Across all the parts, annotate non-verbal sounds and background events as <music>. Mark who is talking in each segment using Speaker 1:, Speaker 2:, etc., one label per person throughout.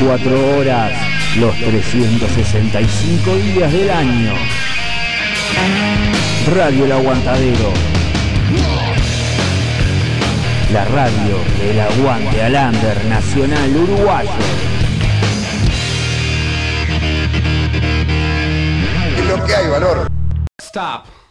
Speaker 1: 24 horas, los 365 días del año. Radio El Aguantadero. La radio del aguante al nacional uruguayo.
Speaker 2: Es lo que hay, valor.
Speaker 3: Stop.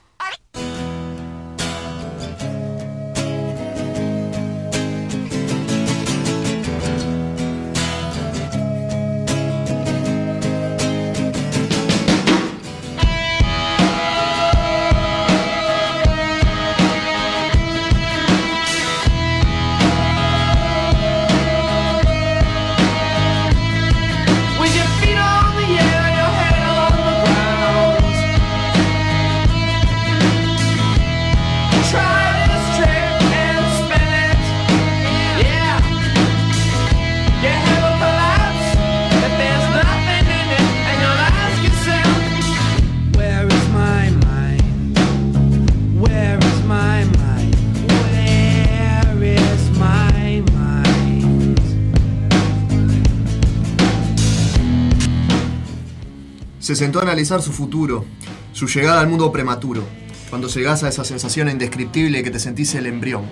Speaker 4: Se sentó a analizar su futuro, su llegada al mundo prematuro, cuando llegás a esa sensación indescriptible que te sentís el embrión,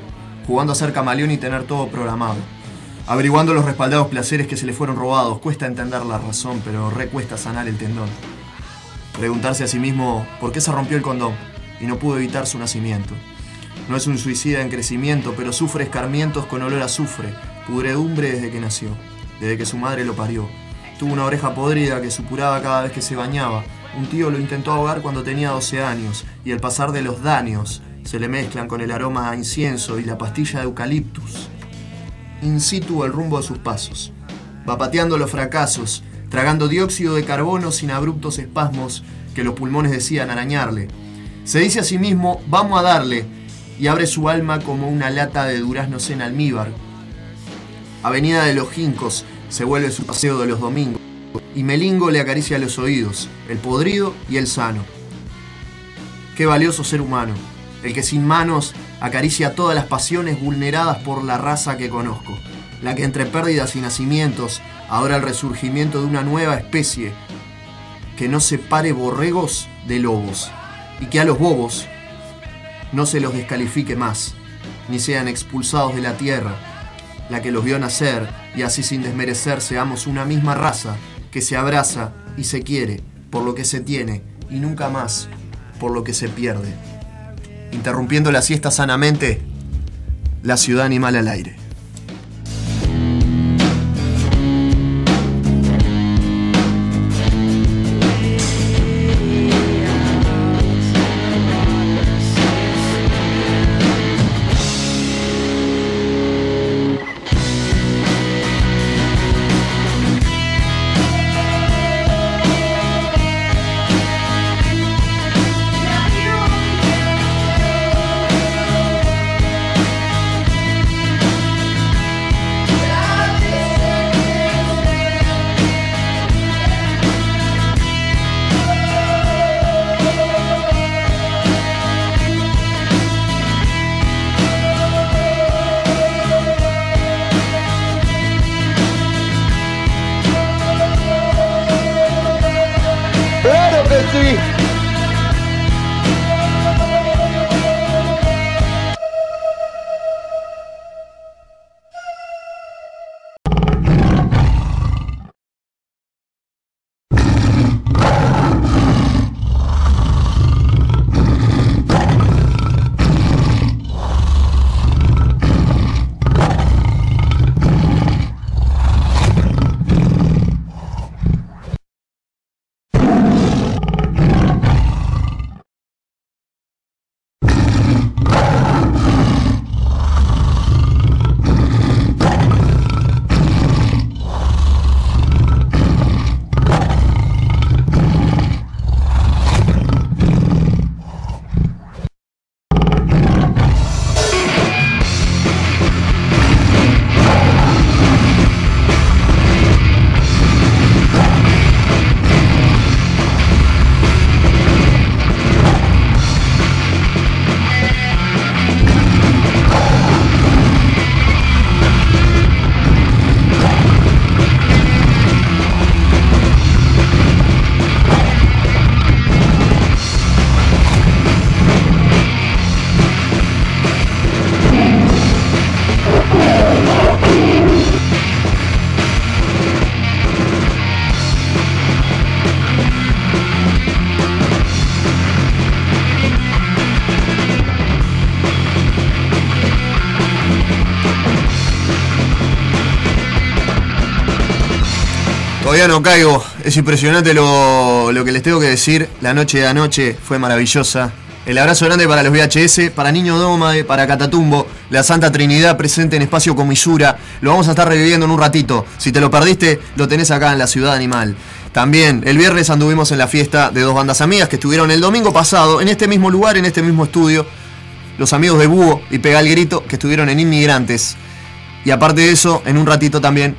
Speaker 4: jugando a ser camaleón y tener todo programado, averiguando los respaldados placeres que se le fueron robados, cuesta entender la razón, pero recuesta sanar el tendón. Preguntarse a sí mismo por qué se rompió el condón y no pudo evitar su nacimiento. No es un suicida en crecimiento, pero sufre escarmientos con olor a azufre, pudredumbre desde que nació, desde que su madre lo parió. Tuvo una oreja podrida que supuraba cada vez que se bañaba. Un tío lo intentó ahogar cuando tenía 12 años y al pasar de los daños se le mezclan con el aroma a incienso y la pastilla de eucaliptus. In situ el rumbo de sus pasos. Va pateando los fracasos, tragando dióxido de carbono sin abruptos espasmos que los pulmones decían arañarle. Se dice a sí mismo, vamos a darle, y abre su alma como una lata de duraznos en almíbar. Avenida de los Jincos se vuelve su paseo de los domingos, y Melingo le acaricia los oídos, el podrido y el sano. Qué valioso ser humano, el que sin manos acaricia todas las pasiones vulneradas por la raza que conozco, la que entre pérdidas y nacimientos adora el resurgimiento de una nueva especie que no separe borregos de lobos, y que a los bobos no se los descalifique más, ni sean expulsados de la tierra, la que los vio nacer, y así sin desmerecer seamos una misma raza que se abraza y se quiere por lo que se tiene y nunca más por lo que se pierde. Interrumpiendo la siesta sanamente, la ciudad animal al aire. Es impresionante lo, que les tengo que decir. La noche de anoche fue maravillosa. El abrazo grande para los VHS, para Niño Dómade, para Catatumbo, la Santa Trinidad presente en Espacio Comisura. Lo vamos a estar reviviendo en un ratito. Si te lo perdiste, lo tenés acá en la Ciudad Animal. También el viernes anduvimos en la fiesta de dos bandas amigas que estuvieron el domingo pasado en este mismo lugar, en este mismo estudio. Los amigos de Búho y Pega el Grito que estuvieron en Inmigrantes. Y aparte de eso, en un ratito también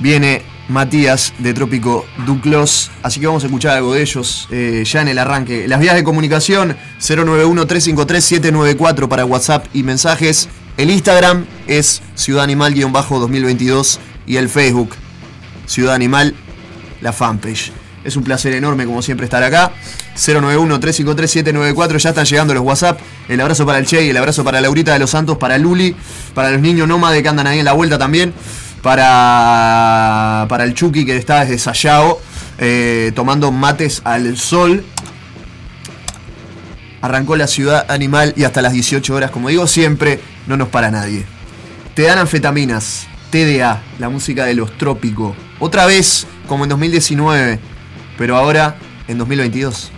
Speaker 4: viene Matías de Trópico Duclos. Así que vamos a escuchar algo de ellos eh, ya en el arranque. Las vías de comunicación 091-353-794 para WhatsApp y mensajes. El Instagram es Ciudad Animal-2022 y el Facebook Ciudad Animal, la fanpage. Es un placer enorme como siempre estar acá. 091-353-794, ya están llegando los WhatsApp. El abrazo para el Che y el abrazo para Laurita de los Santos, para Luli, para los niños nómades que andan ahí en la vuelta también para, para el Chucky que está desde Sayao eh, tomando mates al sol. Arrancó la ciudad animal y hasta las 18 horas, como digo siempre, no nos para nadie. Te dan anfetaminas, TDA, la música de los trópicos. Otra vez, como en 2019, pero ahora en 2022.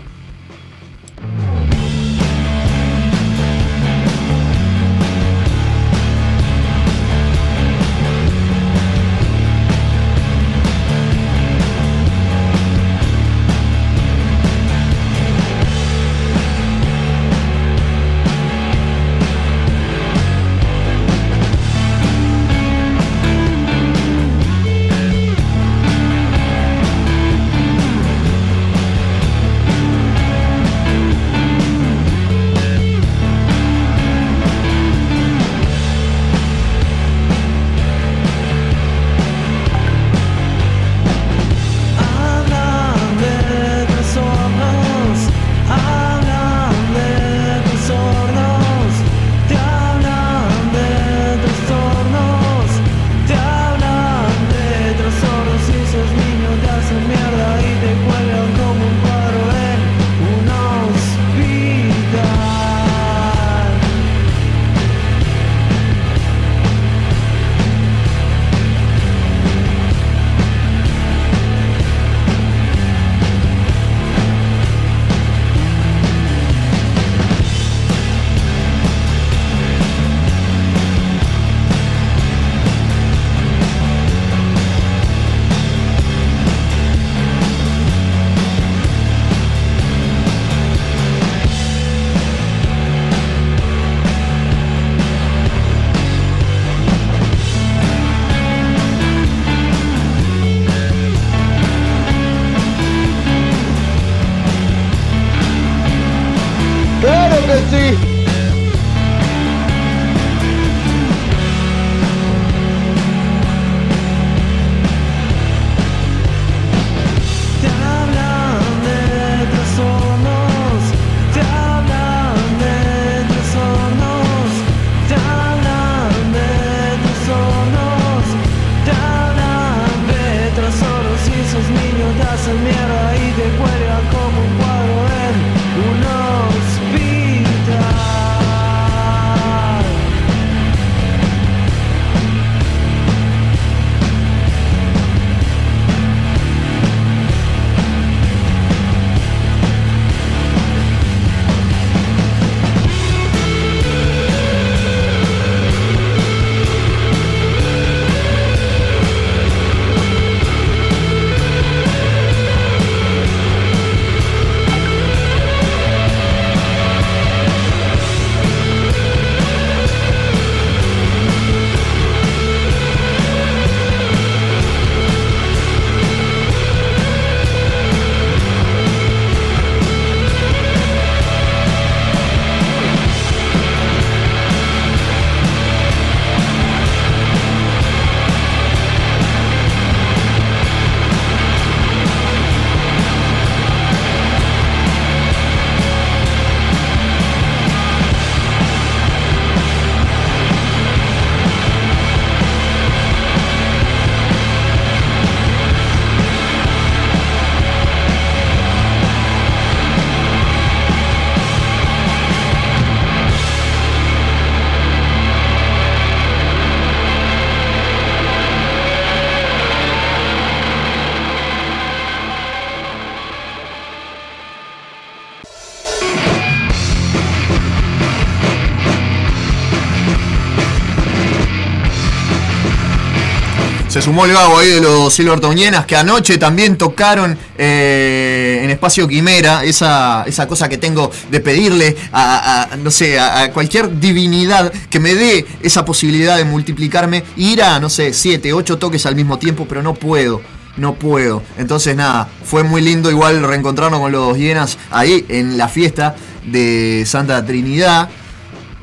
Speaker 5: Sumó el Gabo ahí de los Silvertonienas que anoche también tocaron eh, en Espacio Quimera, esa, esa cosa que tengo de pedirle a, no sé, a, cualquier divinidad que me dé esa posibilidad de multiplicarme, ir a, no sé, 7, 8 toques al mismo tiempo, pero no puedo. No puedo. Entonces nada, fue muy lindo igual reencontrarnos con los hienas ahí en la fiesta de Santa Trinidad.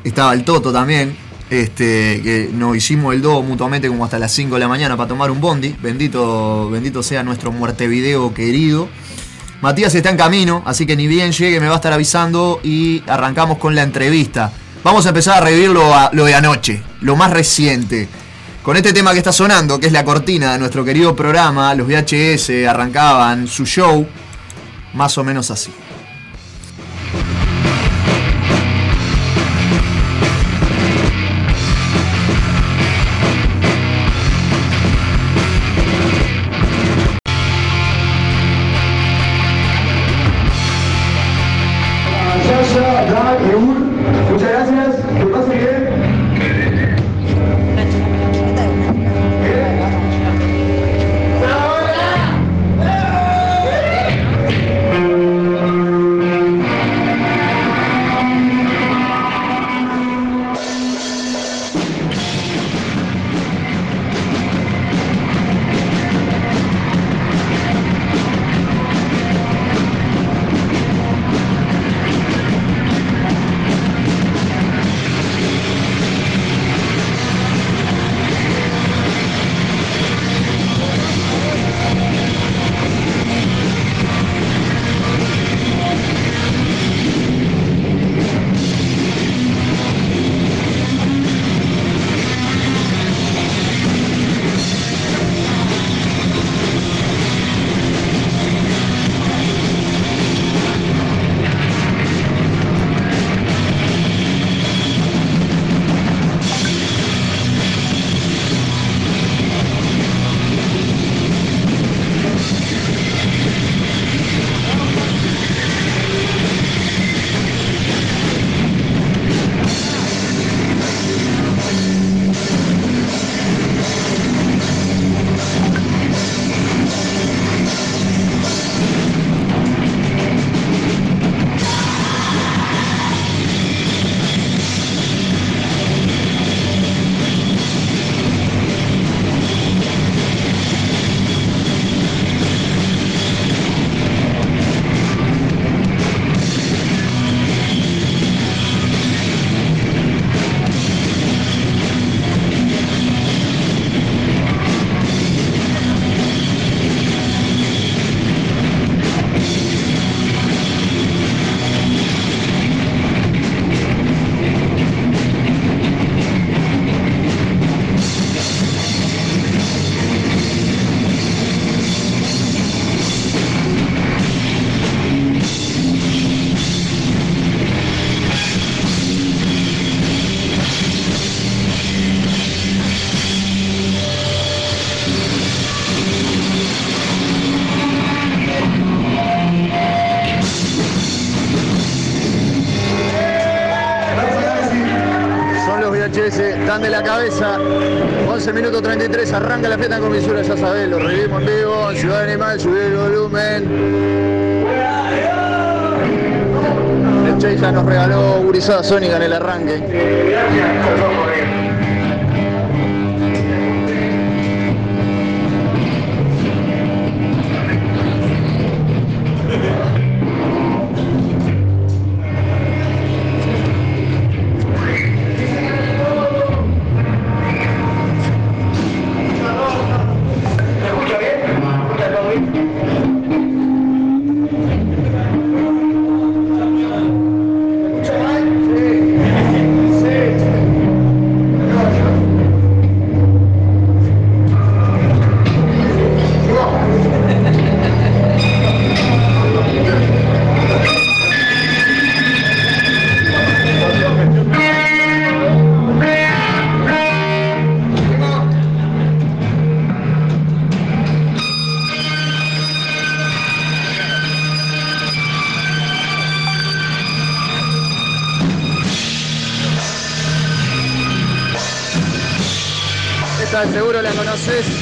Speaker 5: Estaba el Toto también. Este, que nos hicimos el do mutuamente como hasta las 5 de la mañana para tomar un bondi. Bendito, bendito sea nuestro muertevideo querido. Matías está en camino, así que ni bien llegue me va a estar avisando y arrancamos con la entrevista. Vamos a empezar a revivir lo, lo de anoche, lo más reciente. Con este tema que está sonando, que es la cortina de nuestro querido programa, los VHS arrancaban su show más o menos así. Cabeza. 11 minutos 33, arranca la fiesta en comisura, ya sabés, lo revivimos en vivo, en Ciudad Animal, subir el volumen. El Che ya nos regaló gurizada sónica en el arranque.
Speaker 2: Seguro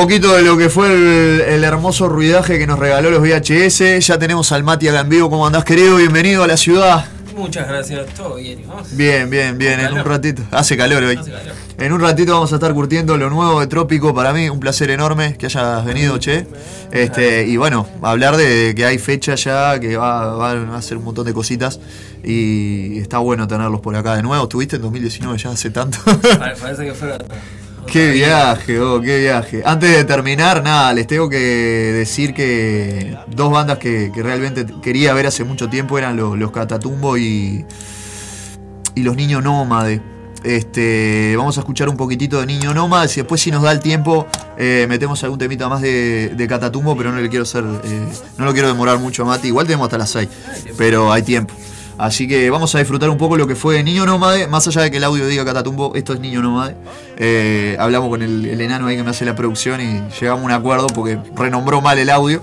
Speaker 5: poquito de lo que fue el, el hermoso ruidaje que nos regaló los VHS. Ya tenemos al Mati acá en vivo. ¿Cómo andás, querido? Bienvenido a la ciudad.
Speaker 6: Muchas gracias, todo bien, ¿no?
Speaker 5: Bien, bien, bien. En un ratito. Hace calor hoy.
Speaker 6: Hace calor.
Speaker 5: En un ratito vamos a estar curtiendo lo nuevo de Trópico. Para mí, un placer enorme que hayas venido, che. Este, y bueno, hablar de que hay fecha ya, que va, van a hacer un montón de cositas. Y está bueno tenerlos por acá de nuevo. Estuviste en 2019 ya hace tanto.
Speaker 6: Pare- Parece que fuera.
Speaker 5: Qué viaje, oh, qué viaje. Antes de terminar, nada, les tengo que decir que dos bandas que, que realmente quería ver hace mucho tiempo eran los, los Catatumbo y, y los Niños Nómade. Este, vamos a escuchar un poquitito de Niño Nómade. Si después, si nos da el tiempo, eh, metemos algún temita más de, de Catatumbo, pero no le quiero hacer, eh, no lo quiero demorar mucho a Mati. Igual tenemos hasta las 6, pero hay tiempo. Así que vamos a disfrutar un poco lo que fue Niño Nómade, más allá de que el audio diga Catatumbo, esto es Niño Nómade. Eh, hablamos con el, enano ahí que me hace la producción y llegamos a un acuerdo porque renombró mal el audio.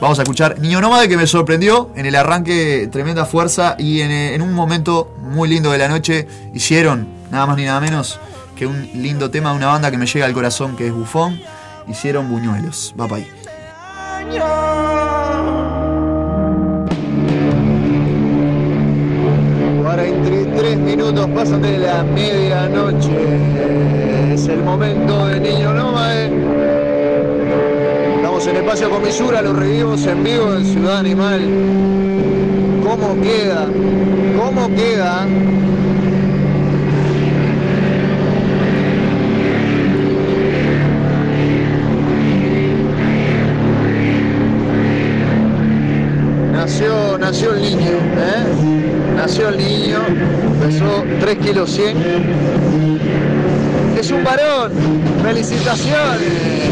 Speaker 5: Vamos a escuchar Niño Nómade que me sorprendió en el arranque, tremenda fuerza y en, en un momento muy lindo de la noche hicieron nada más ni nada menos que un lindo tema de una banda que me llega al corazón que es Bufón. Hicieron Buñuelos. Va para ahí. Comisura, los revivimos en vivo en Ciudad Animal. ¿Cómo queda? ¿Cómo queda? Nació, nació el niño, ¿eh? Nació el niño, pesó 3 kilos 100. Es un varón, felicitaciones.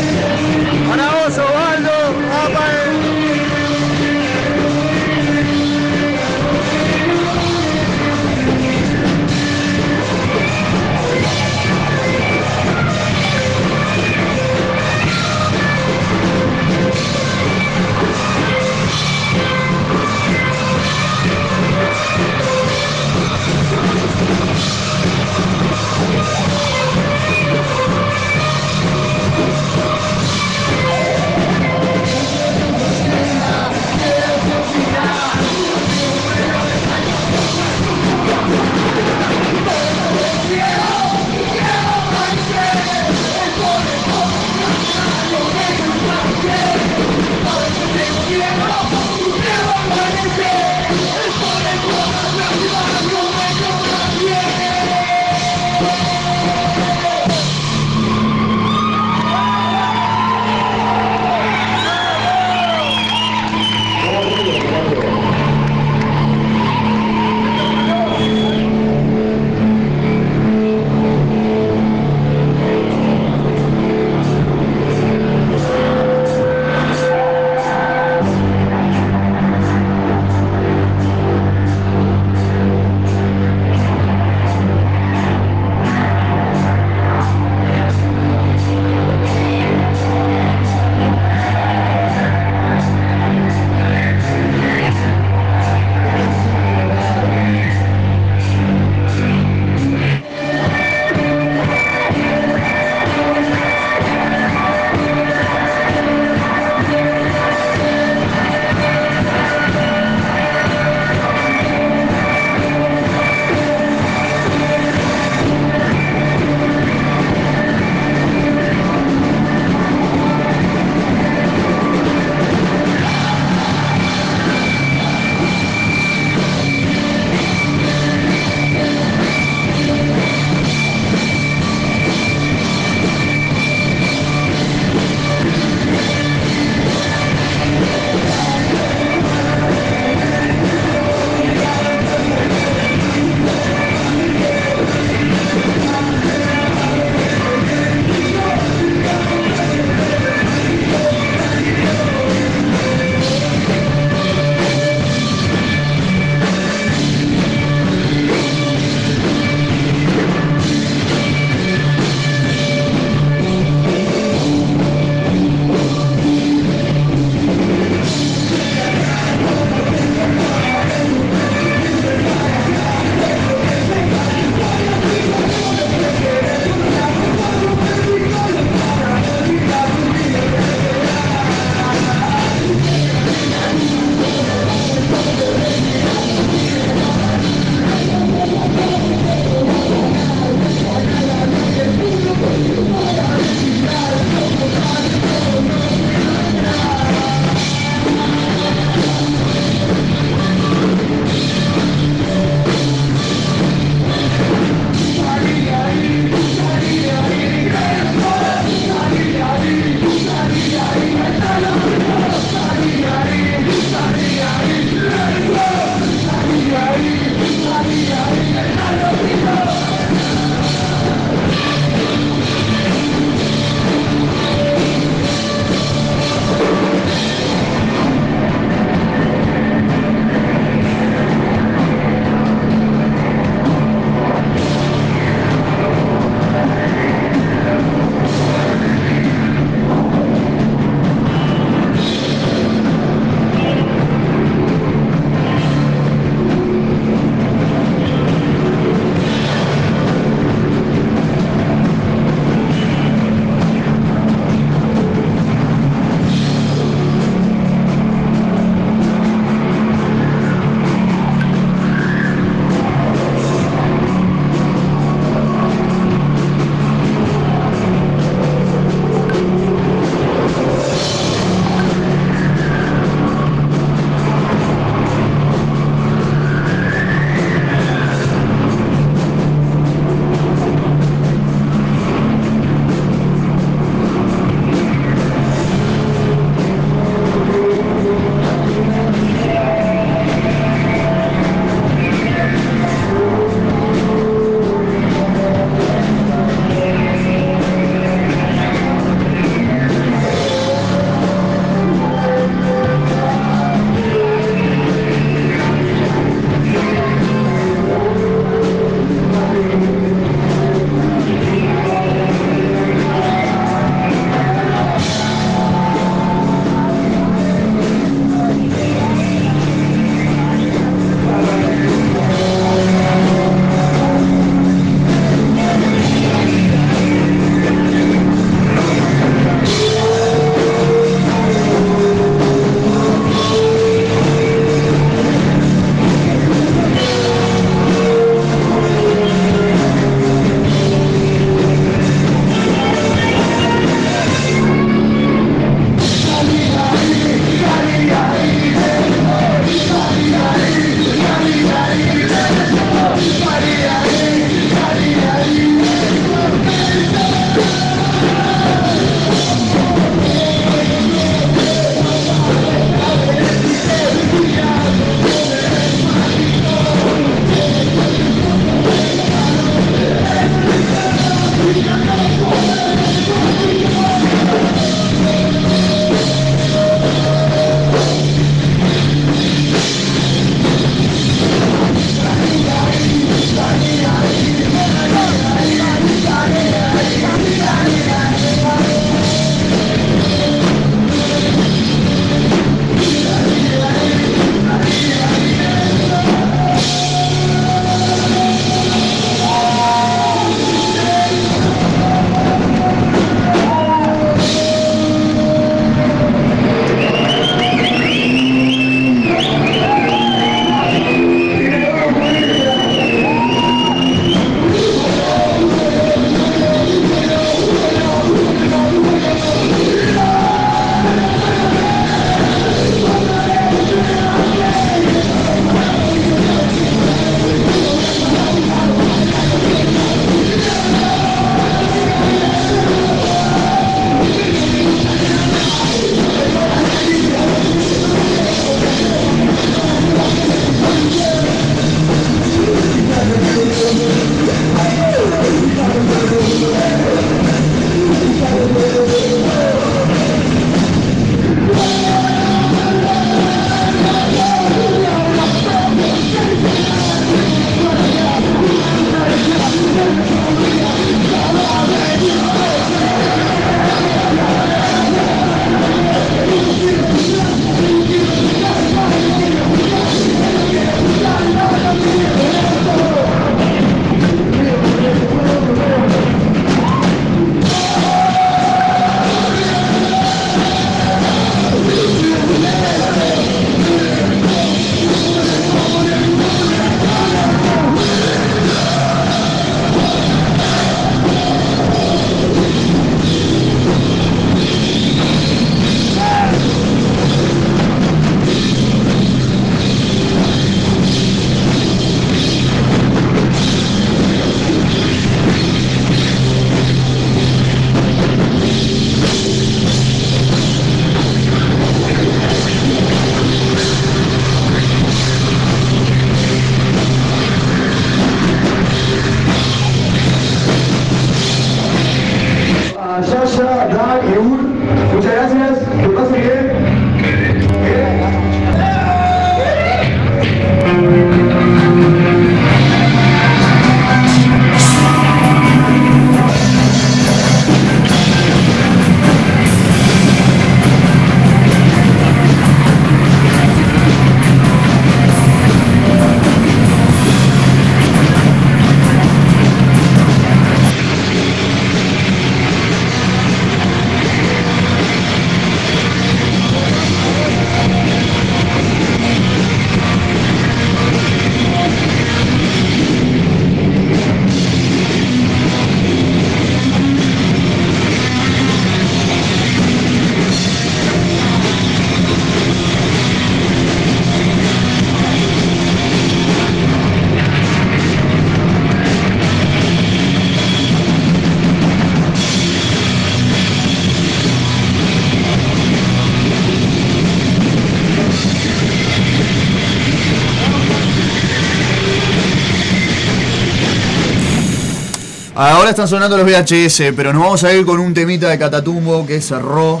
Speaker 5: Ahora están sonando los VHS, pero nos vamos a ir con un temita de Catatumbo que cerró.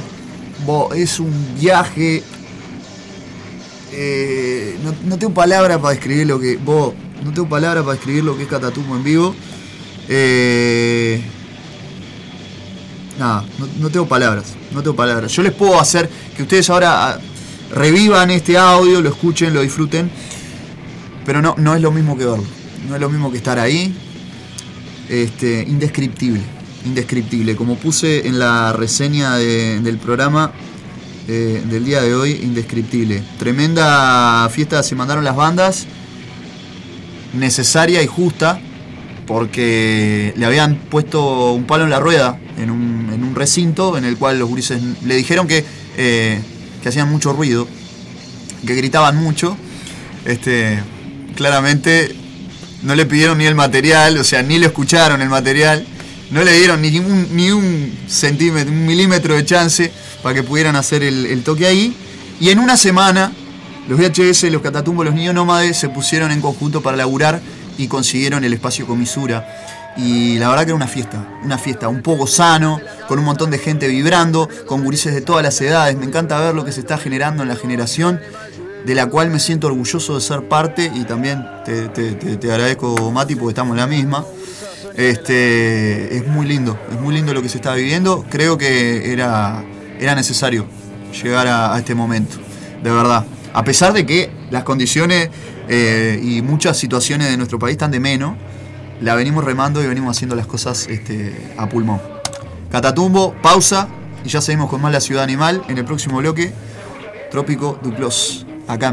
Speaker 5: Es un viaje. eh, no, tengo palabras para describir lo que. Bo, no tengo palabras para describir lo que es Catatumbo en vivo. Eh, nada, no, no tengo palabras. No tengo palabras. Yo les puedo hacer que ustedes ahora ah, revivan este audio, lo escuchen, lo disfruten. Pero no, no es lo mismo que verlo. No es lo mismo que estar ahí. Este, indescriptible. Indescriptible. Como puse en la reseña de- del programa eh, del día de hoy, indescriptible. Tremenda fiesta se mandaron las bandas. Necesaria y justa. Porque le habían puesto un palo en la rueda en un, en un recinto en el cual los gurises le dijeron que, eh, que hacían mucho ruido, que gritaban mucho. Este, claramente no le pidieron ni el material, o sea, ni le escucharon el material, no le dieron ni un, ni un centímetro, un milímetro de chance para que pudieran hacer el, el toque ahí. Y en una semana, los VHS, los Catatumbos, los Niños Nómades se pusieron en conjunto para laburar y consiguieron el espacio comisura. Y la verdad que era una fiesta, una fiesta un poco sano, con un montón de gente vibrando, con gurises de todas las edades. Me encanta ver lo que se está generando en la generación de la cual me siento orgulloso de ser parte y también te, agradezco Mati porque estamos en la misma. Este, es muy lindo, es muy lindo lo que se está viviendo. Creo que era, era necesario llegar a, a este momento, de verdad. A pesar de que las condiciones eh, y muchas situaciones de nuestro país están de menos, la venimos remando y venimos haciendo las cosas este, a pulmón. Catatumbo, pausa y ya seguimos con más La Ciudad Animal en el próximo bloque. Trópico Duplos, acá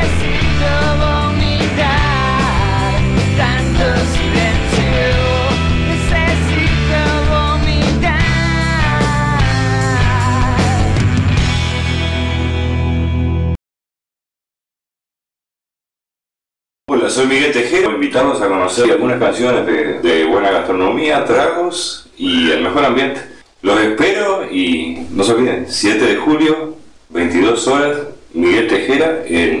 Speaker 7: Soy Miguel Tejero. Invitarlos a conocer algunas canciones de, de buena gastronomía, tragos y el mejor ambiente. Los espero y no se olviden, 7 de julio, 22 horas, Miguel Tejera en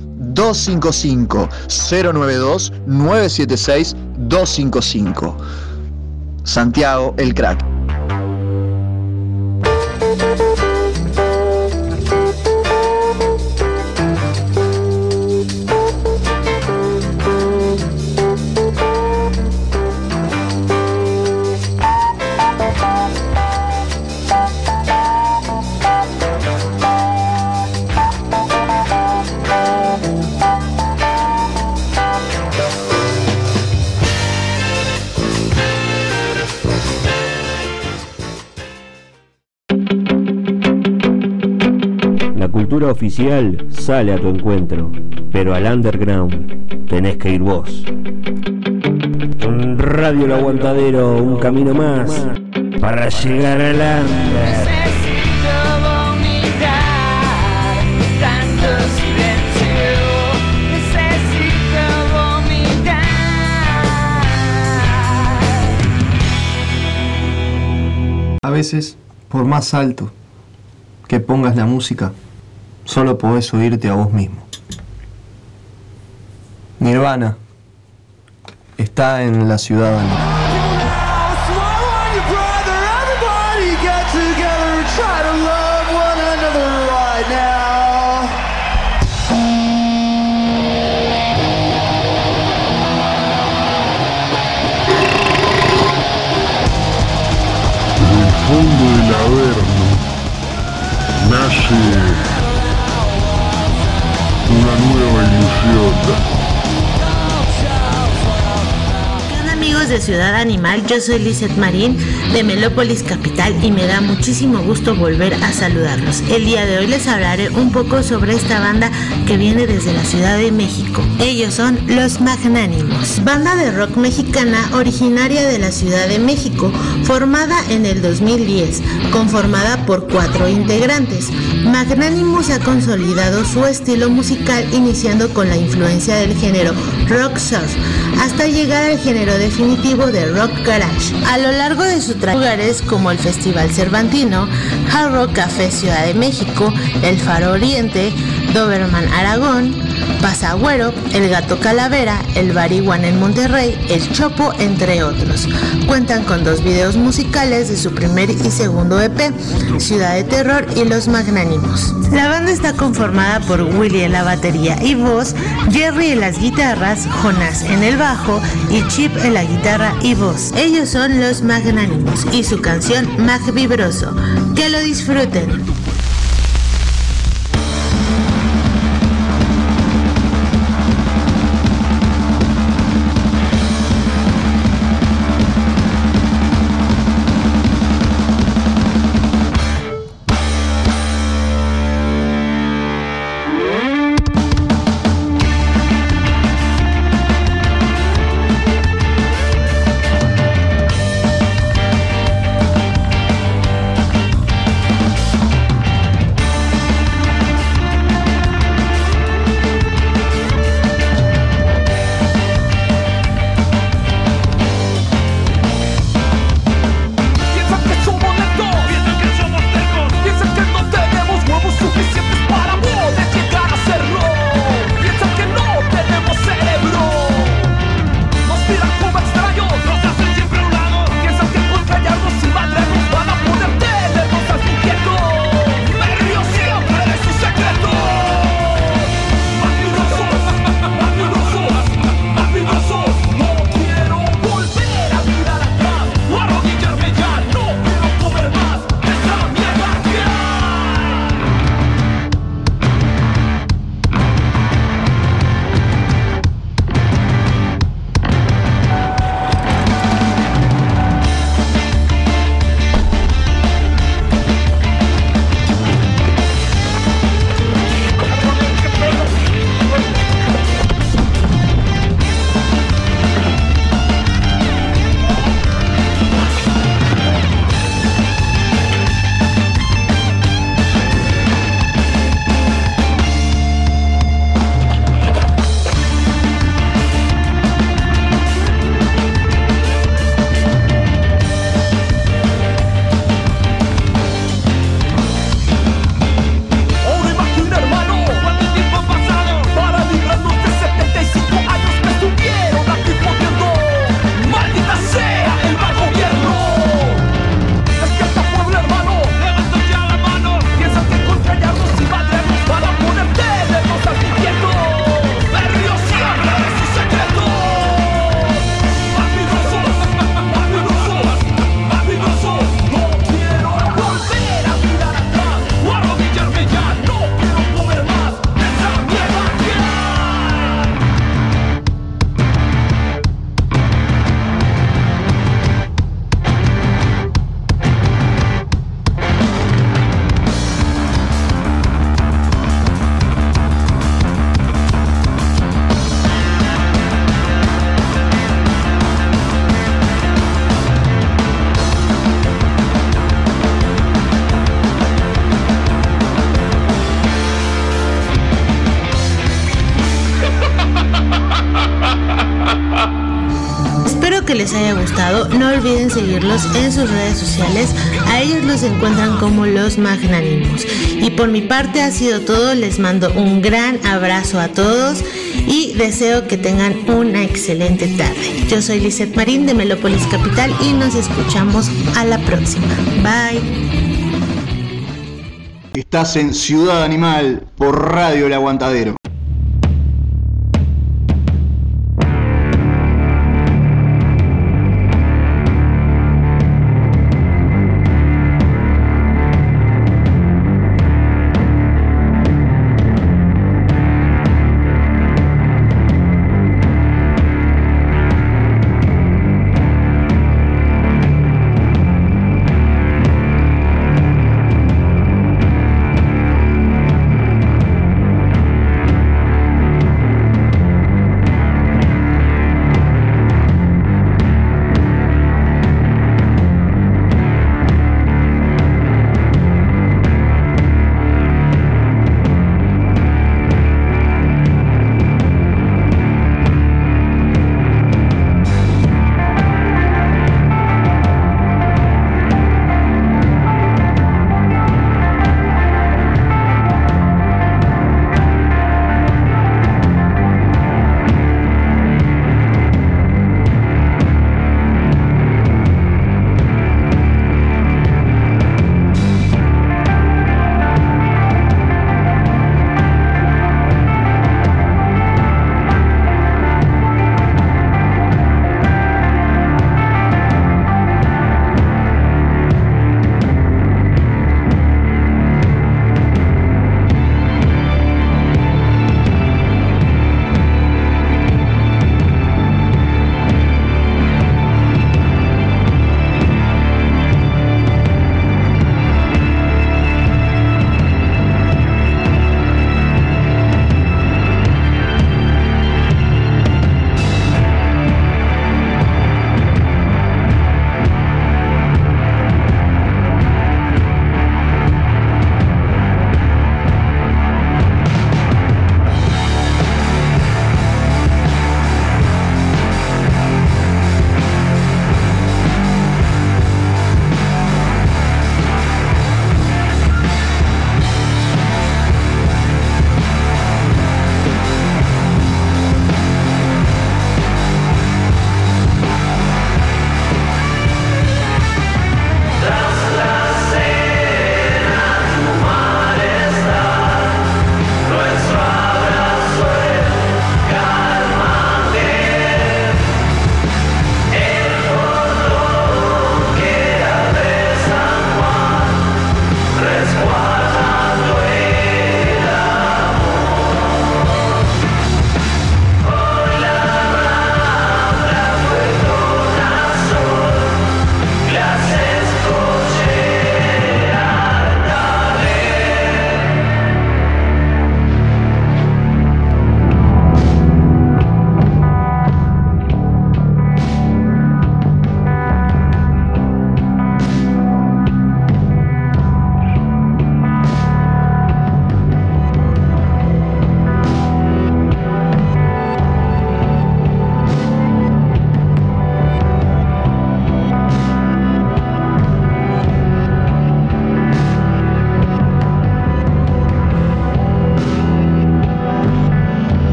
Speaker 5: 255 092 976 255 Santiago el crack.
Speaker 1: Oficial sale a tu encuentro, pero al underground tenés que ir vos. Radio El Aguantadero, un camino más para llegar al under.
Speaker 8: Necesito vomitar tanto silencio. Necesito vomitar.
Speaker 4: A veces, por más alto que pongas la música, solo podés oírte a vos mismo. Nirvana está en la ciudadanía.
Speaker 9: fondo del Averno nace
Speaker 10: de Ciudad Animal, yo soy Lizeth Marín de Melópolis Capital y me da muchísimo gusto volver a saludarlos. El día de hoy les hablaré un poco sobre esta banda que viene desde la Ciudad de México. Ellos son Los Magnánimos, banda de rock mexicana originaria de la Ciudad de México, formada en el 2010, conformada por cuatro integrantes. Magnánimos ha consolidado su estilo musical iniciando con la influencia del género rock surf hasta llegar al género definitivo de rock garage. A lo largo de su lugares como el Festival Cervantino, Hard Rock Café Ciudad de México, El Faro Oriente, Doberman Aragón,
Speaker 11: Pasagüero, El Gato Calavera, El Bariguan en Monterrey, El Chopo, entre otros. Cuentan con dos videos musicales de su primer y segundo EP, Ciudad de Terror y Los Magnánimos. La banda está conformada por Willy en la batería y voz, Jerry en las guitarras, Jonas en el bajo y Chip en la guitarra y voz. Ellos son Los Magnánimos y su canción Mag Vibroso. Que lo disfruten. Haya gustado. No olviden seguirlos en sus redes sociales. A ellos los encuentran como los magnánimos. Y por mi parte ha sido todo. Les mando un gran abrazo a todos y deseo que tengan una excelente tarde. Yo soy Lizeth Marín de Melópolis Capital y nos escuchamos a la próxima. Bye.
Speaker 12: Estás en Ciudad Animal por Radio El Aguantadero.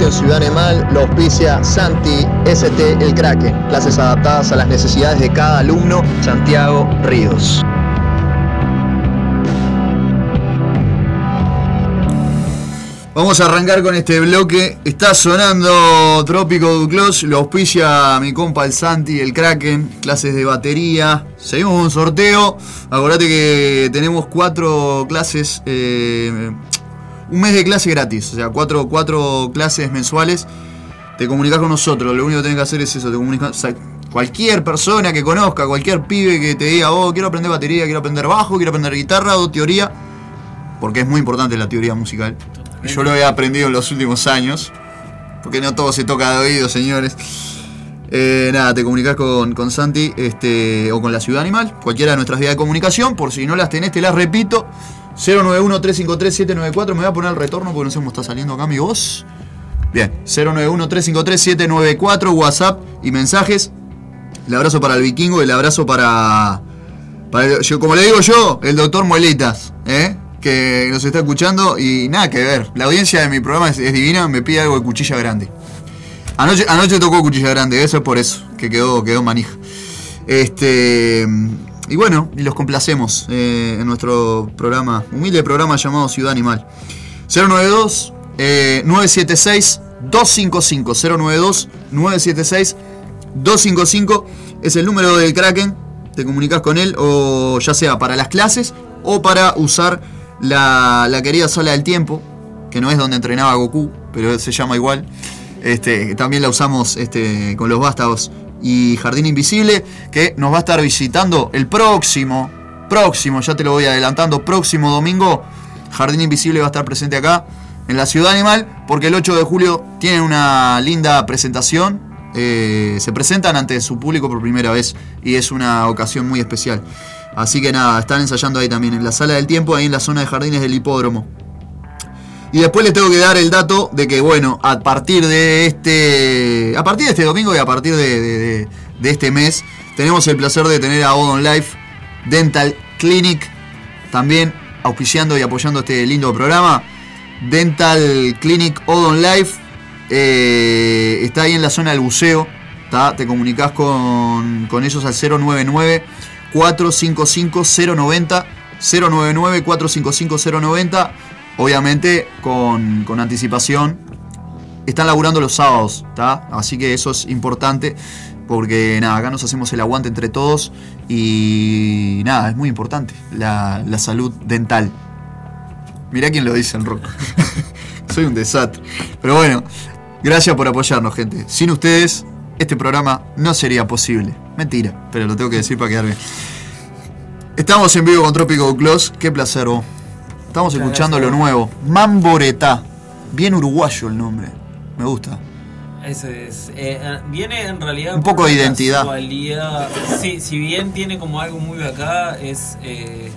Speaker 13: Espacio Ciudad Animal lo auspicia Santi ST El Kraken, clases adaptadas a las necesidades de cada alumno, Santiago Ríos.
Speaker 5: Vamos a arrancar con este bloque. Está sonando Trópico Duclos, lo auspicia mi compa el Santi, el Kraken, clases de batería. Seguimos con un sorteo. Acordate que tenemos cuatro clases, eh, un mes de clase gratis, o sea, cuatro, cuatro clases mensuales. Te comunicas con nosotros, lo único que tenés que hacer es eso, te comunicas. o sea, cualquier persona que conozca, cualquier pibe que te diga, oh, quiero aprender batería, quiero aprender bajo, quiero aprender guitarra o teoría, porque es muy importante la teoría musical. Y yo lo he aprendido en los últimos años. Porque no todo se toca de oído, señores. Eh, nada, te comunicas con, con Santi este, o con la Ciudad Animal, cualquiera de nuestras vías de comunicación. Por si no las tenés, te las repito. 091-353-794. Me voy a poner el retorno porque no sé cómo está saliendo acá mi voz. Bien, 091-353-794, WhatsApp y mensajes. El abrazo para el vikingo, el abrazo para. yo, como le digo yo, el doctor Mueletas, ¿eh? que nos está escuchando y nada que ver. La audiencia de mi programa es, es divina, me pide algo de cuchilla grande. Anoche, anoche tocó cuchilla grande, eso es por eso, que quedó, quedó manija. Este. Y bueno, y los complacemos eh, en nuestro programa, humilde programa llamado Ciudad Animal. 092 eh, 976 255 092 976 255 es el número del Kraken. Te comunicas con él o ya sea para las clases o para usar la, la querida sala del tiempo, que no es donde entrenaba Goku, pero se llama igual. Este, también la usamos este, con los vástagos y Jardín Invisible, que nos va a estar visitando el próximo, próximo, ya te lo voy adelantando, próximo domingo. Jardín Invisible va a estar presente acá en la Ciudad Animal, porque el 8 de julio tienen una linda presentación. eh, se presentan ante su público por primera vez y es una ocasión muy especial. Así que nada, están ensayando ahí también en la sala del tiempo, ahí en la zona de jardines del hipódromo. Y después les tengo que dar el dato de que, bueno, a partir de este. A partir de este domingo y a partir de, de- este mes, tenemos el placer de tener a Odon Life Dental Clinic también auspiciando y apoyando este lindo programa. Dental Clinic Odon Life eh, está ahí en la zona del buceo. Te comunicas con, con ellos al 099 455 090 099 455 090 obviamente con, con anticipación. Están laburando los sábados así que eso es importante porque nada acá nos hacemos el aguante entre todos y nada es muy importante la, la salud dental. Mirá quién lo dice en rock. <laughs> Soy un desastre. Pero bueno gracias por apoyarnos gente. Sin ustedes este programa no sería posible. Mentira pero lo tengo que decir para quedar bien Estamos en vivo con Trópico Close. Qué placer, vos. Estamos
Speaker 6: Muchas
Speaker 5: escuchando
Speaker 6: gracias.
Speaker 5: lo nuevo. Mamboretá. Bien uruguayo el nombre. Me gusta.
Speaker 6: Ese es. eh, eh, viene en realidad.
Speaker 5: Un poco de identidad.
Speaker 6: casualidad. Sí, si bien tiene como algo muy de acá, es. eh,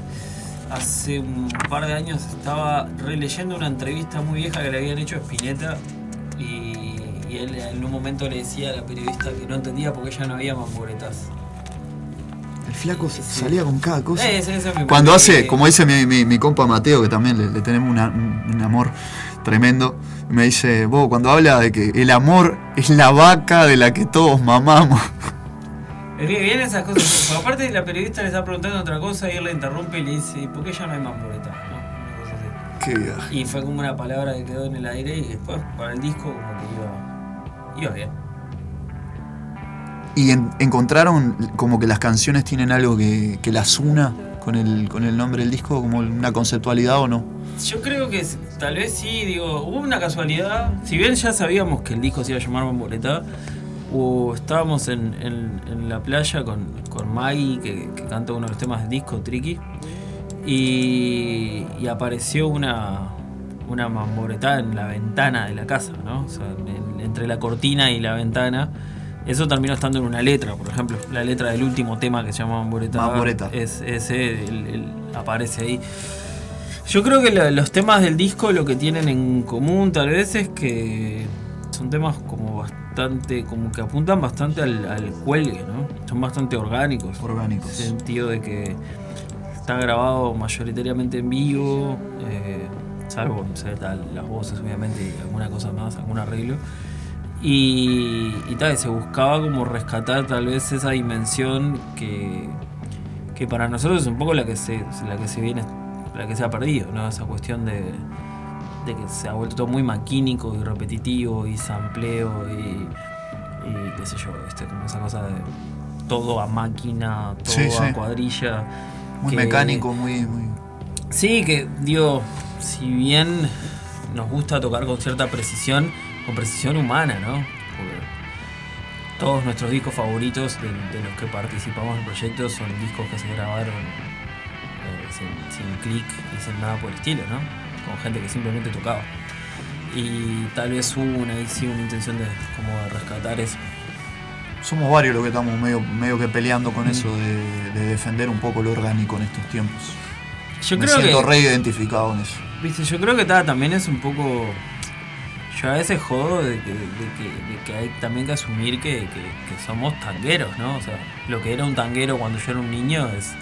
Speaker 6: hace un par de años estaba releyendo una entrevista muy vieja que le habían hecho a Spinetta. Y, y él en un momento le decía a la periodista que no entendía por qué ya no había mamboretas.
Speaker 5: El flaco salía con cada cosa. Cuando hace,
Speaker 6: que-
Speaker 5: como dice mi, mi- mi compa Mateo, que también le, le tenemos una- un, un amor tremendo, me dice, vos, cuando habla de que el amor es la vaca de la que todos mamamos.
Speaker 6: Es que vienen esas cosas. Aparte la periodista le está preguntando otra cosa y él le interrumpe y le dice, ¿y por qué ya no hay? ¿No? Una cosa así.
Speaker 5: Qué viaje.
Speaker 6: Y fue como una palabra que quedó en el aire y después para el disco como que iba, iba bien.
Speaker 5: Y en- encontraron como que las canciones tienen algo que, que las una con el, con el nombre del disco, como una conceptualidad o no.
Speaker 6: Yo creo que tal vez sí, digo, hubo una casualidad. Si bien ya sabíamos que el disco se iba a llamar Mamboleta, o estábamos en, en- en la playa con, con Maggie, que, que canta uno de los temas del disco, Tricky, y, y apareció una, una mamboretá en la ventana de la casa, ¿no? O sea, en- entre la cortina y la ventana. Eso terminó estando en una letra, por ejemplo. La letra del último tema que se llama Mamboreta. Es, ese el- el- aparece ahí. Yo creo que la- los temas del disco lo que tienen en común tal vez es que son temas como bastante, como que apuntan bastante al, al cuelgue, ¿no? Son bastante orgánicos.
Speaker 5: Orgánicos.
Speaker 6: En el sentido de que está grabado mayoritariamente en vivo, eh, salvo, sé, tal, las voces obviamente y alguna cosa más, algún arreglo. Y, y tal, se buscaba como rescatar tal vez esa dimensión que, que para nosotros es un poco la que se, la que se viene, la que se ha perdido, ¿no? Esa cuestión de, de que se ha vuelto todo muy maquínico y repetitivo y sampleo y, y qué sé yo, este, como esa cosa de todo a máquina, todo
Speaker 5: Sí,
Speaker 6: a
Speaker 5: sí.
Speaker 6: cuadrilla.
Speaker 5: Muy
Speaker 6: que-
Speaker 5: mecánico, muy, muy.
Speaker 6: Sí, que digo, si bien nos gusta tocar con cierta precisión, con precisión humana, ¿no? Porque todos nuestros discos favoritos de, de los que participamos en el proyecto son discos que se grabaron eh, sin, sin clic y sin nada por el estilo, ¿no? Con gente que simplemente tocaba. Y tal vez hubo una, sí una intención de como de rescatar eso.
Speaker 5: Somos varios los que estamos medio, medio que peleando con eso de, de defender un poco lo orgánico en estos tiempos.
Speaker 6: Yo
Speaker 5: Me
Speaker 6: creo
Speaker 5: siento
Speaker 6: que-
Speaker 5: re identificado en eso.
Speaker 6: Viste, yo creo que ta, también es un poco. Yo a veces jodo de que, hay también que asumir que, somos tangueros, ¿no? O sea, lo que era un tanguero cuando yo era un niño es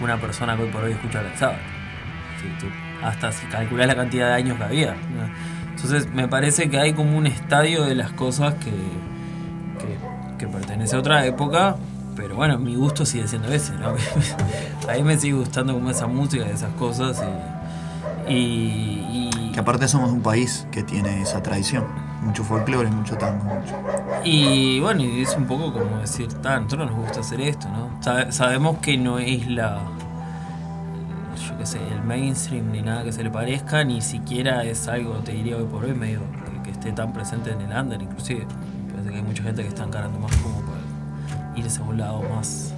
Speaker 6: una persona que hoy por hoy escucha Black Sabbath. Si tú- hasta si calculás la cantidad de años que había. Entonces, me parece que hay como un estadio de las cosas que, que, pertenece a otra época, pero bueno, mi gusto sigue siendo ese, ¿no? <laughs> a mí me sigue gustando como esa música y esas cosas y-
Speaker 5: Que aparte somos un país que tiene esa tradición. Mucho folclore, mucho tango. mucho-
Speaker 6: y bueno, y es un poco como decir, "Ta, a nosotros nos gusta hacer esto, ¿no? Sabe- sabemos que no es la, yo qué sé, el mainstream ni nada que se le parezca, ni siquiera es algo, te diría hoy por hoy, medio que, que esté tan presente en el under, inclusive. Parece que hay mucha gente que está encarando más como para irse a un lado más...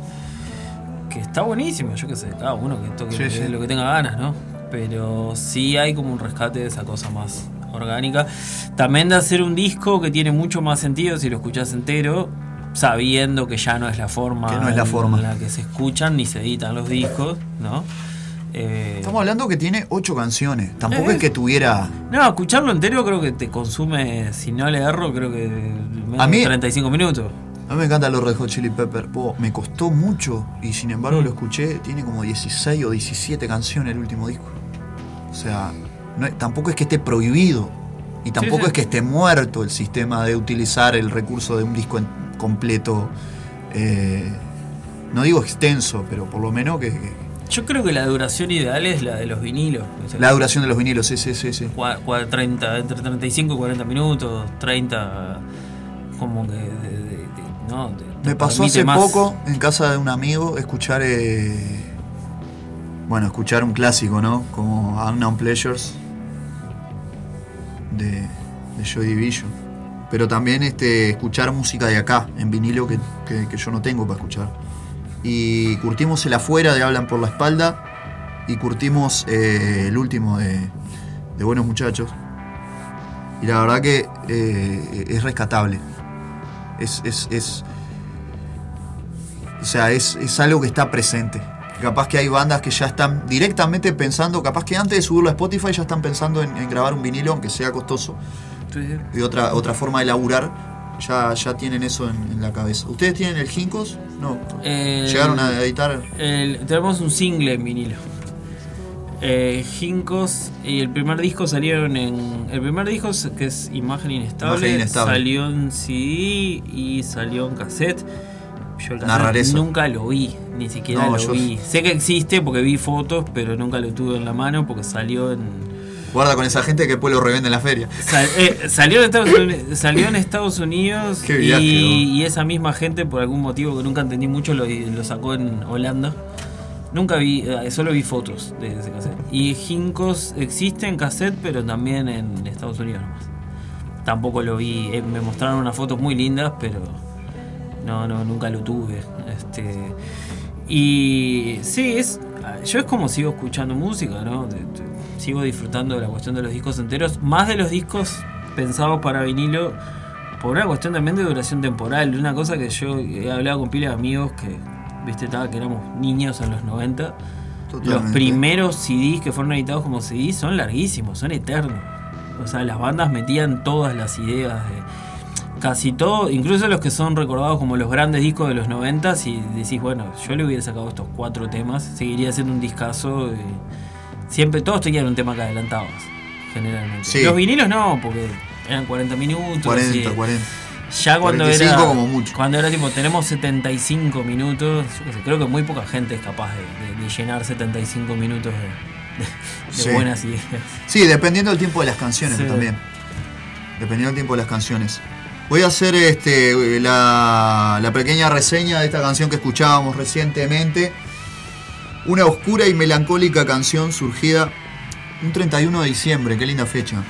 Speaker 6: Que está buenísimo, yo qué sé, cada uno que toque
Speaker 5: sí.
Speaker 6: lo que tenga ganas, ¿no? Pero sí hay como un rescate de esa cosa más orgánica. También de hacer un disco que tiene mucho más sentido si lo escuchás entero, sabiendo que ya no es la forma,
Speaker 5: Que no es la
Speaker 6: en
Speaker 5: forma.
Speaker 6: la que se escuchan ni se editan los discos, ¿no? Eh,
Speaker 5: Estamos hablando que tiene ocho canciones. Tampoco
Speaker 6: Eh.
Speaker 5: es que tuviera.
Speaker 6: no, escucharlo entero creo que te consume, si no le erro, creo que menos
Speaker 5: A mí-
Speaker 6: de 35 minutos.
Speaker 5: A mí me encantan los Red Hot Chili Pepper. Po, me costó mucho y sin embargo lo escuché. Tiene como 16 o 17 canciones el último disco. O sea, no tampoco es que esté prohibido y tampoco
Speaker 6: sí.
Speaker 5: es que esté muerto el sistema de utilizar el recurso de un disco en- completo. eh, no digo extenso, pero por lo menos que. que-
Speaker 6: Yo creo que la duración ideal es la de los vinilos. O sea,
Speaker 5: la duración de los vinilos, sí, sí, sí. sí.
Speaker 6: cua- cua- 30, entre 35 y 40 minutos, 30, como que. de- de- de- no,
Speaker 5: Me pasó hace
Speaker 6: más.
Speaker 5: poco en casa de un amigo escuchar. eh, bueno, escuchar un clásico, ¿no? Como Unknown Pleasures de, de Joy Division. Pero también este, escuchar música de acá, en vinilo, que, que- yo no tengo para escuchar. Y curtimos el afuera de Hablan por la Espalda. Y curtimos eh, el último de, de Buenos Muchachos. Y la verdad que eh, es rescatable. Es, es, es- o sea, es, es algo que está presente. Capaz que hay bandas que ya están directamente pensando, capaz que antes de subirlo a Spotify ya están pensando en, en grabar un vinilo, aunque sea costoso.
Speaker 6: Sí.
Speaker 5: Y otra, otra forma de laburar, ya, ya tienen eso en, en la cabeza. ¿Ustedes tienen el Ginkos? No. ¿Llegaron a editar?
Speaker 6: el- tenemos un single en vinilo. Eh, Jincos y el primer disco salieron en. El primer disco que es Imagen Inestable,
Speaker 5: Imagen Inestable.
Speaker 6: salió en CD y salió en cassette. Yo el cassette
Speaker 5: rareza.
Speaker 6: nunca lo vi, ni siquiera
Speaker 5: No,
Speaker 6: lo
Speaker 5: yo-
Speaker 6: vi. Sé que existe porque vi fotos, pero nunca lo tuve en la mano porque salió en.
Speaker 5: Guarda con esa gente que después lo revende en la feria.
Speaker 6: Sal- eh, salió, en Estados Unidos, salió en Estados Unidos
Speaker 5: Qué viaje,
Speaker 6: y, esa misma gente, por algún motivo que nunca entendí mucho, lo, lo sacó en Holanda. Nunca vi, eh, solo vi fotos de ese cassette. Y Jincos existe en cassette, pero también en Estados Unidos nomás. Tampoco lo vi, eh, me mostraron unas fotos muy lindas, pero no, no, nunca lo tuve. Este, y sí, es, yo es como sigo escuchando música, ¿no? De- de- sigo disfrutando de la cuestión de los discos enteros, más de los discos pensados para vinilo, por una cuestión también de duración temporal. Una cosa que yo he hablado con pila de amigos que, viste, estaba que éramos niños en los 90. Los primeros CDs que fueron editados como CDs son larguísimos, son eternos. O sea, las bandas metían todas las ideas de casi todo, incluso los que son recordados como los grandes discos de los 90 y decís, bueno, yo le hubiera sacado estos cuatro temas, seguiría siendo un discazo. eh, siempre todos tenían un tema que adelantabas, generalmente.
Speaker 5: Sí.
Speaker 6: Los vinilos no, porque eran 40 minutos.
Speaker 5: 40,
Speaker 6: y
Speaker 5: 40.
Speaker 6: Ya cuando
Speaker 5: 45
Speaker 6: era
Speaker 5: como mucho.
Speaker 6: cuando era tipo tenemos 75 minutos, creo que muy poca gente es capaz de, de- de llenar 75 minutos de, de- de
Speaker 5: Sí.
Speaker 6: buenas ideas.
Speaker 5: Sí, dependiendo del tiempo de las canciones
Speaker 6: Sí.
Speaker 5: también. Dependiendo del tiempo de las canciones. Voy a hacer este, la, la pequeña reseña de esta canción que escuchábamos recientemente. Una oscura y melancólica canción surgida un 31 de diciembre, qué linda fecha.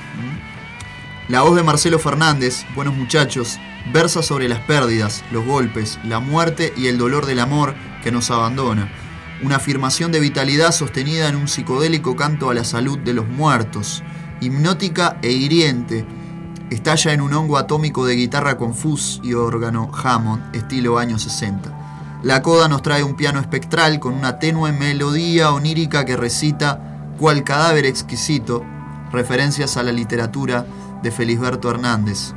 Speaker 5: La voz de Marcelo Fernández, Buenos Muchachos, versa sobre las pérdidas, los golpes, la muerte y el dolor del amor que nos abandona. Una afirmación de vitalidad sostenida en un psicodélico canto a la salud de los muertos, hipnótica e hiriente. Estalla en un hongo atómico de guitarra con fuzz y órgano Hammond, estilo años 60. La coda nos trae un piano espectral con una tenue melodía onírica que recita cual cadáver exquisito, referencias a la literatura de Felisberto Hernández.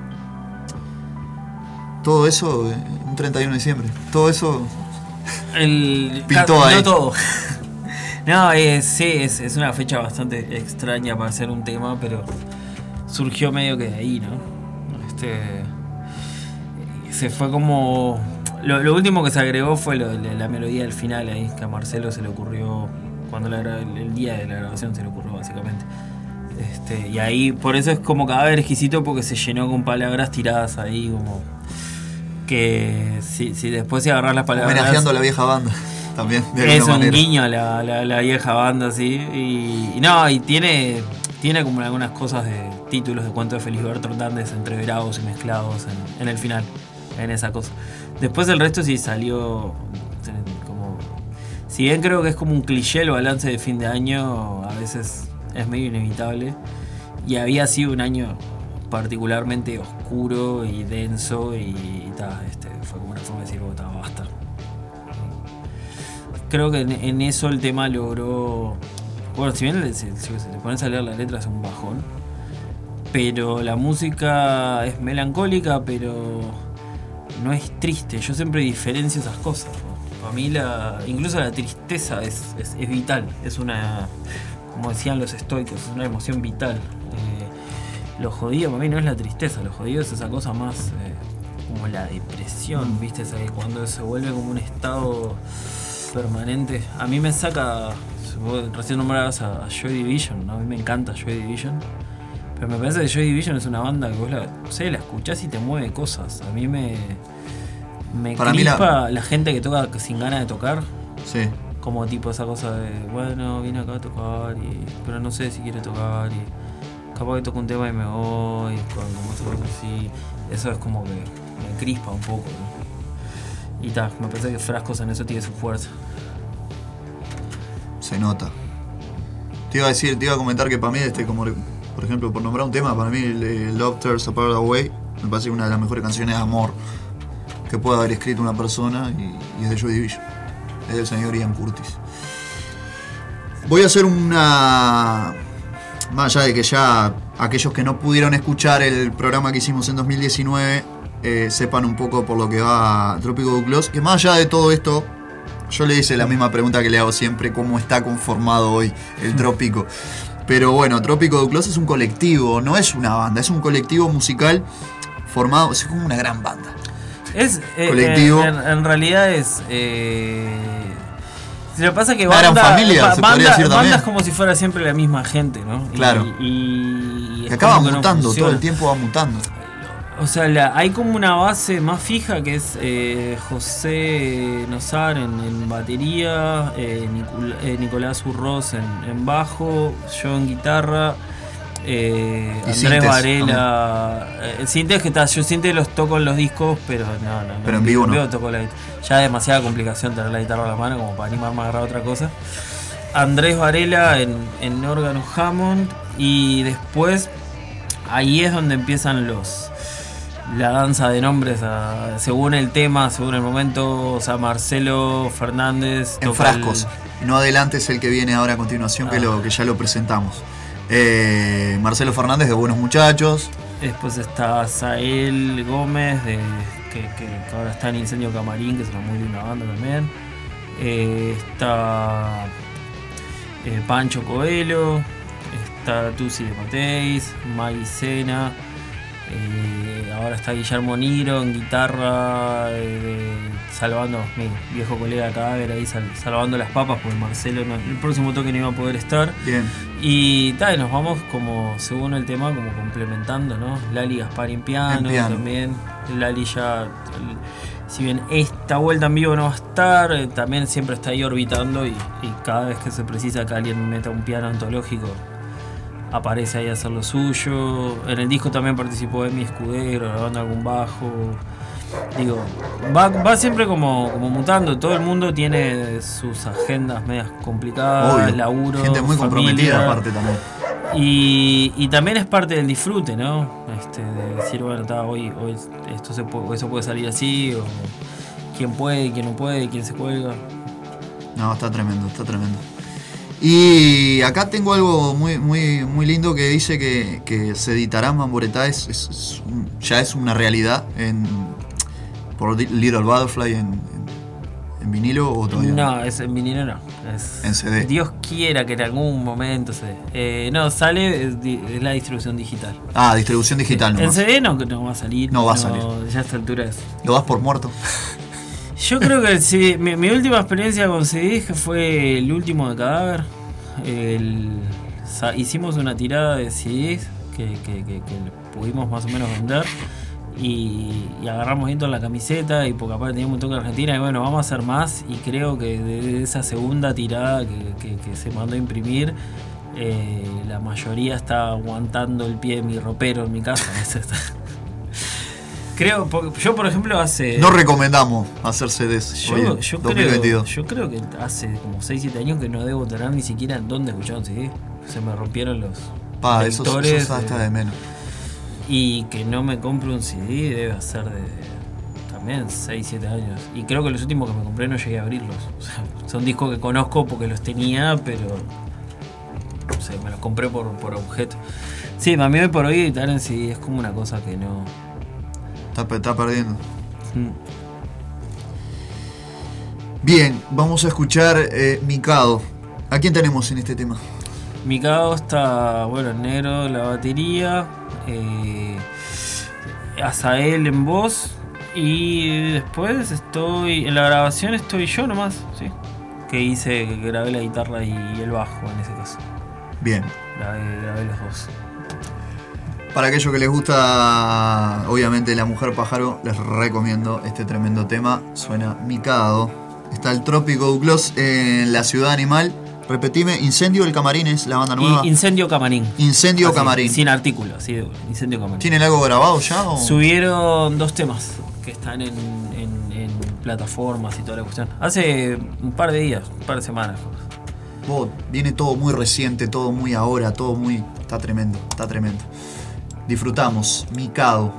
Speaker 5: Todo eso, eh, un 31 de diciembre. Todo eso
Speaker 6: El, <laughs>
Speaker 5: Pintó ahí.
Speaker 6: No todo. <laughs> no, es, sí, es, es una fecha bastante extraña para hacer un tema, pero surgió medio que de ahí, ¿no? Este, se fue como... Lo, lo último que se agregó fue lo de la melodía del final ahí, que a Marcelo se le ocurrió cuando la el, día de la grabación se le ocurrió básicamente. Este, y ahí, por eso es como cadáver exquisito porque se llenó con palabras tiradas ahí como... Que si, si después si agarras las palabras...
Speaker 5: homenajeando a la vieja banda. <laughs> También, de
Speaker 6: Es un
Speaker 5: manera.
Speaker 6: guiño a la, la- la vieja banda, sí. Y, y no, y tiene, tiene como algunas cosas de títulos de cuentos de Felisberto Hernández entreverados y mezclados en, en el final, en esa cosa. Después el resto sí salió como... Si bien creo que es como un cliché el balance de fin de año, a veces es medio inevitable. Y había sido un año particularmente oscuro y denso y, ta, este, fue como una forma de decir, "Oh, ta, basta creo que en, en eso el tema logró. Bueno, si bien le- si, si te pones a leer la letra es un bajón, pero la música es melancólica, pero no es triste. Yo siempre diferencio esas cosas. Para mí, la, incluso la tristeza es, es- es vital. Es una, como decían los estoicos, es una emoción vital. Eh, lo jodido para mí no es la tristeza, lo jodido es esa cosa más eh, como la depresión, ¿viste? Esa que cuando se vuelve como un estado permanente. A mí me saca. Recién nombrabas a, a Joy Division, ¿no? A mí me encanta Joy Division. Pero me parece que Joy Division es una banda que vos la, sé, la escuchás y te mueve cosas. A mí me. Me
Speaker 5: Para mí la-
Speaker 6: crispa la... gente que toca sin ganas de tocar.
Speaker 5: Sí.
Speaker 6: Como tipo esa cosa de, bueno, vine acá a tocar, y, pero no sé si quiere tocar. Y capaz que toco un tema y me voy. Con, como esas cosas así. Eso es como que me crispa un poco. ¿no? Y ta, me parece que Frascos en eso tiene su fuerza.
Speaker 5: Se nota. Te iba a decir, te iba a comentar que para mí, este, como por ejemplo, por nombrar un tema, para mí Love Tears Apart Away me parece una de las mejores canciones de amor que puede haber escrito una persona y, y es de Joy Division. Es del señor Ian Curtis. Voy a hacer una. Más allá de que ya aquellos que no pudieron escuchar el programa que hicimos en 2019 eh, sepan un poco por lo que va Trópico Duclos, que más allá de todo esto, yo le hice la misma pregunta que le hago siempre, ¿cómo está conformado hoy el Trópico? Pero bueno, Trópico Duclos es un colectivo, no es una banda, es un colectivo musical formado, es como una gran banda.
Speaker 6: Es, eh,
Speaker 5: Colectivo.
Speaker 6: eh, en, en realidad es. Eh, lo que pasa que
Speaker 5: gran
Speaker 6: banda-
Speaker 5: familia,
Speaker 6: ba-
Speaker 5: se decir
Speaker 6: banda
Speaker 5: también.
Speaker 6: es como si fuera siempre la misma gente, ¿no? Y-
Speaker 5: Claro.
Speaker 6: Y,
Speaker 5: Que acaba
Speaker 6: como que no
Speaker 5: mutando, todo el tiempo va mutando.
Speaker 6: O sea, la- hay como una base más fija que es eh, José Nozar en, en batería, eh, Nicol- eh, Nicolás Urroz en, en bajo, yo en guitarra, Andrés
Speaker 5: sintes
Speaker 6: Varela. El sintes que está, yo sintes los toco en los discos, pero no, no, no,
Speaker 5: Pero en vivo no.
Speaker 6: toco la. Ya es demasiada complicación tener la guitarra a la mano como para animarme a agarrar otra cosa. Andrés Varela en, en órgano Hammond y después ahí es donde empiezan los la danza de nombres a- según el tema, según el momento, o sea, Marcelo Fernández
Speaker 5: En
Speaker 6: toca el-
Speaker 5: frascos. No adelante es el que viene ahora a continuación, que,
Speaker 6: Ah.
Speaker 5: lo, que ya lo presentamos. Eh, Marcelo Fernández de Buenos Muchachos.
Speaker 6: Después está Sael Gómez, de, que, que- que ahora está en Incendio Camarín, que es una muy linda banda también. Eh, está eh, Pancho Coelho, está Tusi de Mateis, Maggie Sena. eh, ahora está Guillermo Niro en guitarra, eh, salvando mi viejo colega Cadáver ahí, sal- salvando las papas, porque Marcelo no- el próximo toque no iba a poder estar.
Speaker 5: Bien.
Speaker 6: Y tal, nos vamos como, según el tema, como complementando, ¿no? Lali Gaspar en piano,
Speaker 5: En piano.
Speaker 6: también. Lali ya, si bien esta vuelta en vivo no va a estar, eh, también siempre está ahí orbitando y, y cada vez que se precisa que alguien meta un piano antológico, aparece ahí a hacer lo suyo. En el disco también participó Emi Escudero, grabando algún bajo. Digo, va, va siempre como, como mutando. Todo el mundo tiene sus agendas medias complicadas,
Speaker 5: Obvio.
Speaker 6: laburo.
Speaker 5: Gente muy comprometida
Speaker 6: familia.
Speaker 5: aparte también.
Speaker 6: Y, y también es parte del disfrute, ¿no? Este, de decir, bueno, está, hoy, hoy esto se puede, eso puede salir así, o quién puede, quién no puede, quién se cuelga.
Speaker 5: No, está tremendo, está tremendo. Y acá tengo algo muy, muy, muy lindo que dice que, que se editará en Mamboretá, es, es- es un- ya es una realidad en, por Little Butterfly en, en- en vinilo o todavía no.
Speaker 6: No, es en vinilo no. Es,
Speaker 5: En CD.
Speaker 6: Dios quiera que en algún momento se. eh, no, sale, es, di- es la distribución digital.
Speaker 5: Ah, distribución digital
Speaker 6: En
Speaker 5: nomás.
Speaker 6: CD no, no va a salir.
Speaker 5: No va a salir.
Speaker 6: Ya a esta altura es.
Speaker 5: ¿Lo das por muerto? <laughs>
Speaker 6: Yo creo que CD mi, última experiencia con CD que fue el último de Cadáver. Hicimos una tirada de CDs que, pudimos más o menos vender. Y, agarramos viento en la camiseta y porque aparte teníamos un toque de Argentina y bueno, vamos a hacer más y creo que de esa segunda tirada que se mandó a imprimir, eh, la mayoría está aguantando el pie de mi ropero en mi casa. <laughs> Creo, porque yo por ejemplo hace...
Speaker 5: No recomendamos hacer CDs
Speaker 6: Yo,
Speaker 5: hoy
Speaker 6: yo
Speaker 5: 2022.
Speaker 6: creo, yo creo que hace como 6-7 años que no debo tener ni siquiera en dónde escuchar un CD. Se me rompieron los
Speaker 5: Pa, eso, eso
Speaker 6: lectores,
Speaker 5: está
Speaker 6: eh,
Speaker 5: de menos.
Speaker 6: y que no me compre un CD debe ser de también 6, 7 años. Y creo que los últimos que me compré no llegué a abrirlos. O sea, son discos que conozco porque los tenía, pero. No sé, me los compré por, por objeto. Sí, a mí hoy por hoy editar en sí es como una cosa que no.
Speaker 5: Está, pe- está perdiendo. Bien, vamos a escuchar eh, Mikado. ¿A quién tenemos en este tema?
Speaker 6: Mikado está, bueno, en negro la batería, eh, Azael en voz y después estoy, en la grabación estoy yo nomás, sí. Que hice, que grabé la guitarra y el bajo en ese caso.
Speaker 5: Bien.
Speaker 6: Grabé, grabé los dos.
Speaker 5: Para aquellos que les gusta, obviamente, La Mujer Pájaro, les recomiendo este tremendo tema. Suena Mikado. Está el Trópico Gloss en la ciudad animal. Repetime, Incendio del Camarín es la banda nueva.
Speaker 6: Y Incendio Camarín.
Speaker 5: Incendio
Speaker 6: Así,
Speaker 5: Camarín.
Speaker 6: Sin artículo, sí, Incendio Camarín.
Speaker 5: ¿Tienen algo grabado ya? O?
Speaker 6: Subieron dos temas que están en, en- en plataformas y toda la cuestión. Hace un par de días, un par de semanas.
Speaker 5: Vos, viene todo muy reciente, todo muy ahora, todo muy. Está tremendo, está tremendo. Disfrutamos, Mikado.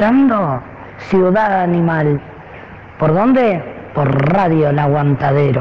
Speaker 14: Escuchando Ciudad Animal. ¿Por dónde? Por Radio El Aguantadero.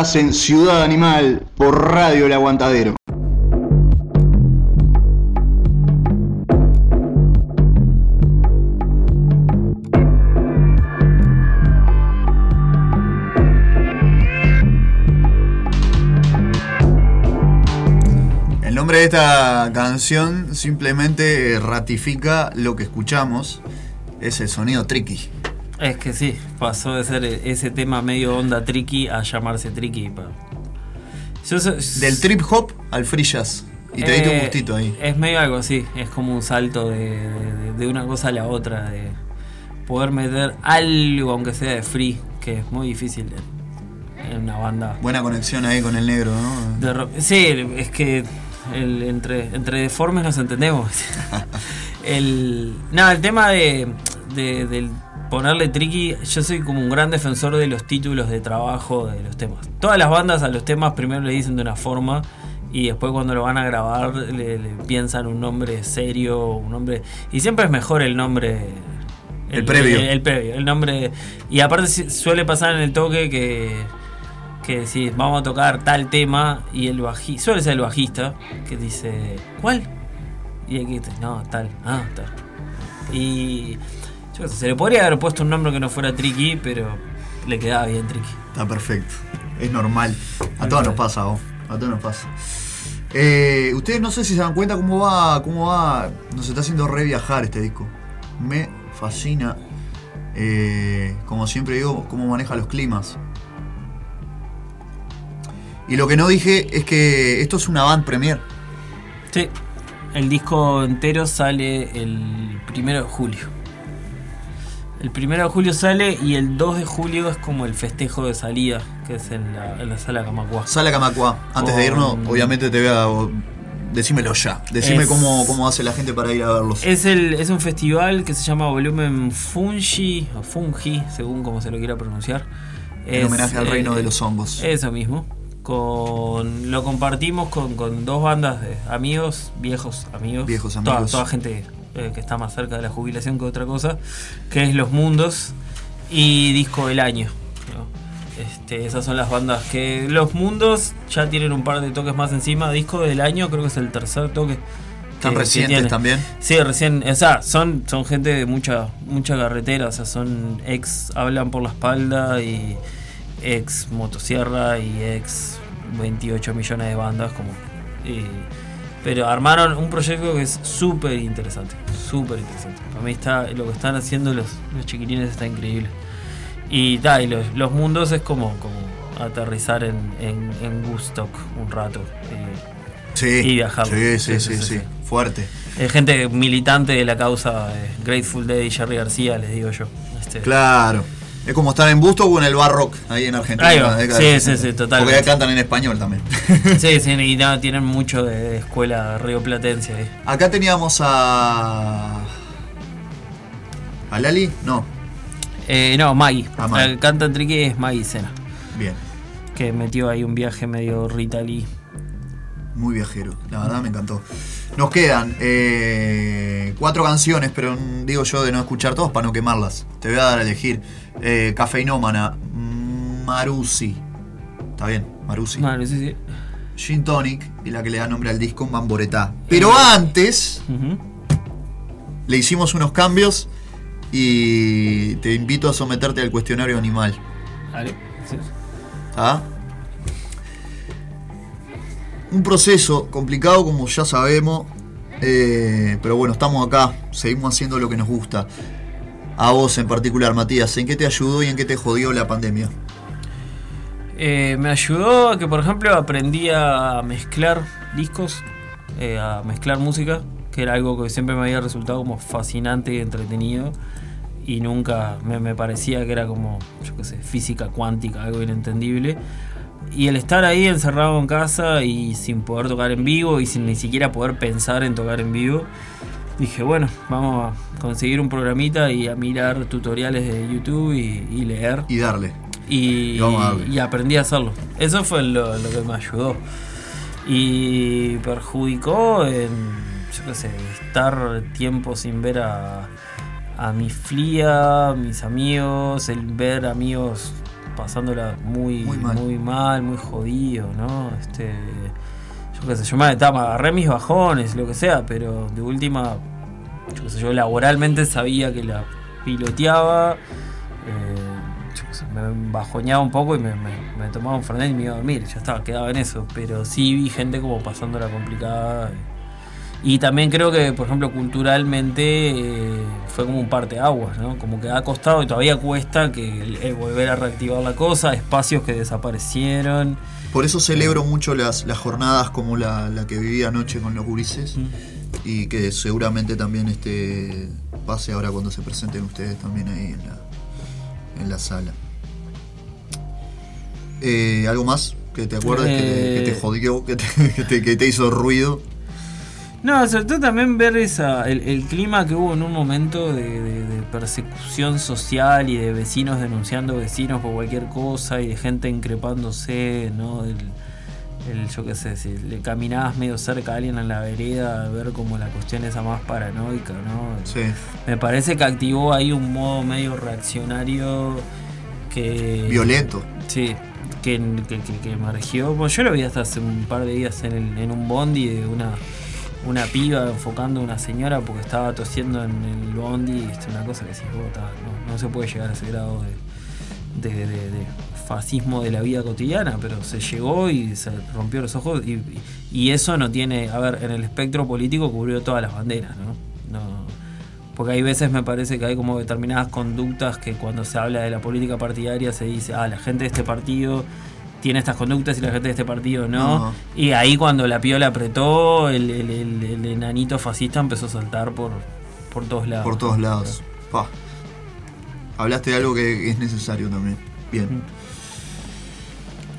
Speaker 5: En Ciudad Animal por Radio El Aguantadero. El nombre de esta canción simplemente ratifica lo que escuchamos. Es el sonido tricky.
Speaker 6: Es que sí, pasó de ser ese tema medio onda tricky a llamarse tricky. pa. Yo so-
Speaker 5: Del trip hop al free jazz. Y te diste un
Speaker 6: Eh,
Speaker 5: gustito ahí.
Speaker 6: Es medio algo así, es como un salto de, de- de una cosa a la otra, de poder meter algo, aunque sea de free, que es muy difícil en, en una banda.
Speaker 5: Buena conexión ahí con el negro, ¿no?
Speaker 6: de. Sí, es que el- entre, entre deformes nos entendemos. <laughs> el, nada, el tema de, de- del ponerle tricky, yo soy como un gran defensor de los títulos de trabajo de los temas. Todas las bandas a los temas primero le dicen de una forma y después cuando lo van a grabar le, le piensan un nombre serio, un nombre... Y siempre es mejor el nombre...
Speaker 5: El previo.
Speaker 6: El, el previo, el nombre... Y aparte suele pasar en el toque que que decís, vamos a tocar tal tema y el bajista, suele ser el bajista, que dice, ¿cuál? Y aquí dice, no, tal, ah, tal. Y yo qué sé, se le podría haber puesto un nombre que no fuera Tricky, pero le quedaba bien Tricky.
Speaker 5: Está perfecto. Es normal. A todos nos pasa, vos. A todos nos pasa. Eh, ustedes no sé si se dan cuenta cómo va, cómo va. Nos está haciendo re viajar este disco. Me fascina. eh, como siempre digo, cómo maneja los climas. Y lo que no dije es que esto es una band premier.
Speaker 6: Sí, el disco entero sale el primero de julio. El primero de julio sale y el 2 de julio es como el festejo de salida, que es en la, en la sala Camacua.
Speaker 5: Sala Camacua. Antes de irnos, obviamente te voy a. Decímelo ya. Decime
Speaker 6: Es-
Speaker 5: cómo, cómo hace la gente para ir a verlos.
Speaker 6: Es, el, es un festival que se llama Volumen Fungi, o Fungi, según como se lo quiera pronunciar.
Speaker 5: En homenaje al
Speaker 6: eh,
Speaker 5: reino de los hongos.
Speaker 6: Eso mismo. Con, lo compartimos con, con dos bandas de amigos, viejos amigos.
Speaker 5: Viejos
Speaker 6: Toda-
Speaker 5: amigos.
Speaker 6: Toda, gente eh, que está más cerca de la jubilación que otra cosa. Que es Los Mundos y Disco del Año. ¿no? Este, esas son las bandas que. Los Mundos ya tienen un par de toques más encima. Disco del Año creo que es el tercer toque. Que
Speaker 5: recientes también.
Speaker 6: Sí, recién, o sea, son, son gente de mucha, mucha carretera, o sea, son ex hablan por la espalda y ex motosierra y ex 28 millones de bandas, como. y- pero armaron un proyecto que es súper interesante, súper interesante. Para mí está, lo que están haciendo los, los chiquilines está increíble. Y, ta, y los, los mundos es como, como aterrizar en, en, en Woodstock un rato. eh,
Speaker 5: Sí.
Speaker 6: y viajar.
Speaker 5: Sí, sí, sí, sí. Fuerte.
Speaker 6: Eh, gente militante de la causa eh, Grateful Dead y Jerry García, les digo yo. Este,
Speaker 5: Claro. Es como estar en Busto o en el Barrock, ahí en Argentina.
Speaker 6: Ahí Sí,
Speaker 5: de
Speaker 6: sí,
Speaker 5: 60.
Speaker 6: sí, totalmente.
Speaker 5: Porque ya cantan en español también. <laughs>
Speaker 6: Sí, sí, y nada, tienen mucho de, escuela rioplatense ahí.
Speaker 5: Acá teníamos a. ¿A Lali? No.
Speaker 6: Eh, no, Maggie.
Speaker 5: Ah, Maggie.
Speaker 6: El canta tricky es Maggie Sena.
Speaker 5: Bien.
Speaker 6: Que metió ahí un viaje medio Rita Lee.
Speaker 5: Muy viajero, la verdad me encantó. Nos quedan eh, cuatro canciones, pero digo yo de no escuchar todas para no quemarlas. Te voy a dar a elegir. Eh, Cafeinómana, Marusi. ¿Está bien? Marusi.
Speaker 6: Vale, sí.
Speaker 5: Gin Tonic y la que le da nombre al disco Mamboretá. Pero antes le hicimos unos cambios y te invito a someterte al cuestionario animal.
Speaker 6: Vale. sí.
Speaker 5: ¿Ah? Un proceso complicado como ya sabemos, eh, pero bueno, estamos acá, seguimos haciendo lo que nos gusta. A vos en particular, Matías, ¿en qué te ayudó y en qué te jodió la pandemia?
Speaker 6: Eh, me ayudó a que, por ejemplo, aprendí a mezclar discos, eh, a mezclar música, que era algo que siempre me había resultado como fascinante y entretenido. Y nunca me, me parecía que era como, yo qué sé, física cuántica, algo inentendible. Y el estar ahí encerrado en casa y sin poder tocar en vivo y sin ni siquiera poder pensar en tocar en vivo, dije, bueno, vamos a conseguir un programita y a mirar tutoriales de YouTube y, y leer.
Speaker 5: Y darle.
Speaker 6: Y,
Speaker 5: Y
Speaker 6: aprendí a hacerlo. Eso fue lo, lo que me ayudó. Y perjudicó en, yo qué sé, estar tiempo sin ver a, a mi flia, mis amigos, el ver amigos pasándola muy,
Speaker 5: Muy
Speaker 6: muy
Speaker 5: mal.
Speaker 6: muy, jodido, ¿no? Este, yo qué sé, yo me, agarré mis bajones, lo que sea, pero de última, yo qué sé, yo laboralmente sabía que la piloteaba. eh, me bajoñaba un poco y me, me- me tomaba un fernet y me iba a dormir. Ya estaba, quedaba en eso. Pero sí vi gente como pasándola complicada. Y también creo que, por ejemplo, culturalmente eh, fue como un parteaguas, ¿no? Como que ha costado y todavía cuesta que el- el volver a reactivar la cosa, espacios que desaparecieron.
Speaker 5: Por eso celebro mucho las, las jornadas como la, la que viví anoche con los gurises y que seguramente también este pase ahora cuando se presenten ustedes también ahí en la, en la sala. Eh, ¿Algo más que te acuerdes que, te, que te
Speaker 6: Eh.
Speaker 5: jodió, que te, <laughs> que te- que te hizo ruido?
Speaker 6: No, sobre todo también ver esa, el, el clima que hubo en un momento de, de- de persecución social y de vecinos denunciando vecinos por cualquier cosa y de gente increpándose, ¿no? El, el, yo qué sé, si le caminabas medio cerca a alguien en la vereda, ver como la cuestión esa más paranoica, ¿no?
Speaker 5: Sí.
Speaker 6: Me parece que activó ahí un modo medio reaccionario que...
Speaker 5: Violento.
Speaker 6: Sí, que, que, que- que emergió. Bueno, yo lo vi hasta hace un par de días en, el- en un bondi de una, una piba enfocando a una señora porque estaba tosiendo en el bondi. Es una cosa que si no, no se puede llegar a ese grado de, de- de- de fascismo de la vida cotidiana, pero se llegó y se rompió los ojos. Y, y eso no tiene. A ver, en el espectro político cubrió todas las banderas, ¿no? no porque hay veces me parece que hay como determinadas conductas que cuando se habla de la política partidaria se dice, ah, la gente de este partido tiene estas conductas y la gente de este partido no.
Speaker 5: No.
Speaker 6: Y ahí cuando la piola apretó, el, el- el- el enanito fascista empezó a saltar por, por todos lados.
Speaker 5: Por todos lados. Pa. Hablaste de algo que es necesario también. Bien.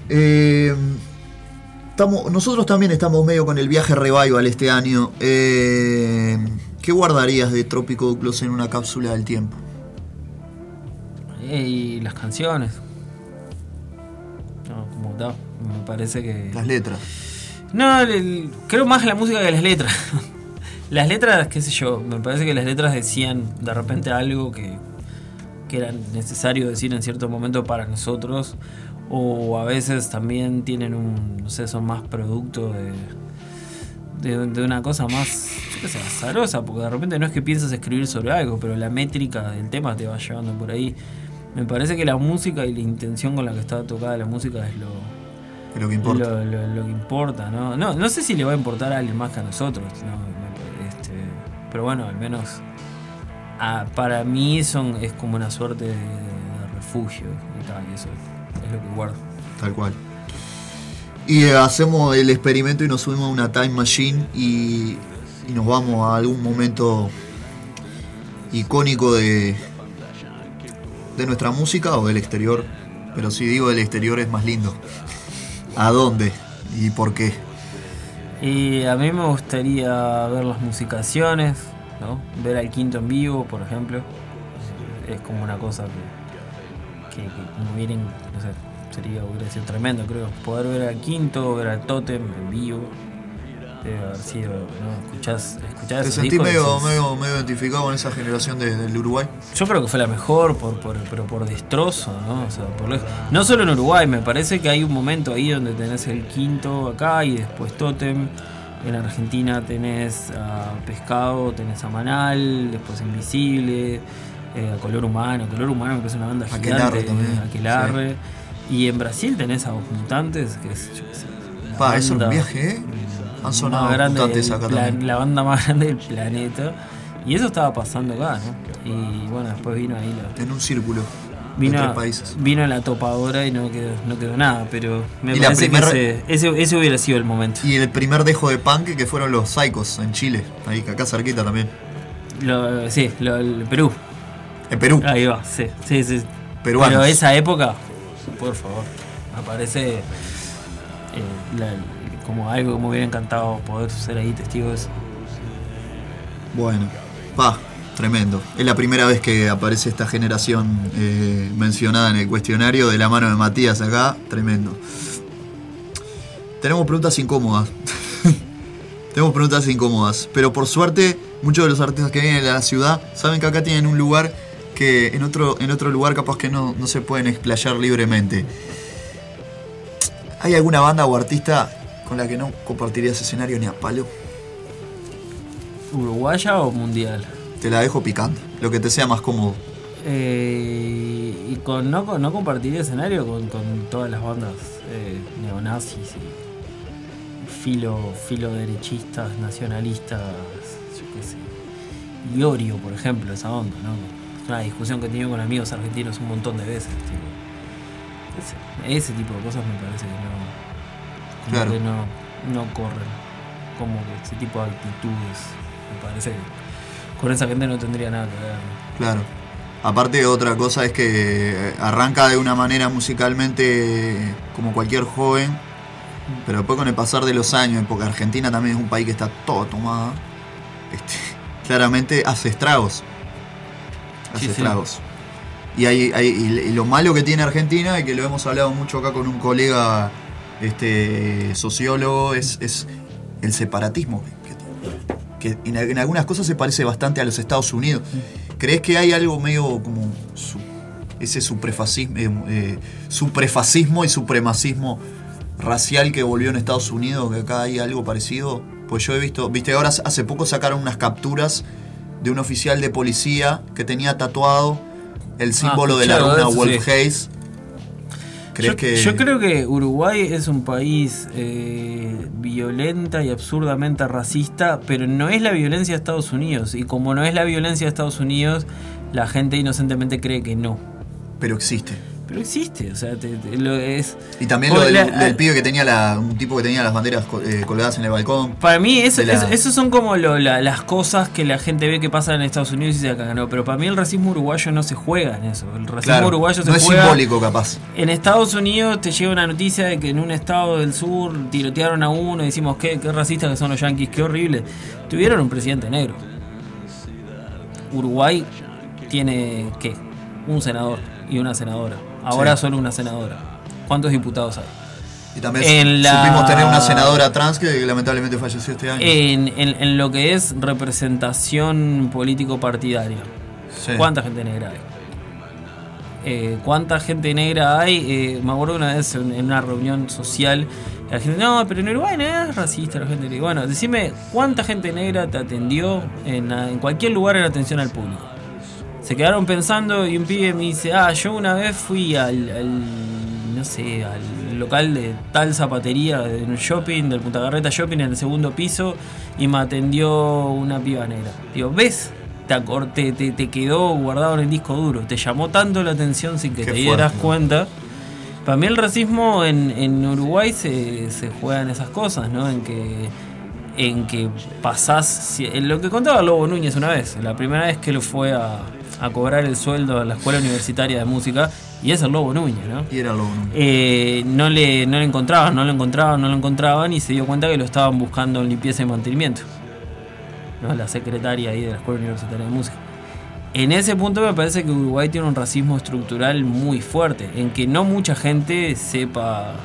Speaker 5: Eh, estamos, nosotros también estamos medio con el viaje revival este año. Eh, ¿Qué guardarías de Trópico Duclos en una cápsula del tiempo?
Speaker 6: Eh, y las canciones. Me parece que...
Speaker 5: Las letras.
Speaker 6: No, el- creo más la música que las letras. <laughs> las letras, qué sé yo, me parece que las letras decían de repente algo que, que era necesario decir en cierto momento para nosotros. O a veces también tienen un, no sé, son más producto de, de, de una cosa más, yo qué sé, azarosa, porque de repente no es que piensas escribir sobre algo, pero la métrica del tema te va llevando por ahí. Me parece que la música y la intención con la que está tocada la música es lo,
Speaker 5: Es lo que importa.
Speaker 6: lo, lo- lo que importa, ¿no? ¿no? No sé si le va a importar a alguien más que a nosotros, ¿no? Este, pero bueno, al menos para mí son, es como una suerte de, de refugio y tal, y eso es lo que guardo.
Speaker 5: Tal cual. Y eh, hacemos el experimento y nos subimos a una time machine y, y nos vamos a algún momento icónico de, de nuestra música o del exterior. Pero si digo del exterior es más lindo. ¿A dónde? ¿Y por qué?
Speaker 6: Y a mí me gustaría ver las musicaciones, ¿no? Ver al quinto en vivo, por ejemplo. Es como una cosa que, que, que como vienen, no sé, sería, hubiera sido tremendo, creo. Poder ver al quinto, ver al Totem en vivo. Debe haber sido, ¿no? Escuchás, escuchás
Speaker 5: ¿Te sentís medio,
Speaker 6: decís,
Speaker 5: medio, medio identificado con esa generación de- del Uruguay?
Speaker 6: Yo creo que fue la mejor, por, por- pero por destrozo, ¿no? O sea, por lejos. no solo en Uruguay, me parece que hay un momento ahí donde tenés el quinto acá y después Totem. En Argentina tenés a Pescado, tenés a Manal, después Invisible, eh, a Color Humano. Color Humano me parece una banda gigante.
Speaker 5: Aquelarre también,
Speaker 6: Aquelarre. Y en Brasil tenés a Los Mutantes, que es, yo qué sé, la
Speaker 5: Pa, eso es un
Speaker 6: banda
Speaker 5: viaje, ¿eh? Han sonado
Speaker 6: del
Speaker 5: acá también.
Speaker 6: La banda más <laughs> grande del planeta. Y eso estaba pasando acá, ¿no? Y bueno, después vino ahí la.
Speaker 5: En un círculo.
Speaker 6: Vino,
Speaker 5: países.
Speaker 6: vino la topadora y no quedó, no quedó nada, pero me
Speaker 5: Y
Speaker 6: parece
Speaker 5: primer-
Speaker 6: que ese, ese, ese hubiera sido el momento.
Speaker 5: Y el primer dejo de punk que fueron los Psychos en Chile, ahí acá cerquita también.
Speaker 6: Lo- sí, lo, el Perú.
Speaker 5: En Perú.
Speaker 6: Ahí va, sí, sí, sí.
Speaker 5: Peruanos.
Speaker 6: Pero esa época, por favor, me parece eh, la- como algo que me hubiera encantado poder ser ahí testigo de eso.
Speaker 5: Bueno, pa, tremendo. Es la primera vez que aparece esta generación eh, mencionada en el cuestionario de la mano de Matías acá. Tremendo. Tenemos preguntas incómodas. <laughs> Tenemos preguntas incómodas. Pero por suerte, muchos de los artistas que vienen de la ciudad saben que acá tienen un lugar que en otro, en otro lugar capaz que no, no se pueden explayar libremente. ¿Hay alguna banda o artista con la que no compartirías escenario ni a palo?
Speaker 6: ¿Uruguaya o mundial?
Speaker 5: Te la dejo picando. Lo que te sea más cómodo.
Speaker 6: Eh, y con no, no compartiría escenario con, con todas las bandas eh, neonazis y filo, filo derechistas, nacionalistas, yo qué sé. Iorio, por ejemplo, esa onda, ¿no? Es una discusión que he tenido con amigos argentinos un montón de veces, tipo. Ese, ese tipo de cosas me parece que no. Como
Speaker 5: Claro.
Speaker 6: que no, no corren. Como que ese tipo de actitudes. Me parece que con esa gente no tendría nada que ver.
Speaker 5: Claro. Aparte otra cosa es que arranca de una manera musicalmente como cualquier joven, pero después con el pasar de los años, porque Argentina también es un país que está todo tomado, este, <laughs> claramente hace estragos. Hace
Speaker 6: Sí, sí.
Speaker 5: estragos. Y, hay, hay- y lo malo que tiene Argentina, y que lo hemos hablado mucho acá con un colega este, sociólogo, es, es el separatismo. Que, que en, en algunas cosas se parece bastante a los Estados Unidos. ¿Crees que hay algo medio como su- ese suprefascismo, eh, eh, y supremacismo racial que volvió en Estados Unidos, que acá hay algo parecido. Pues yo he visto, viste, ahora hace poco sacaron unas capturas de un oficial de policía que tenía tatuado el símbolo de la
Speaker 6: eso,
Speaker 5: Wolf
Speaker 6: sí.
Speaker 5: Hayes. ¿Crees
Speaker 6: yo,
Speaker 5: que.?
Speaker 6: yo creo que Uruguay es un país eh, violenta y absurdamente racista, pero no es la violencia de Estados Unidos. Y como no es la violencia de Estados Unidos, la gente inocentemente cree que no.
Speaker 5: Pero existe.
Speaker 6: Pero existe, o sea, te- te- lo es.
Speaker 5: Y también lo
Speaker 6: O
Speaker 5: del,
Speaker 6: la-
Speaker 5: del pibe que tenía la. un tipo que tenía las banderas eh, colgadas en el balcón.
Speaker 6: Para mí, eso,
Speaker 5: la-
Speaker 6: eso- son como lo- la- las cosas que la gente ve que pasan en Estados Unidos y se acá no. Pero para mí el racismo uruguayo no se juega en eso. El racismo
Speaker 5: Claro,
Speaker 6: uruguayo se
Speaker 5: no es
Speaker 6: juega.
Speaker 5: simbólico, capaz.
Speaker 6: En Estados Unidos te llega una noticia de que en un estado del sur tirotearon a uno y decimos qué, qué racistas que son los yanquis, qué horrible. Tuvieron un presidente negro. Uruguay tiene qué? Un senador y una senadora. Ahora
Speaker 5: Sí.
Speaker 6: solo una senadora. ¿Cuántos diputados hay?
Speaker 5: Y también
Speaker 6: En la-
Speaker 5: supimos tener una senadora trans que lamentablemente falleció este año.
Speaker 6: En, en- en lo que es representación político-partidaria.
Speaker 5: Sí.
Speaker 6: ¿Cuánta gente negra hay? Eh, ¿Cuánta gente negra hay? Eh, me acuerdo una vez en, en una reunión social, la gente, no, pero en Uruguay no es racista la gente. negra". Bueno, decime, ¿cuánta gente negra te atendió en, en cualquier lugar en atención al público? Se quedaron pensando y un pibe me dice, ah, yo una vez fui al, al, no sé, al local de tal zapatería, de un shopping, del Punta Carreta Shopping en el segundo piso y me atendió una piba negra. Digo, ¿ves? Te, te, te- quedó guardado en el disco duro. Te llamó tanto la atención sin que
Speaker 5: Qué
Speaker 6: te dieras
Speaker 5: fuerte.
Speaker 6: cuenta. Para mí el racismo en, en Uruguay se, se juega en esas cosas, ¿no? En que en que pasás. en lo que contaba Lobo Núñez una vez, la primera vez que lo fue a, a cobrar el sueldo a la Escuela Universitaria de Música, y es el Lobo Núñez, ¿no?
Speaker 5: Y era Lobo Núñez.
Speaker 6: Eh, no, le, no le encontraban, no lo encontraban, no lo encontraban, y se dio cuenta que lo estaban buscando en limpieza y mantenimiento. ¿no? La secretaria ahí de la Escuela Universitaria de Música. En ese punto me parece que Uruguay tiene un racismo estructural muy fuerte, en que no mucha gente sepa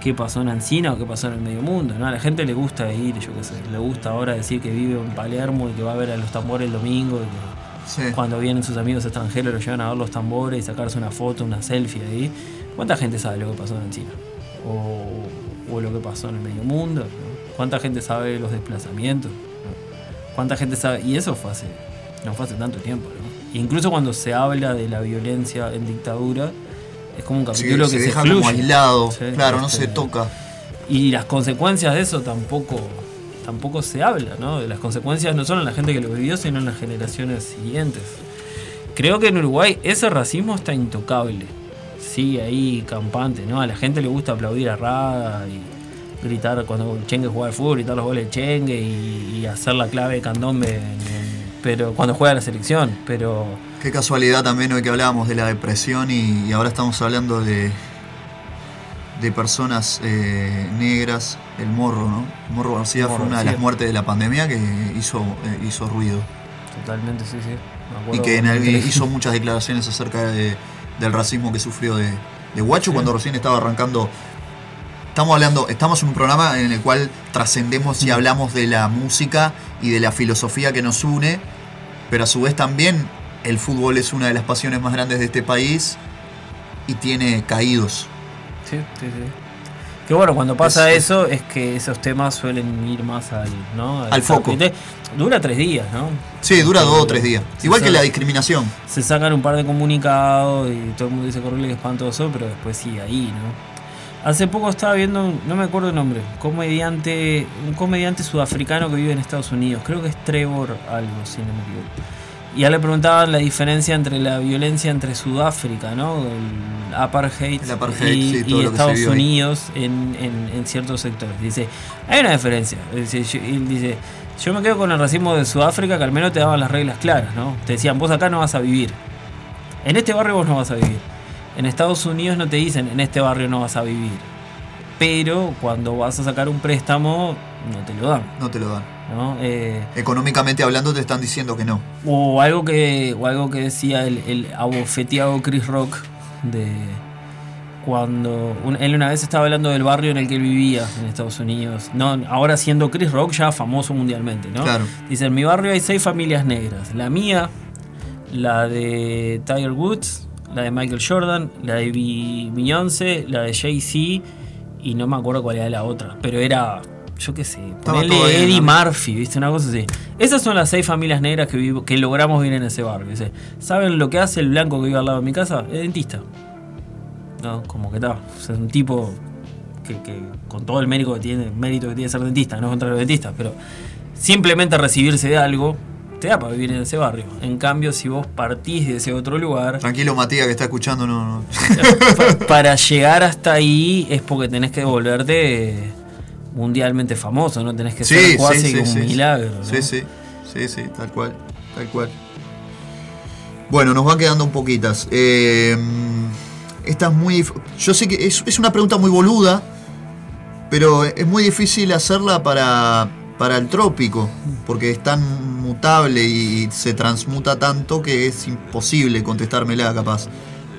Speaker 6: qué pasó en Ancina o qué pasó en el medio mundo. ¿no? A la gente le gusta ir, yo qué sé, le gusta ahora decir que vive en Palermo y que va a ver a los tambores el domingo y que
Speaker 5: Sí.
Speaker 6: cuando vienen sus amigos extranjeros los llevan a ver los tambores y sacarse una foto, una selfie ahí. ¿Cuánta gente sabe lo que pasó en China? O, o lo que pasó en el medio mundo. ¿no? ¿Cuánta gente sabe los desplazamientos? ¿no? ¿Cuánta gente sabe? Y eso fue hace, no fue hace tanto tiempo. ¿no? Incluso cuando se habla de la violencia en dictadura, es como un
Speaker 5: Sí,
Speaker 6: capítulo
Speaker 5: se
Speaker 6: que se
Speaker 5: deja
Speaker 6: excluye.
Speaker 5: como aislado.
Speaker 6: Sí,
Speaker 5: claro, no
Speaker 6: este,
Speaker 5: se toca.
Speaker 6: y las consecuencias de eso tampoco tampoco se habla, ¿no? De las consecuencias no solo en la gente que lo vivió, sino en las generaciones siguientes. Creo que en Uruguay ese racismo está intocable. Sigue ahí campante, ¿no? A la gente le gusta aplaudir a Rada y gritar cuando Chengue juega al fútbol, gritar los goles de Chengue y, hacer la clave de candombe pero cuando juega la selección, pero
Speaker 5: Qué casualidad también hoy que hablábamos de la depresión y, y ahora estamos hablando de, de personas eh, negras, el morro, ¿no? El morro García
Speaker 6: Morro
Speaker 5: fue una de las muertes de la pandemia que hizo, eh, hizo ruido.
Speaker 6: totalmente sí, sí. Me
Speaker 5: Y que en el- hizo muchas declaraciones acerca de- del racismo que sufrió de, de Guacho cuando recién estaba arrancando. Estamos hablando, estamos en un programa en el cual trascendemos y hablamos de la música y de la filosofía que nos une, pero a su vez también el fútbol es una de las pasiones más grandes de este país y tiene caídos.
Speaker 6: Sí, sí, sí. Que bueno, cuando pasa
Speaker 5: Es-
Speaker 6: eso es que esos temas suelen ir más al, ¿no?
Speaker 5: Al foco.
Speaker 6: tapete. Dura tres días, ¿no?
Speaker 5: Sí, dura dos o tres días.
Speaker 6: Se
Speaker 5: Igual que la discriminación.
Speaker 6: Se sacan un par de comunicados y todo el mundo dice horrible, que espantoso, pero después sigue ahí, ¿no? Hace poco estaba viendo, un- no me acuerdo el nombre, comediante, un comediante sudafricano que vive en Estados Unidos, creo que es Trevor algo, si no me equivoco. Y ya le preguntaban la diferencia entre la violencia entre Sudáfrica, ¿no? El apartheid,
Speaker 5: El apartheid,
Speaker 6: y,
Speaker 5: sí,
Speaker 6: Estados. Unidos en, en- en ciertos sectores. Dice, hay una diferencia. Él dice, yo me quedo con el racismo de Sudáfrica que al menos te daban las reglas claras, ¿no? Te decían, vos acá no vas a vivir. En este barrio vos no vas a vivir. En Estados Unidos no te dicen, en este barrio no vas a vivir. Pero cuando vas a sacar un préstamo, no te lo dan.
Speaker 5: No te lo dan.
Speaker 6: ¿No? Eh,
Speaker 5: Económicamente hablando te están diciendo que no.
Speaker 6: o algo que, o algo que decía el, el abofeteado Chris Rock de cuando un- él una vez estaba hablando del barrio en el que él vivía en Estados Unidos. No, ahora siendo Chris Rock ya famoso mundialmente, ¿no?
Speaker 5: Claro.
Speaker 6: Dice, en mi barrio hay seis familias negras. La mía, la de Tiger Woods, la de Michael Jordan, la de Beyoncé, la de Jay-Z y no me acuerdo cuál era la otra, pero era, yo qué sé,
Speaker 5: bien,
Speaker 6: Eddie. Murphy, ¿viste? Una cosa así. Esas son las seis familias negras que, vivo, que logramos vivir en ese barrio. ¿viste? ¿Saben lo que hace el blanco que vive al lado de mi casa? Es dentista. ¿no? Como que está. Es un tipo que, que con todo el mérito que tiene, mérito que tiene ser dentista, no contra los dentistas, pero simplemente recibirse de algo te da para vivir en ese barrio. En cambio, si vos partís de ese otro lugar,
Speaker 5: Tranquilo, Matías, que está escuchando, no, no. <laughs>
Speaker 6: pa- para llegar hasta ahí es porque tenés que volverte mundialmente famoso, no tenés que ser como un milagro. ¿no?
Speaker 5: Sí, sí, sí, sí, tal cual, tal cual. Bueno, nos van quedando un poquitas. Eh, esta es muy... Yo sé que es, es una pregunta muy boluda, pero es muy difícil hacerla para, para el trópico, porque es tan mutable y se transmuta tanto que es imposible contestármela capaz.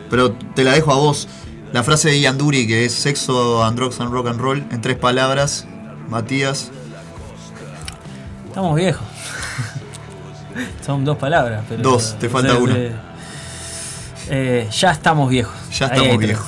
Speaker 5: Pero te la dejo a vos. La frase de Ian Dury, que es sexo, and drugs and rock and roll, en tres palabras. Matías.
Speaker 6: Estamos viejos. <laughs> Son dos palabras, pero.
Speaker 5: Dos, te falta una.
Speaker 6: eh, eh, ya estamos viejos.
Speaker 5: Ya estamos viejos.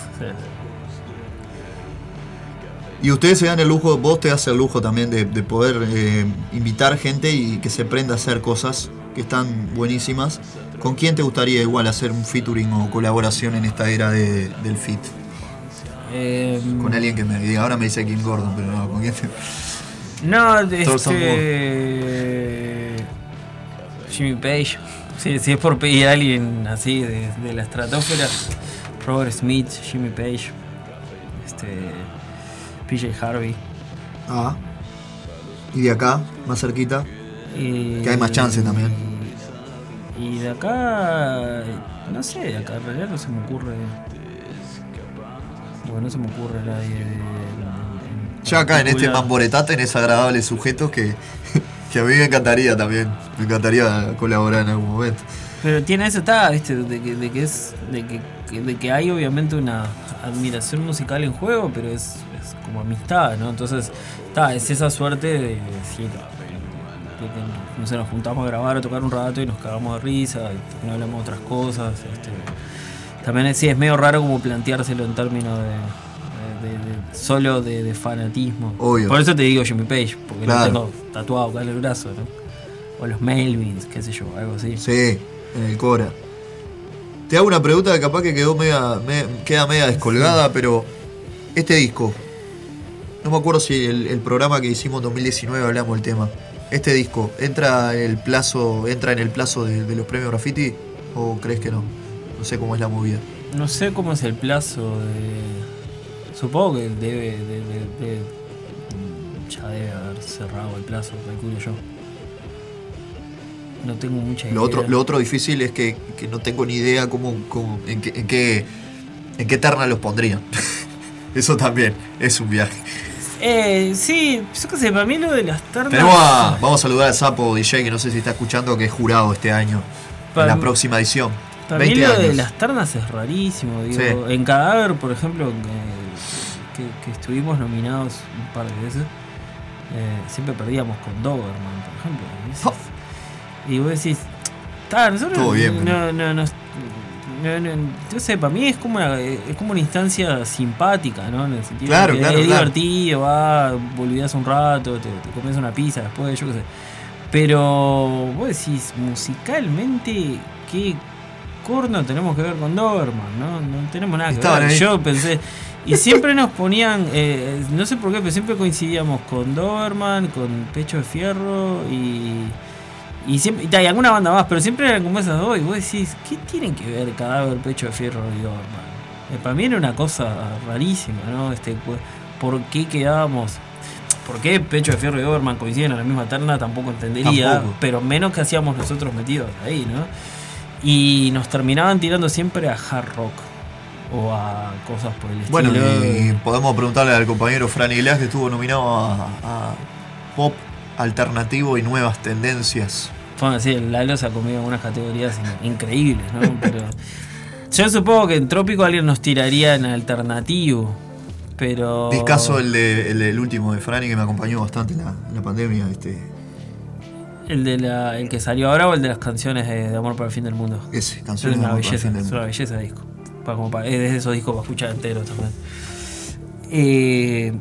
Speaker 5: Y ustedes se dan el lujo, vos te das el lujo también de, de poder eh, invitar gente y que se prenda a hacer cosas que están buenísimas. ¿Con quién te gustaría igual hacer un featuring o colaboración en esta era de- del fit?
Speaker 6: Eh,
Speaker 5: Con alguien que me diga, ahora me dice Kim Gordon, pero no, ¿con quién te- <laughs>
Speaker 6: No, este. Jimmy Page. Sí, si es por pedir a alguien así de, de la estratosfera, Robert Smith, Jimmy Page, este. PJ Harvey.
Speaker 5: Ah. Y de acá, más cerquita,
Speaker 6: Y-
Speaker 5: que hay más chances también.
Speaker 6: Y de acá. No sé, de acá en realidad no se me ocurre. Bueno, no se me ocurre nadie.
Speaker 5: Ya acá en este mamboretá tenés agradables sujetos que, <laughs> que a mí me encantaría también. Me encantaría colaborar en algún momento.
Speaker 6: Pero tiene eso, está, viste, de que, de que es. De que, de que hay obviamente una admiración musical en juego, pero es, es como amistad, ¿no? Entonces, está, es esa suerte de decir. de que, no sé, nos juntamos a grabar, a tocar un rato y nos cagamos de risa, y no hablamos de otras cosas. Este, también sí, es medio raro como planteárselo en términos de. de- solo de, de fanatismo.
Speaker 5: Obvio.
Speaker 6: Por eso te digo Jimmy Page, porque
Speaker 5: Claro.
Speaker 6: lo tengo tatuado acá en el brazo, ¿no? O los Melvins, qué sé yo, algo así.
Speaker 5: Sí, en el Cora. Te hago una pregunta que capaz que quedó media, me- queda media descolgada, pero este disco, no me acuerdo si el, el programa que hicimos en 2019 hablamos del tema. Este disco, ¿entra en el plazo, entra en el plazo de, de los premios graffiti o crees que no? No sé cómo es la movida.
Speaker 6: No sé cómo es el plazo de. Supongo que debe. de- de- de- ya debe haber cerrado el plazo, calculo yo. No tengo mucha idea.
Speaker 5: Lo otro, lo otro difícil es que, que no tengo ni idea cómo, cómo- en, qué, en, qué, en qué terna los pondrían. <laughs> Eso también es un viaje.
Speaker 6: Eh, sí, yo qué sé, para mí lo de las ternas.
Speaker 5: Tenemos a, vamos a saludar al Sapo DJ, que no sé si está escuchando, que es jurado este año,
Speaker 6: Para
Speaker 5: en la
Speaker 6: mí-
Speaker 5: próxima edición.
Speaker 6: Para mí
Speaker 5: 20
Speaker 6: lo de las ternas es rarísimo. Digo,
Speaker 5: Sí.
Speaker 6: En Cadáver, por ejemplo, que, que- que estuvimos nominados un par de veces, eh, siempre perdíamos con Doberman, por ejemplo. Y vos decís, "Ta, nosotros
Speaker 5: Todo bien,
Speaker 6: no,
Speaker 5: pero-
Speaker 6: no, no, no, no, yo sé, para mí es como una, es como una instancia simpática, ¿no? En el sentido
Speaker 5: Claro,
Speaker 6: de que
Speaker 5: claro,
Speaker 6: es
Speaker 5: claro.
Speaker 6: divertido, va, volvías un rato, te, te comes una pizza después, yo qué sé. Pero vos decís, musicalmente, ¿qué corno tenemos que ver con Doberman? No, no tenemos nada que
Speaker 5: Estaban
Speaker 6: ver.
Speaker 5: ahí.
Speaker 6: Yo pensé. Y siempre nos ponían, eh, no sé por qué, pero siempre coincidíamos con Doberman, con Pecho de Fierro y. Y siempre, y, ta, y alguna banda más, pero siempre eran como esas dos. Y vos decís, ¿qué tienen que ver Cadáver, Pecho de Fierro y Doberman? Eh, para mí era una cosa rarísima, ¿no? Este, ¿Por qué quedábamos.? ¿Por qué Pecho de Fierro y Doberman coinciden en la misma terna? Tampoco entendería.
Speaker 5: Tampoco.
Speaker 6: Pero menos que hacíamos nosotros metidos ahí, ¿no? Y nos terminaban tirando siempre a hard rock. O a cosas por el
Speaker 5: Bueno,
Speaker 6: estilo.
Speaker 5: y podemos preguntarle al compañero Fran Iglesias que estuvo nominado a, a pop alternativo y nuevas tendencias.
Speaker 6: Bueno, sí, Lalo se ha comido algunas categorías in- increíbles, ¿no? Pero yo supongo que en Trópico alguien nos tiraría en alternativo. Pero.
Speaker 5: Discaso el, de, el último de Franny que me acompañó bastante en la, en la pandemia. Este,
Speaker 6: El, de la, el que salió ahora o el de las canciones de, de Amor para el Fin del Mundo.
Speaker 5: Ese,
Speaker 6: Es
Speaker 5: Canciones de
Speaker 6: una
Speaker 5: Amor para el
Speaker 6: belleza,
Speaker 5: Fin del
Speaker 6: es una belleza de disco. para, como para- es de esos discos para escuchar enteros también. Eh,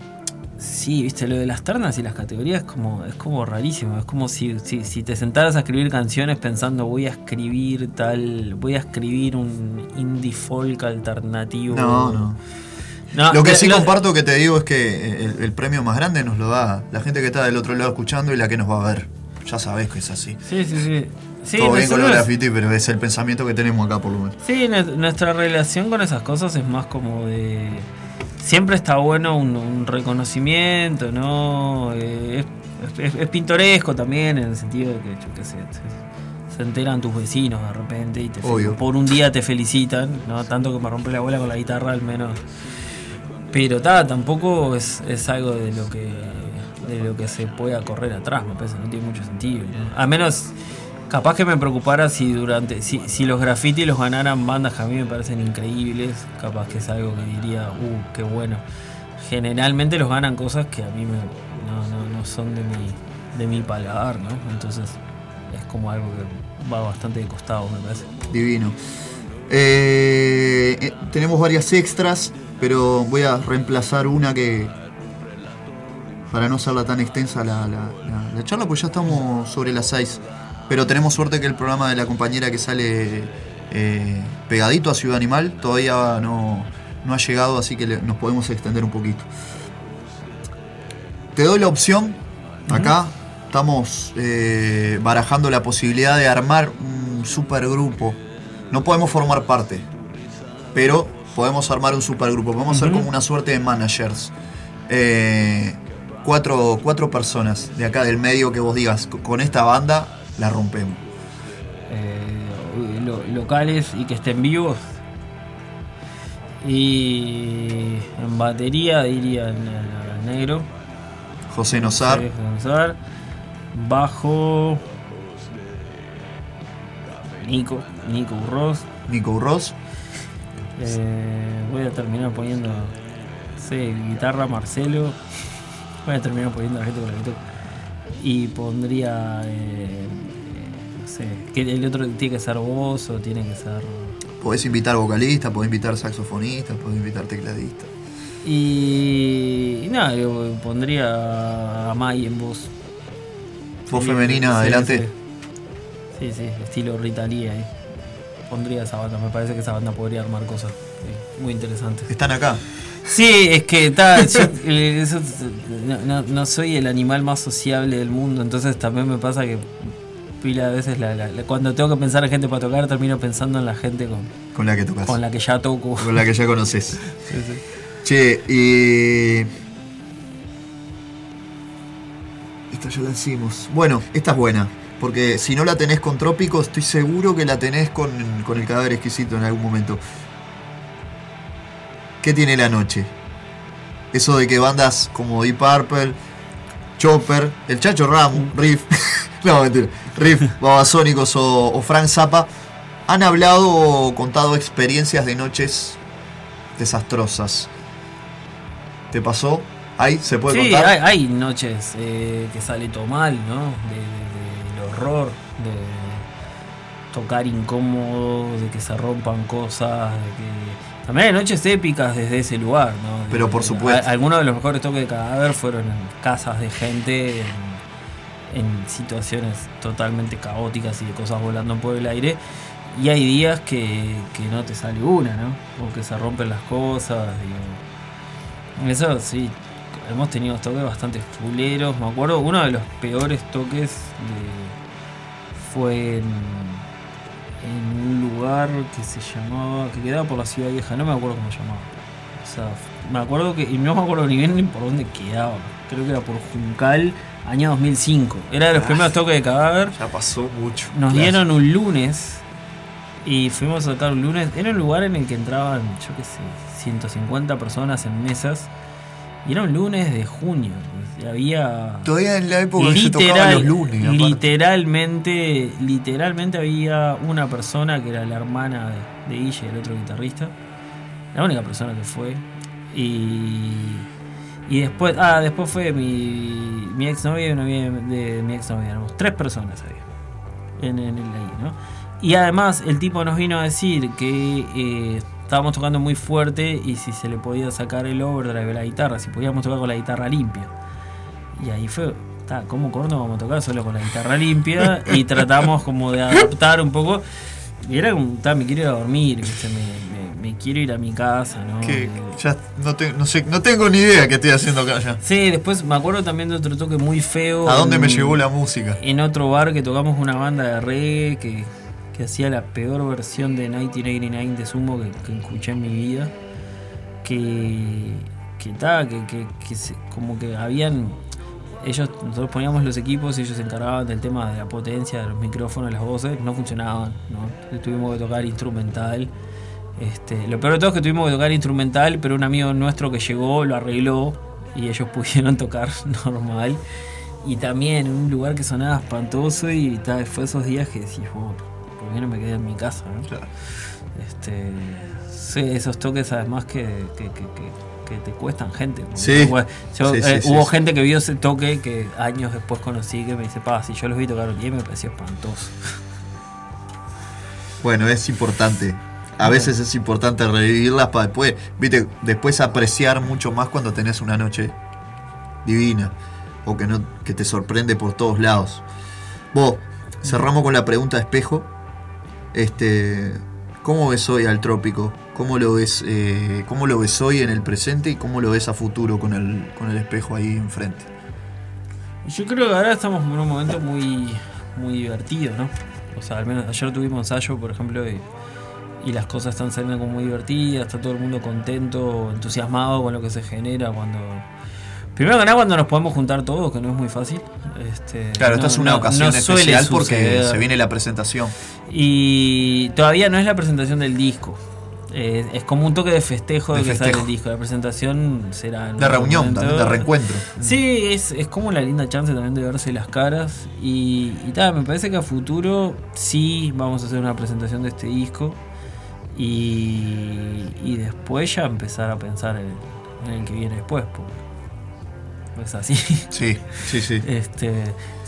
Speaker 6: sí, viste, lo de las ternas y las categorías es como, es como rarísimo. Es como si, si, si te sentaras a escribir canciones pensando voy a escribir tal, voy a escribir un indie folk alternativo.
Speaker 5: No, no.
Speaker 6: No,
Speaker 5: lo que sí
Speaker 6: lo-
Speaker 5: comparto que te digo es que el, el premio más grande nos lo da la gente que está del otro lado escuchando y la que nos va a ver. Ya sabés que es así.
Speaker 6: Sí, sí, sí. Sí,
Speaker 5: Todo bien con los
Speaker 6: nosotros-
Speaker 5: graffiti, pero es el pensamiento que tenemos acá por lo menos.
Speaker 6: Sí, nue- nuestra relación con esas cosas es más como de. Siempre está bueno un, un reconocimiento, ¿no? Eh, es, es- es pintoresco también en el sentido de que, yo qué sé, se, se enteran tus vecinos de repente y te por un día te felicitan, ¿no? Tanto que me rompe la abuela con la guitarra, al menos. Pero ta, tampoco es, es algo de lo que de lo que se pueda correr atrás, me parece, no tiene mucho sentido. ¿no? A menos, capaz que me preocupara si durante si, si los graffiti los ganaran bandas que a mí me parecen increíbles, capaz que es algo que diría, uh, qué bueno. Generalmente los ganan cosas que a mí me, no, no, no son de mi, de mi paladar, ¿no? Entonces es como algo que va bastante de costado, me parece.
Speaker 5: Divino. Eh, eh, tenemos varias extras, pero voy a reemplazar una que. Para no hacerla tan extensa la, la- la- la charla, pues ya estamos sobre las 6. Pero tenemos suerte que el programa de la compañera que sale eh, pegadito a Ciudad Animal todavía no, no ha llegado, así que le- nos podemos extender un poquito. Te doy la opción, acá estamos eh, barajando la posibilidad de armar un supergrupo. No podemos formar parte, pero podemos armar un supergrupo. Podemos ser como una suerte de managers. Eh, cuatro, cuatro personas de acá del medio que vos digas, "Co- con esta banda la rompemos.
Speaker 6: eh, lo- locales y que estén vivos. Y en batería diría el, el negro.
Speaker 5: José Nosar.
Speaker 6: Bajo. Nico. Nico Urroz.
Speaker 5: Nico Urroz.
Speaker 6: Eh, voy a terminar poniendo. guitarra Marcelo. Voy a terminar poniendo la gente con la que toco. Y pondría. eh, no sé. Que el otro tiene que ser voz o tiene que ser.
Speaker 5: Podés invitar vocalistas, podés invitar saxofonistas, podés invitar tecladistas.
Speaker 6: Y, y nada, yo pondría a Mai en voz.
Speaker 5: Voz femenina, adelante.
Speaker 6: Sí, sí, estilo Rita Lee ahí. Pondría esa banda, me parece que esa banda podría armar cosas muy interesantes.
Speaker 5: ¿Están acá?
Speaker 6: Sí, es que ta, yo, eh, eso, no, no- no soy el animal más sociable del mundo, entonces también me pasa que pila de veces la- la- la- cuando tengo que pensar en gente para tocar termino pensando en la gente con,
Speaker 5: Con la que tocas.
Speaker 6: con la que ya toco.
Speaker 5: Con la que ya conoces. <laughs>
Speaker 6: Sí, sí.
Speaker 5: Che, y. Esta ya la hicimos. Bueno, esta es buena. Porque si no la tenés con Trópico, estoy seguro que la tenés con, con el cadáver exquisito en algún momento. ¿Qué tiene la noche? Eso de que bandas como Deep Purple, Chopper, el Chacho Ram, Riff, <laughs> no mentira, Riff, <laughs> Babasónicos o, o Frank Zappa han hablado o contado experiencias de noches desastrosas. ¿Te pasó? ¿Ahí se puede
Speaker 6: Sí,
Speaker 5: contar?
Speaker 6: hay, hay noches eh, que sale todo mal, ¿no? De, de- del horror, de tocar incómodo, de que se rompan cosas, de que... También hay noches épicas desde ese lugar, ¿no?
Speaker 5: Pero por supuesto.
Speaker 6: algunos de los mejores toques de cadáver fueron en casas de gente, en, en situaciones totalmente caóticas y de cosas volando por el aire. Y hay días que, que no te sale una, ¿no? O que se rompen las cosas, digo. Eso sí, hemos tenido toques bastante fuleros. Me acuerdo, uno de los peores toques de- fue en, en un lugar que se llamaba, que quedaba por la ciudad vieja, no me acuerdo cómo se llamaba. O sea, me acuerdo que, y no me acuerdo ni bien ni por dónde quedaba. Creo que era por Juncal, año 2005. Era de los
Speaker 5: Ah.
Speaker 6: primeros toques de cadáver.
Speaker 5: Ya pasó mucho.
Speaker 6: Nos
Speaker 5: Claro.
Speaker 6: dieron un lunes y fuimos a tocar un lunes. Era un lugar en el que entraban, yo qué sé, 150 personas en mesas. Y era un lunes de junio. Había.
Speaker 5: Todavía en la época que se tocaban los lunes. aparte.
Speaker 6: literalmente, literalmente había una persona que era la hermana de, de Guille, el otro guitarrista. La única persona que fue. Y. Y después, ah, después fue mi, mi ex novia y una amiga de mi ex novia. Éramos tres personas ahí. En, en el ahí, ¿no? Y además el tipo nos vino a decir que eh, estábamos tocando muy fuerte y si se le podía sacar el overdrive de la guitarra, si podíamos tocar con la guitarra limpia. Y ahí fue, "Ta, ¿cómo corno vamos a tocar solo con la guitarra limpia? Y tratamos como de adaptar un poco. Y era como, "Ta, me quiero ir a dormir, ¿viste? Me, me- me quiero ir a mi casa, ¿no?
Speaker 5: Que ya no, te- no sé, no tengo ni idea qué estoy haciendo acá ya.
Speaker 6: Sí, después me acuerdo también de otro toque muy feo.
Speaker 5: ¿A dónde me llevó la música?
Speaker 6: En otro bar que tocamos una banda de reggae que, que hacía la peor versión de 1989 de Sumo que, que escuché en mi vida. Que. que que, que, que se- como que habían. Ellos, nosotros poníamos los equipos y ellos se encargaban del tema de la potencia, de los micrófonos, las voces, no funcionaban, ¿no? Tuvimos que tocar instrumental. Este, lo peor de todo es que tuvimos que tocar instrumental, pero un amigo nuestro que llegó lo arregló y ellos <laughs> pudieron tocar normal. Y también en un lugar que sonaba espantoso y ta, fue esos días que decís, "Oh, ¿por qué no me quedé en mi casa? no?". Este, sí, esos toques además que, que, que- que- que te cuestan gente.
Speaker 5: Sí.
Speaker 6: yo,
Speaker 5: Sí,
Speaker 6: eh,
Speaker 5: sí,
Speaker 6: hubo gente que vio ese toque que años después conocí que me dice, pa, si yo los vi tocar día me pareció espantoso.
Speaker 5: Bueno, es importante. A veces es importante revivirlas para después, viste, después apreciar mucho más cuando tenés una noche divina o que no que te sorprende por todos lados. Vos, cerramos con la pregunta de espejo. Este, ¿cómo ves hoy al trópico? ¿Cómo lo ves, eh, cómo lo ves hoy en el presente y cómo lo ves a futuro con el, con el espejo ahí enfrente?
Speaker 6: Yo creo que ahora estamos en un momento muy, muy divertido, ¿no? O sea, al menos ayer tuvimos ensayo, por ejemplo, y, y las cosas están saliendo como muy divertidas, está todo el mundo contento, entusiasmado con lo que se genera cuando... Primero que nada cuando nos podemos juntar todos, que no es muy fácil. Este,
Speaker 5: Claro,
Speaker 6: no-
Speaker 5: esta es una
Speaker 6: no-
Speaker 5: ocasión
Speaker 6: no
Speaker 5: especial porque se viene la presentación.
Speaker 6: Y todavía no es la presentación del disco. Eh, es como un toque de festejo de,
Speaker 5: De
Speaker 6: que sale el disco. La presentación será. en
Speaker 5: De reunión,
Speaker 6: momento.
Speaker 5: también, de reencuentro.
Speaker 6: Sí, es, es como la linda chance también de verse las caras. Y, y tal, me parece que a futuro sí vamos a hacer una presentación de este disco. Y, y después ya empezar a pensar en, en el que viene después. Porque es así. <laughs>
Speaker 5: Sí, sí, sí.
Speaker 6: Este,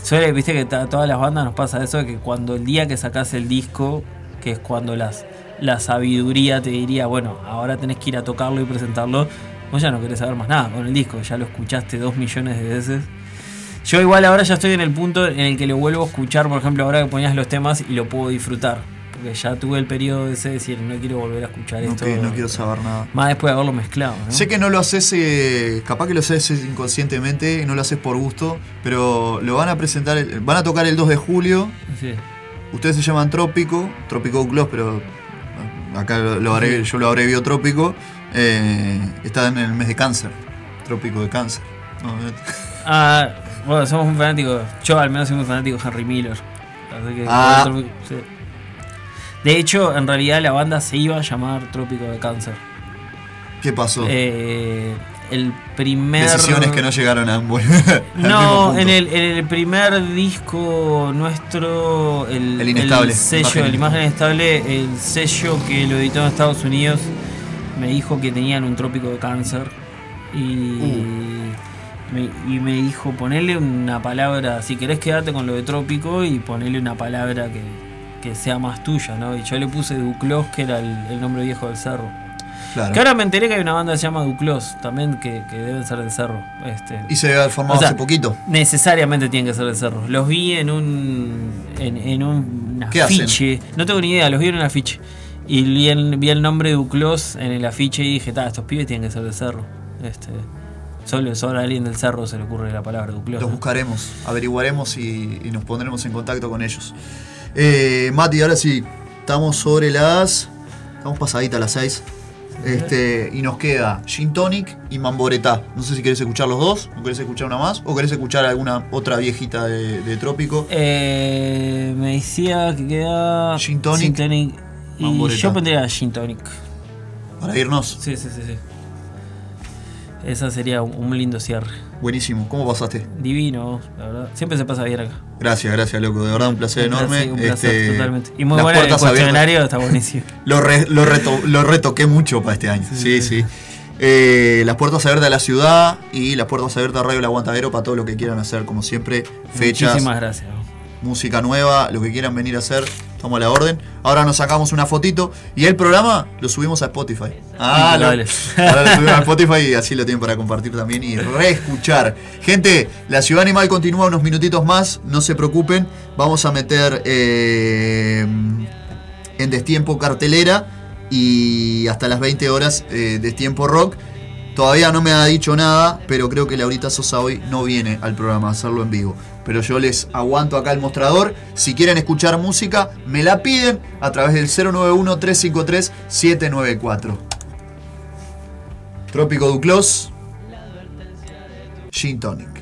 Speaker 6: suele, viste que a todas las bandas nos pasa eso, de que cuando el día que sacas el disco, que es cuando las, la sabiduría te diría, bueno, ahora tenés que ir a tocarlo y presentarlo, vos ya no querés saber más nada con el disco, ya lo escuchaste dos millones de veces. Yo igual ahora ya estoy en el punto en el que lo vuelvo a escuchar, por ejemplo, ahora que ponías los temas y lo puedo disfrutar. Porque ya tuve el periodo ese de decir, no quiero volver a escuchar
Speaker 5: No,
Speaker 6: esto.
Speaker 5: que- no quiero saber nada.
Speaker 6: Más después de haberlo mezclado. ¿no?
Speaker 5: Sé que no lo haces, eh, capaz que lo haces inconscientemente, no lo haces por gusto, pero lo van a presentar, van a tocar el 2 de julio.
Speaker 6: Sí.
Speaker 5: Ustedes se llaman Trópico, Trópico Gloss, pero acá lo, lo abrevi- yo lo abrevio Trópico. Eh, está en el mes de cáncer, Trópico de cáncer. No, eh,
Speaker 6: Ah, bueno, somos muy fanáticos. Yo al menos soy muy fanático de Henry Miller. Así que-
Speaker 5: Ah.
Speaker 6: sí. De hecho, en realidad la banda se iba a llamar Trópico de Cáncer.
Speaker 5: ¿Qué pasó?
Speaker 6: Eh, el primer.
Speaker 5: Decisiones que no llegaron a <laughs> mismo
Speaker 6: No, en el, en el primer disco nuestro, el,
Speaker 5: El Inestable,
Speaker 6: sello,
Speaker 5: Imagen
Speaker 6: el Imagen Estable, el sello que lo editó en Estados Unidos, me dijo que tenían un trópico de cáncer. Y, me, y me dijo, ponele una palabra, si querés quedarte con lo de trópico y ponele una palabra que, que sea más tuya, ¿no? Y yo le puse Duclos, que era el, el nombre viejo del cerro.
Speaker 5: Claro.
Speaker 6: Que ahora me enteré que hay una banda que se llama Duclos, también que, que deben ser del cerro. Este,
Speaker 5: Y se había formado
Speaker 6: o sea,
Speaker 5: hace poquito.
Speaker 6: Necesariamente tienen que ser del cerro. Los vi en un. en, en un afiche. No tengo ni idea, los vi en un afiche. Y vi el, vi el nombre de Duclos en el afiche y dije, estos pibes tienen que ser del cerro. Este, solo, solo a alguien del cerro se le ocurre la palabra Duclos.
Speaker 5: Los
Speaker 6: ¿no?
Speaker 5: buscaremos, averiguaremos y, y nos pondremos en contacto con ellos. Eh, Mati, ahora sí, estamos sobre las. Estamos pasadita a las 6. Este, y nos queda Gin Tonic y Mamboretá. No sé si querés escuchar los dos, o querés escuchar una más, o querés escuchar alguna otra viejita de, de Trópico.
Speaker 6: Eh, me decía que queda.
Speaker 5: Gin tonic,
Speaker 6: y
Speaker 5: Mamboreta.
Speaker 6: yo pondría Gin Tonic.
Speaker 5: Para irnos.
Speaker 6: Sí, sí, sí, sí. Esa sería un, lindo cierre.
Speaker 5: Buenísimo, ¿cómo pasaste?
Speaker 6: Divino, la verdad. Siempre se pasa bien acá.
Speaker 5: Gracias, gracias, loco. De verdad, un placer
Speaker 6: Un placer,
Speaker 5: enorme.
Speaker 6: un placer,
Speaker 5: Este,
Speaker 6: totalmente. Y muy bueno el cuestionario, está buenísimo. <laughs>
Speaker 5: Lo, re- lo, reto- lo retoqué mucho para este año. Sí, sí. Eh, las puertas abiertas a la ciudad y las puertas abiertas a Radio El Aguantadero para todo lo que quieran hacer, como siempre. Fechas.
Speaker 6: Muchísimas gracias.
Speaker 8: Música nueva, lo que quieran venir a hacer, estamos a la orden. Ahora nos sacamos una fotito y el programa lo subimos a Spotify. Ah, lo, <laughs> ahora lo subimos a Spotify y así lo tienen para compartir también y reescuchar. Gente, la Ciudad Animal continúa unos minutitos más, no se preocupen, vamos a meter eh, en Destiempo cartelera y hasta las 20 horas eh, Destiempo rock. Todavía no me ha dicho nada, pero creo que Laurita Sosa hoy no viene al programa a hacerlo en vivo. Pero yo les aguanto acá el mostrador. Si quieren escuchar música, me la piden a través del 091-353-794. Trópico Duclos. Gin Tonic.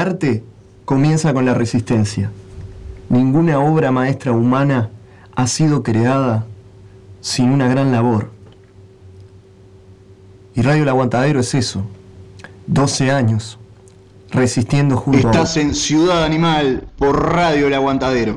Speaker 4: Arte comienza con la resistencia. Ninguna obra maestra humana ha sido creada sin una gran labor. Y Radio El Aguantadero es eso. 12 años resistiendo junto a
Speaker 5: Estás en Ciudad Animal por Radio El Aguantadero.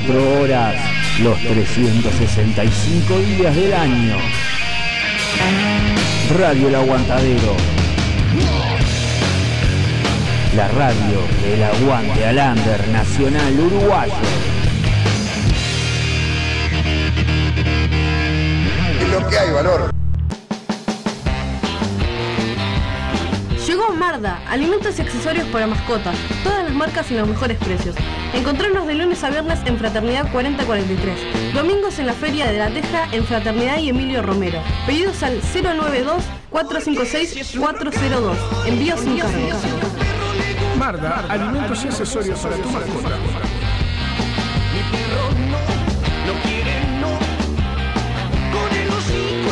Speaker 1: 24 horas, los 365 días del año. Radio El Aguantadero. La radio del aguante al under nacional uruguayo.
Speaker 15: En lo que hay valor.
Speaker 16: Llegó Marda, alimentos y accesorios para mascotas, todas las marcas y los mejores precios. Encontrarnos de lunes a viernes en Fraternidad 4043, domingos en la Feria de la Teja en Fraternidad y Emilio Romero. Pedidos al 092-456-402. Envíos sin cargo.
Speaker 3: Marda, alimentos y accesorios para tu mascota.
Speaker 17: No quiere no, con el hocico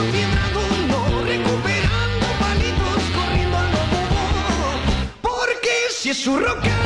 Speaker 17: no, recuperando palitos, corriendo a lo bobo, porque si es su rock and roll.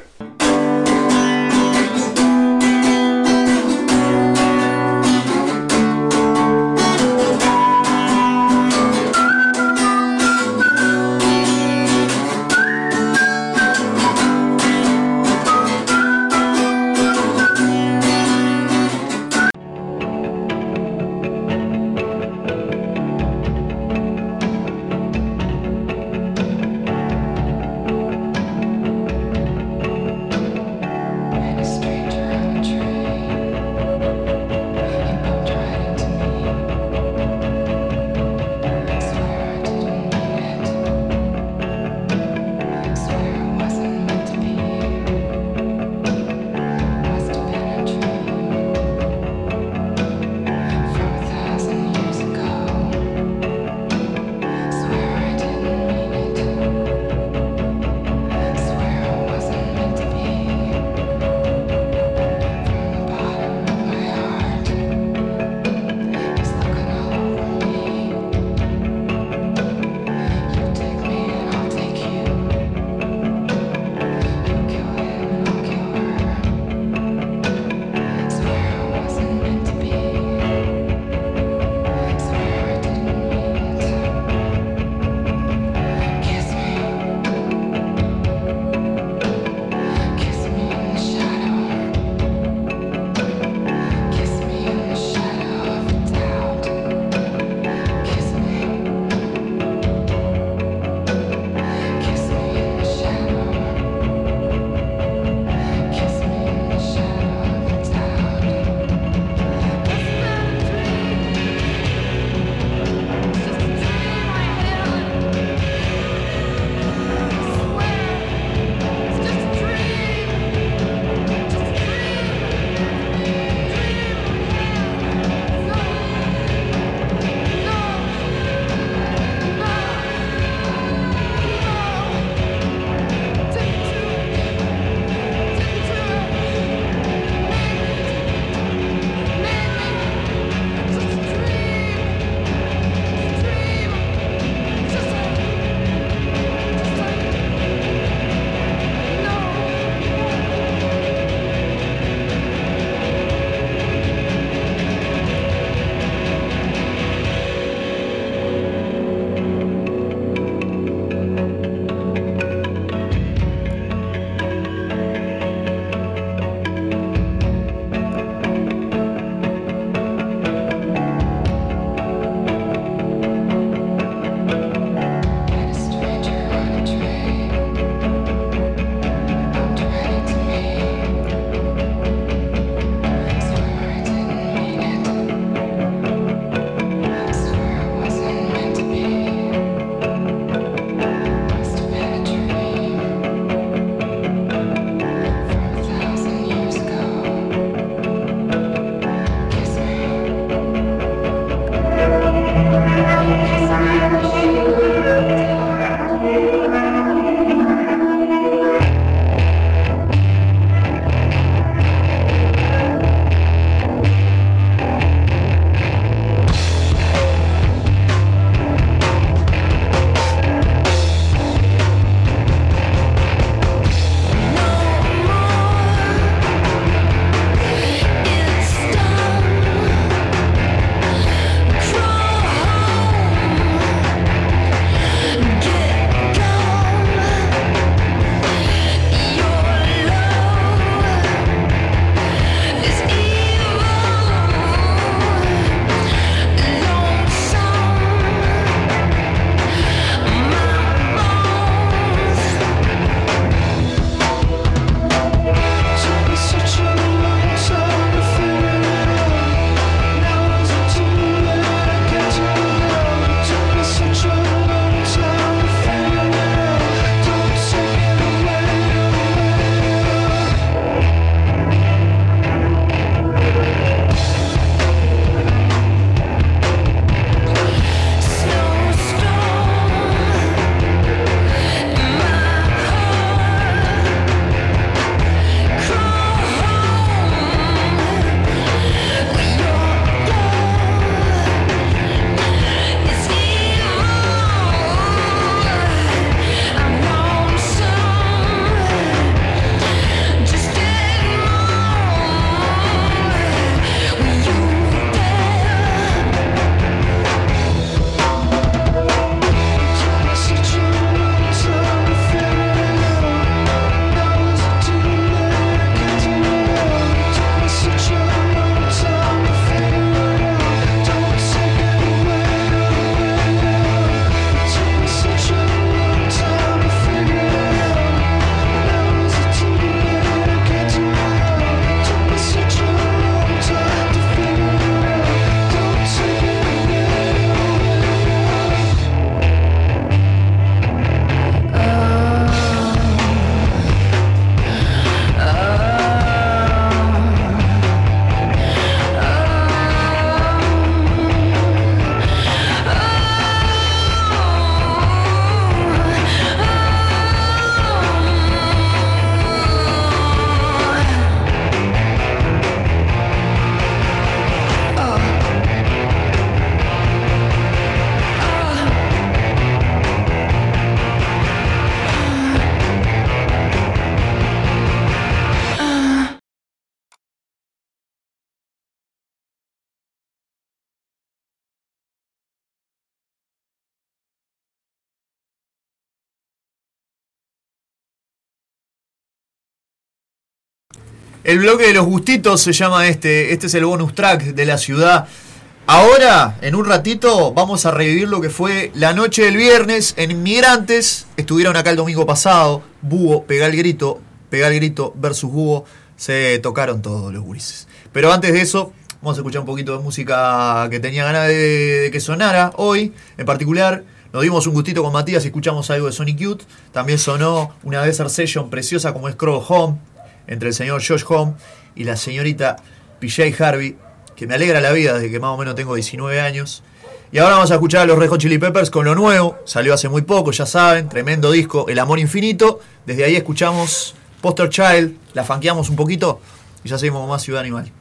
Speaker 5: El bloque de los gustitos se llama este. Este es el bonus track de la ciudad. Ahora, en un ratito, vamos a revivir lo que fue la noche del viernes en Migrantes. Estuvieron acá el domingo pasado. Búho, pega el grito, pega el grito versus Búho. Se tocaron todos los gurises. Pero antes de eso, vamos a escuchar un poquito de música que tenía ganas de, que sonara hoy. En particular, nos dimos un gustito con Matías y escuchamos algo de Sonic Youth. También sonó una Desert Session preciosa como es Crow Home entre el señor Josh Home y la señorita PJ Harvey, que me alegra la vida desde que más o menos tengo 19 años. Y ahora vamos a escuchar a los Red Chili Peppers con lo nuevo, salió hace muy poco, ya saben, tremendo disco, El Amor Infinito. Desde ahí escuchamos Poster Child, la fanqueamos un poquito y ya seguimos más Ciudad Animal.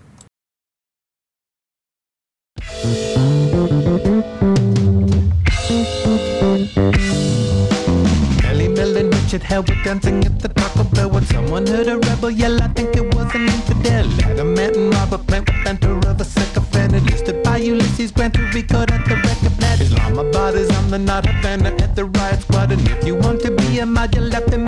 Speaker 18: should help with dancing at the Taco Bell. When someone heard a rebel yell, I think it was an infidel. Adamant and Robert Plant with banter of a sycophant. It used to buy Ulysses Grant to record at the record plant. Islamabad is on the not Havana at the riot squad. And if you want to be a mod, you'll have to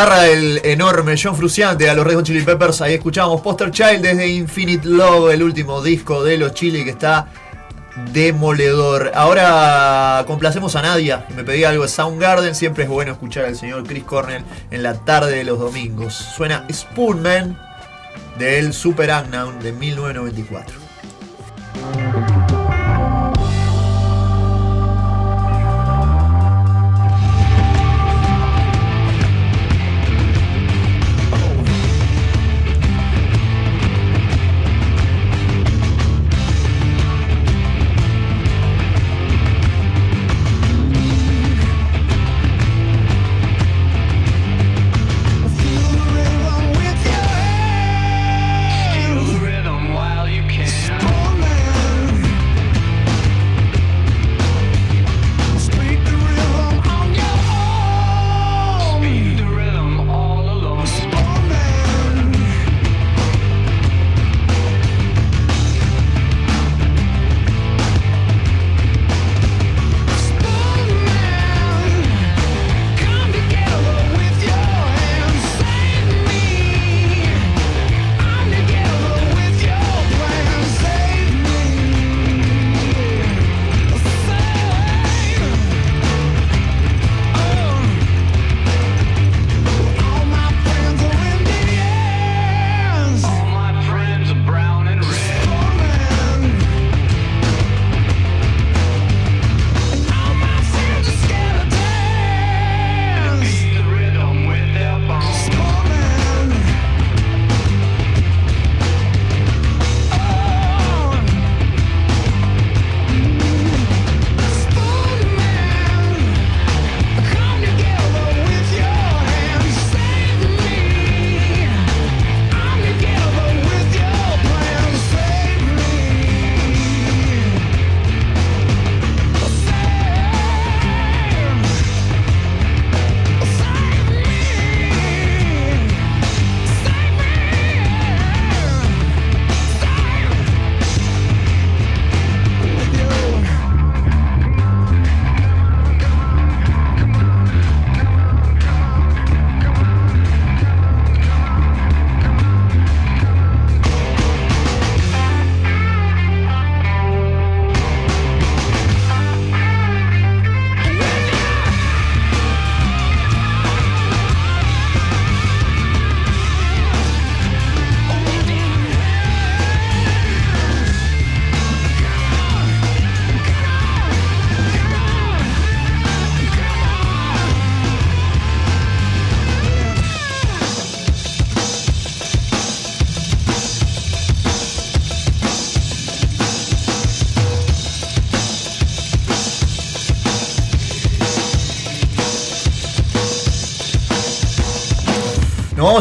Speaker 3: guitarra del enorme John Fruciante a los Red Hot Chili Peppers. Ahí escuchábamos Poster Child desde Infinite Love, el último disco de los Chili que está demoledor. Ahora complacemos a Nadia, me pedía algo de Soundgarden. Siempre es bueno escuchar al señor Chris Cornell en la tarde de los domingos. Suena Spoonman del Super Unknown de 1994.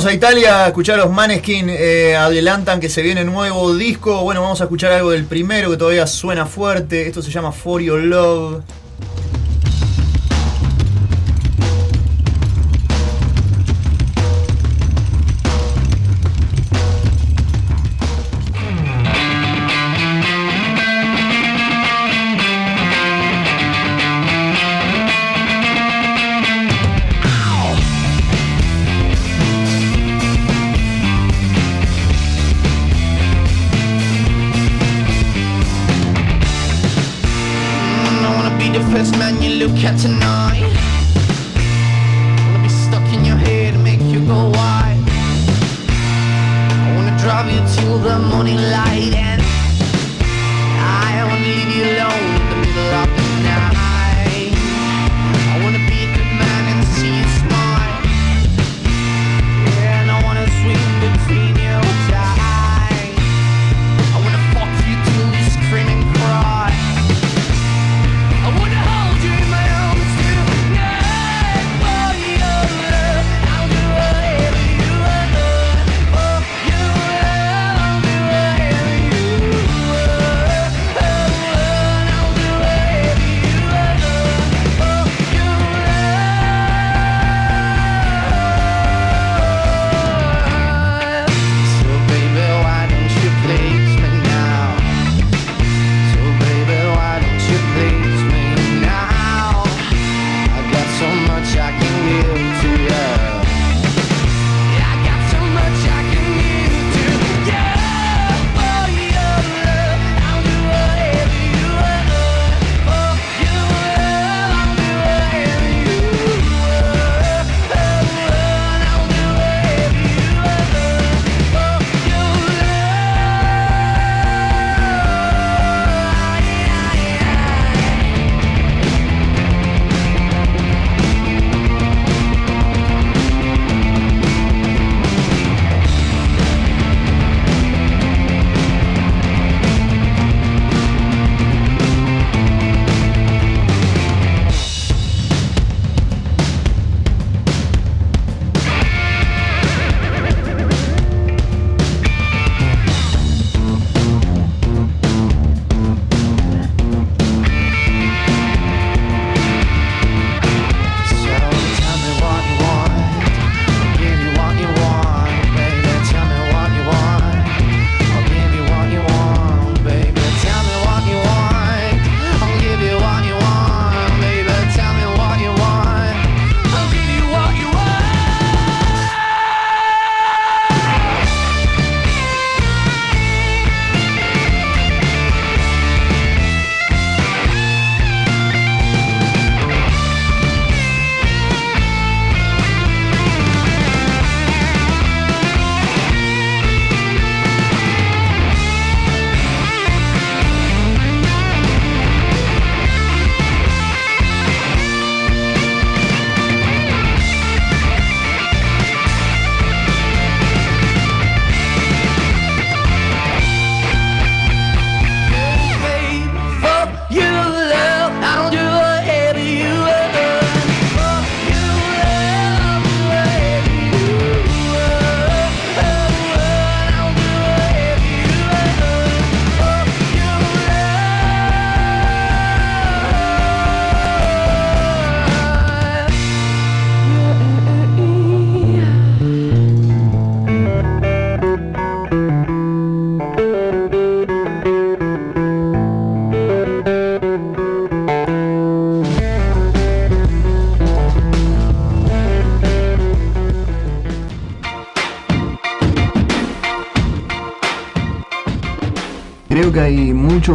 Speaker 3: A Italia a escuchar a los Maneskin. eh, adelantan que se viene nuevo disco. Bueno, vamos a escuchar algo del primero que todavía suena fuerte. Esto se llama For Your Love.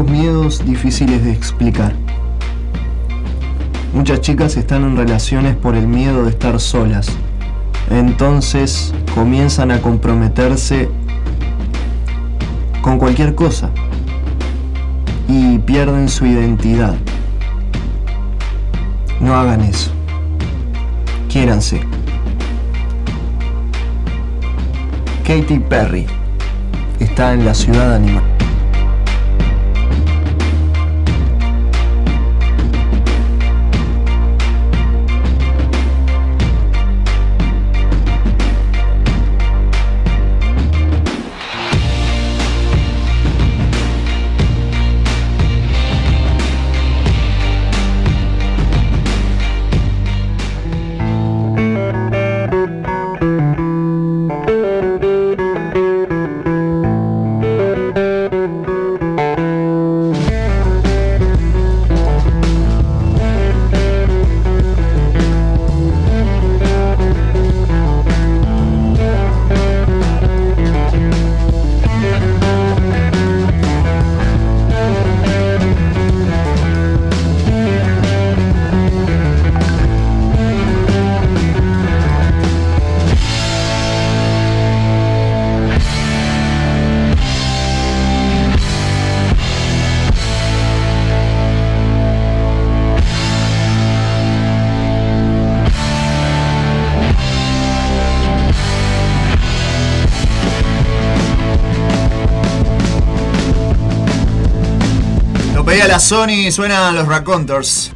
Speaker 4: miedos difíciles de explicar. Muchas chicas están en relaciones por el miedo de estar solas. Entonces comienzan a comprometerse con cualquier cosa y pierden su identidad. No hagan eso. Quiéranse. Katy Perry está en la ciudad animal.
Speaker 5: Sony suenan los Racontors.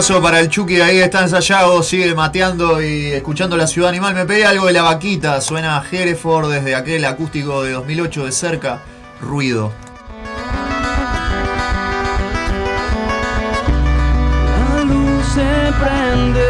Speaker 5: abrazo para el Chucky, ahí está ensayado, sigue mateando y escuchando la ciudad animal. Me pedí algo de la vaquita, suena a Hereford desde aquel acústico de 2008 de cerca, ruido.
Speaker 19: La luz se prende.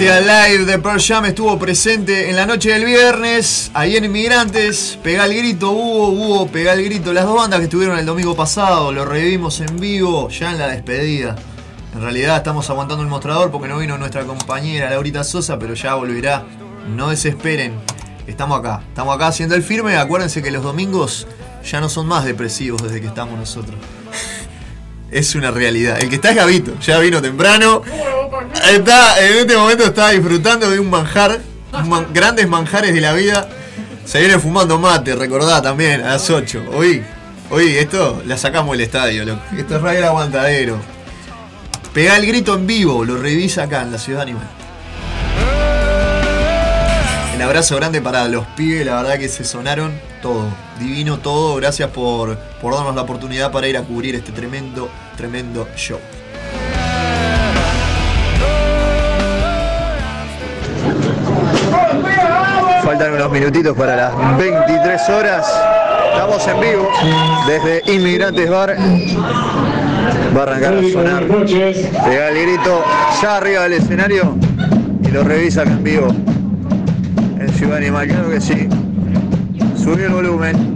Speaker 5: Este Alive de Pearl Jam estuvo presente en la noche del viernes, ahí en Inmigrantes. Pegá el grito, Hugo, Hugo, pegá el grito. Las dos bandas que estuvieron el domingo pasado, lo revivimos en vivo, ya en la despedida. En realidad estamos aguantando el mostrador porque no vino nuestra compañera Laurita Sosa, pero ya volverá. No desesperen, estamos acá. Estamos acá haciendo el firme. Acuérdense que los domingos ya no son más depresivos desde que estamos nosotros. <laughs> Es una realidad. El que está es Gavito, ya vino temprano. Está, en este momento está disfrutando de un manjar, grandes manjares de la vida. Se viene fumando mate, recordá también, a las 8. Hoy, hoy esto la sacamos del estadio, loco. Esto es Radio Aguantadero. Pegá el grito en vivo, lo revisa acá en la ciudad animal. Un abrazo grande para los pibes, la verdad que se sonaron todo, divino todo. Gracias por, por darnos la oportunidad para ir a cubrir este tremendo, tremendo show.
Speaker 2: Minutitos para las 23 horas. Estamos en vivo desde Inmigrantes Bar. Va a arrancar a sonar. Pega el grito ya arriba del escenario y lo revisa acá en vivo. En Ciudad Animal, claro que sí. Subí el volumen.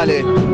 Speaker 2: Dale.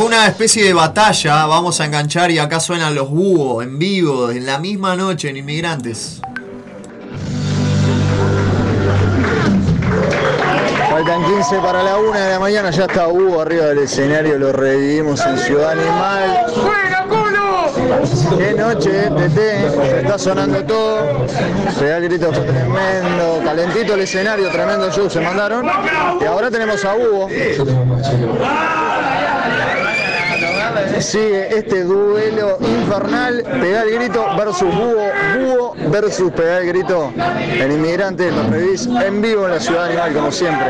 Speaker 5: Fue una especie de batalla, vamos a enganchar y acá suenan los búhos en vivo, en la misma noche en Inmigrantes.
Speaker 2: Faltan 15 para la 1 de la mañana, ya está Hugo arriba del escenario, lo revivimos en Ciudad Animal. Qué noche, TT, se está sonando todo. Pegá el grito fue tremendo, calentito el escenario, tremendo show se mandaron. Y ahora tenemos a Hugo. Sigue este duelo infernal, Pegá el grito versus Búho, Búho versus Pegá el grito. El inmigrante, los revís en vivo en la ciudad animal, como siempre.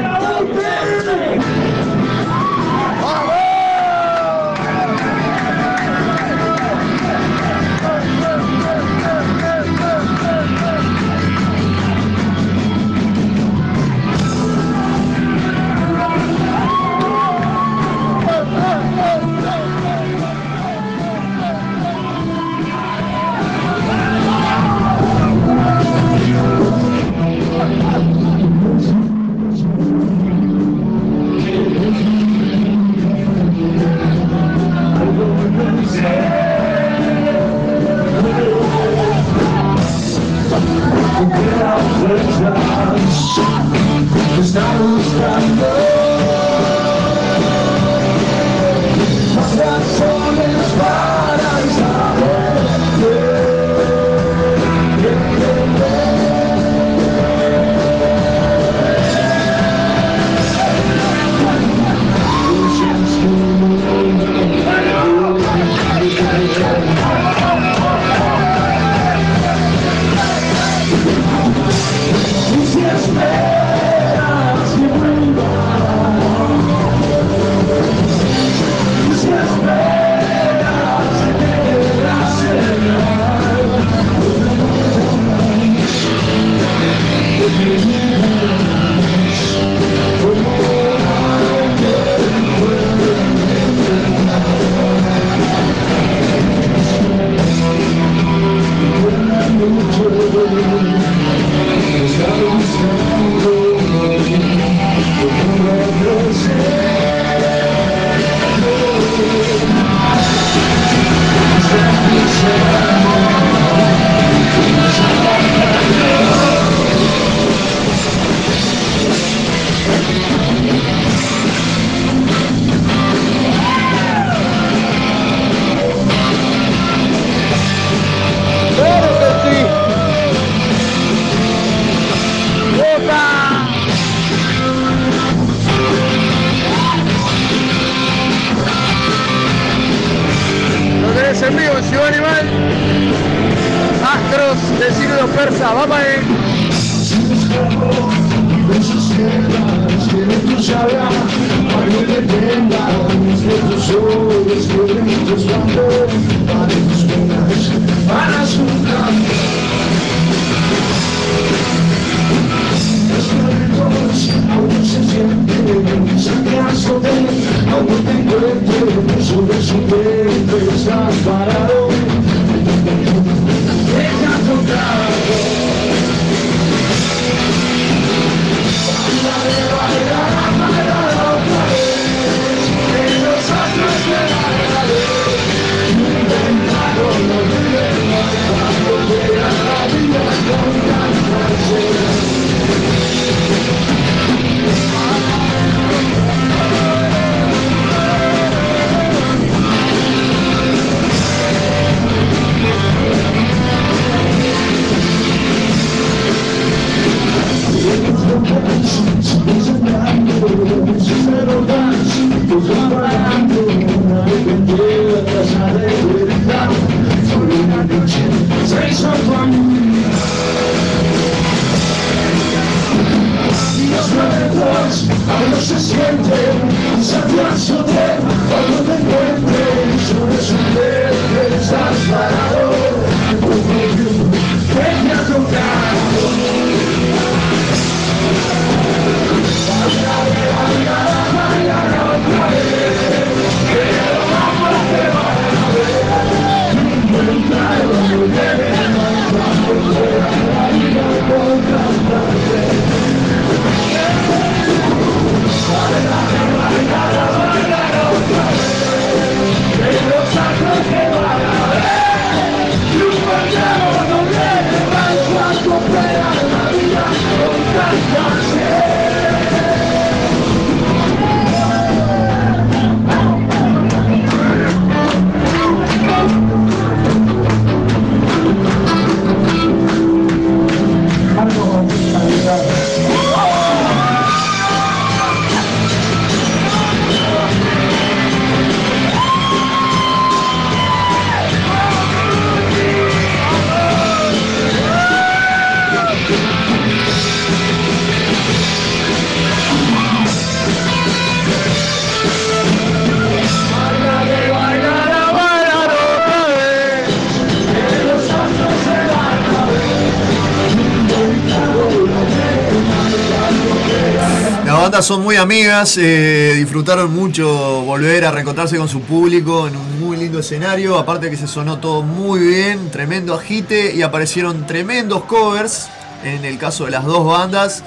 Speaker 5: Son muy amigas, eh, disfrutaron mucho volver a reencontrarse con su público en un muy lindo escenario, aparte que se sonó todo muy bien, tremendo agite y aparecieron tremendos covers en el caso de las dos bandas.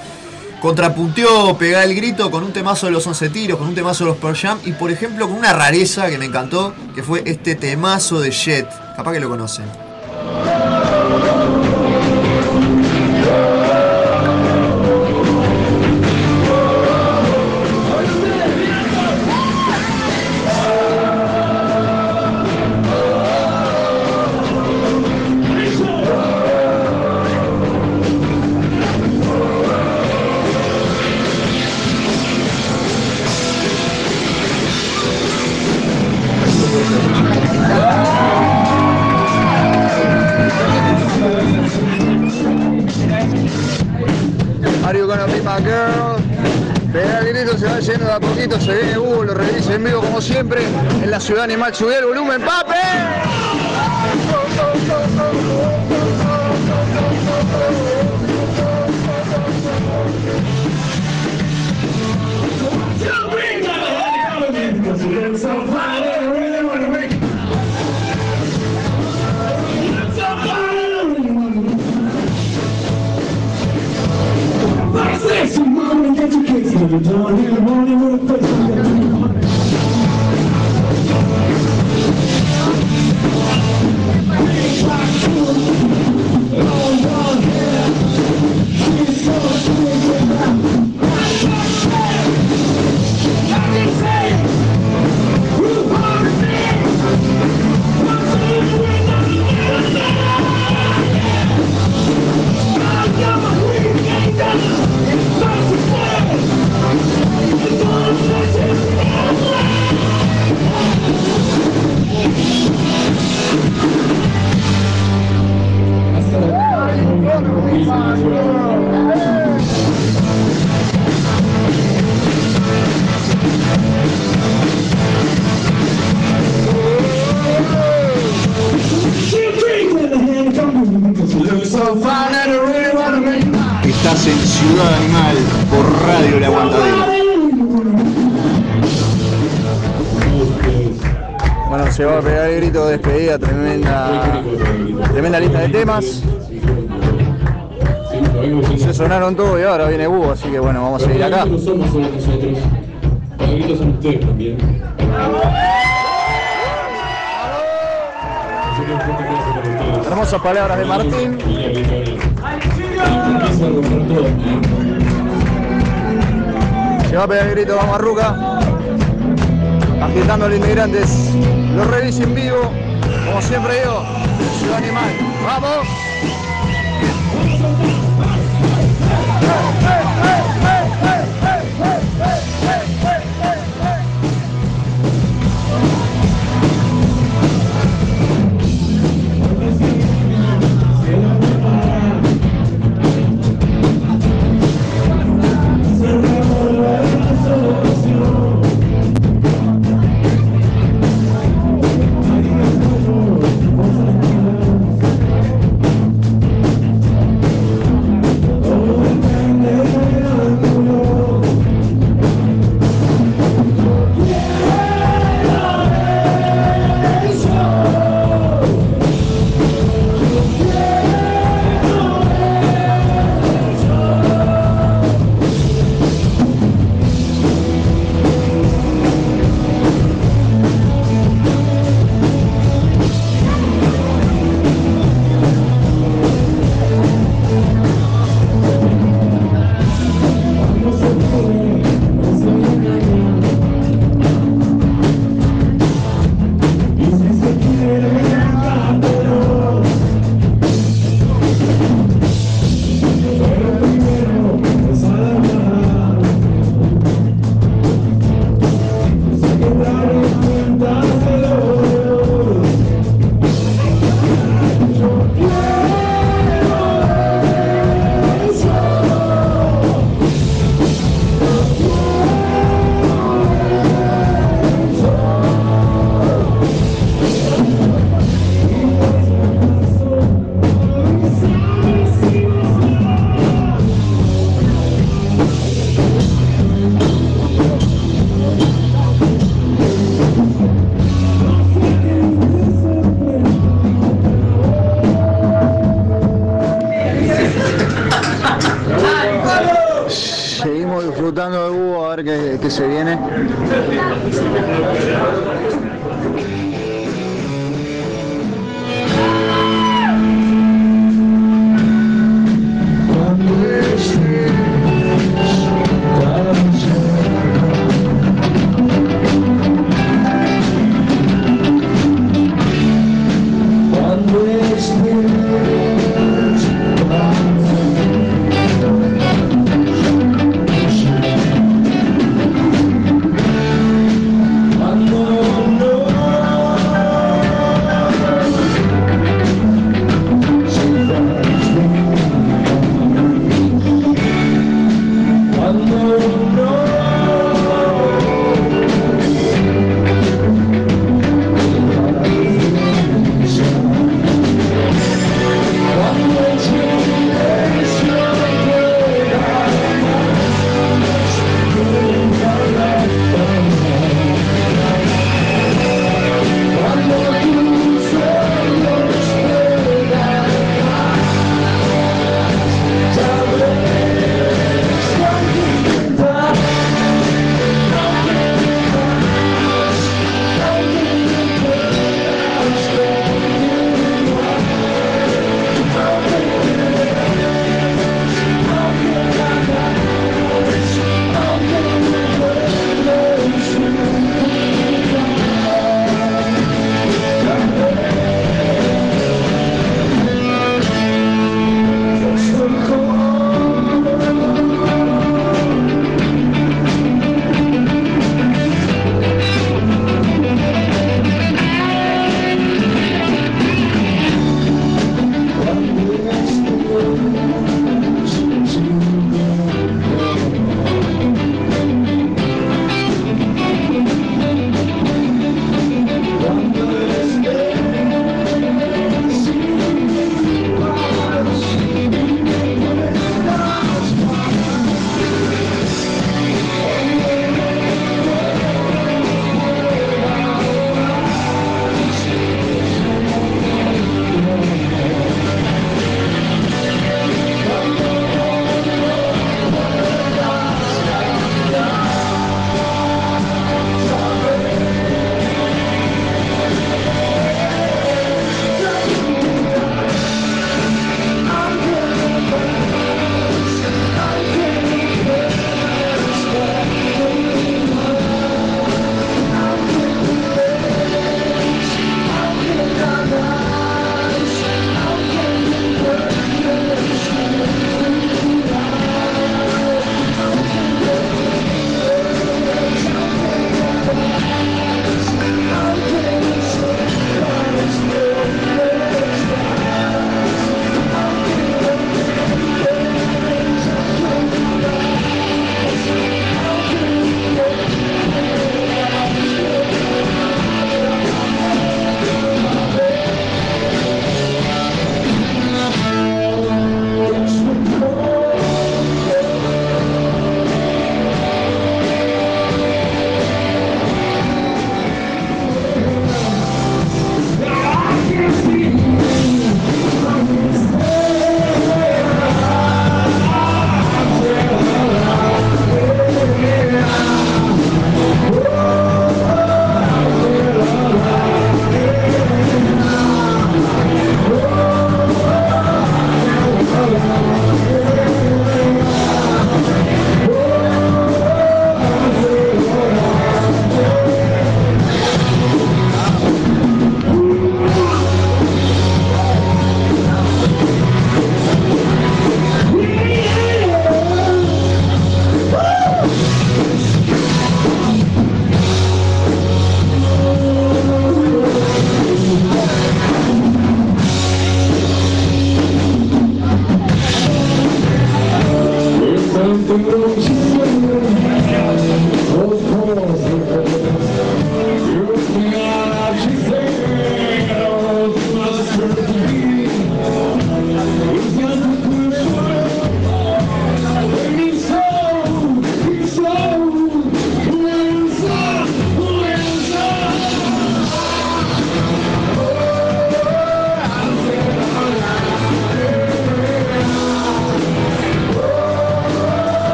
Speaker 5: Contrapunteó Pegá el Grito con un temazo de los Once Tiros, con un temazo de los Pearl Jam y por ejemplo con una rareza que me encantó, que fue este temazo de Jet, capaz que lo conocen.
Speaker 2: Ciudad animal, el volumen, pape. Palabras de Martín. Se va a pegar grito, vamos a Ruca. Agitando a los inmigrantes. Los revisa en vivo. Como siempre digo, Ciudad Animal. ¡Vamos!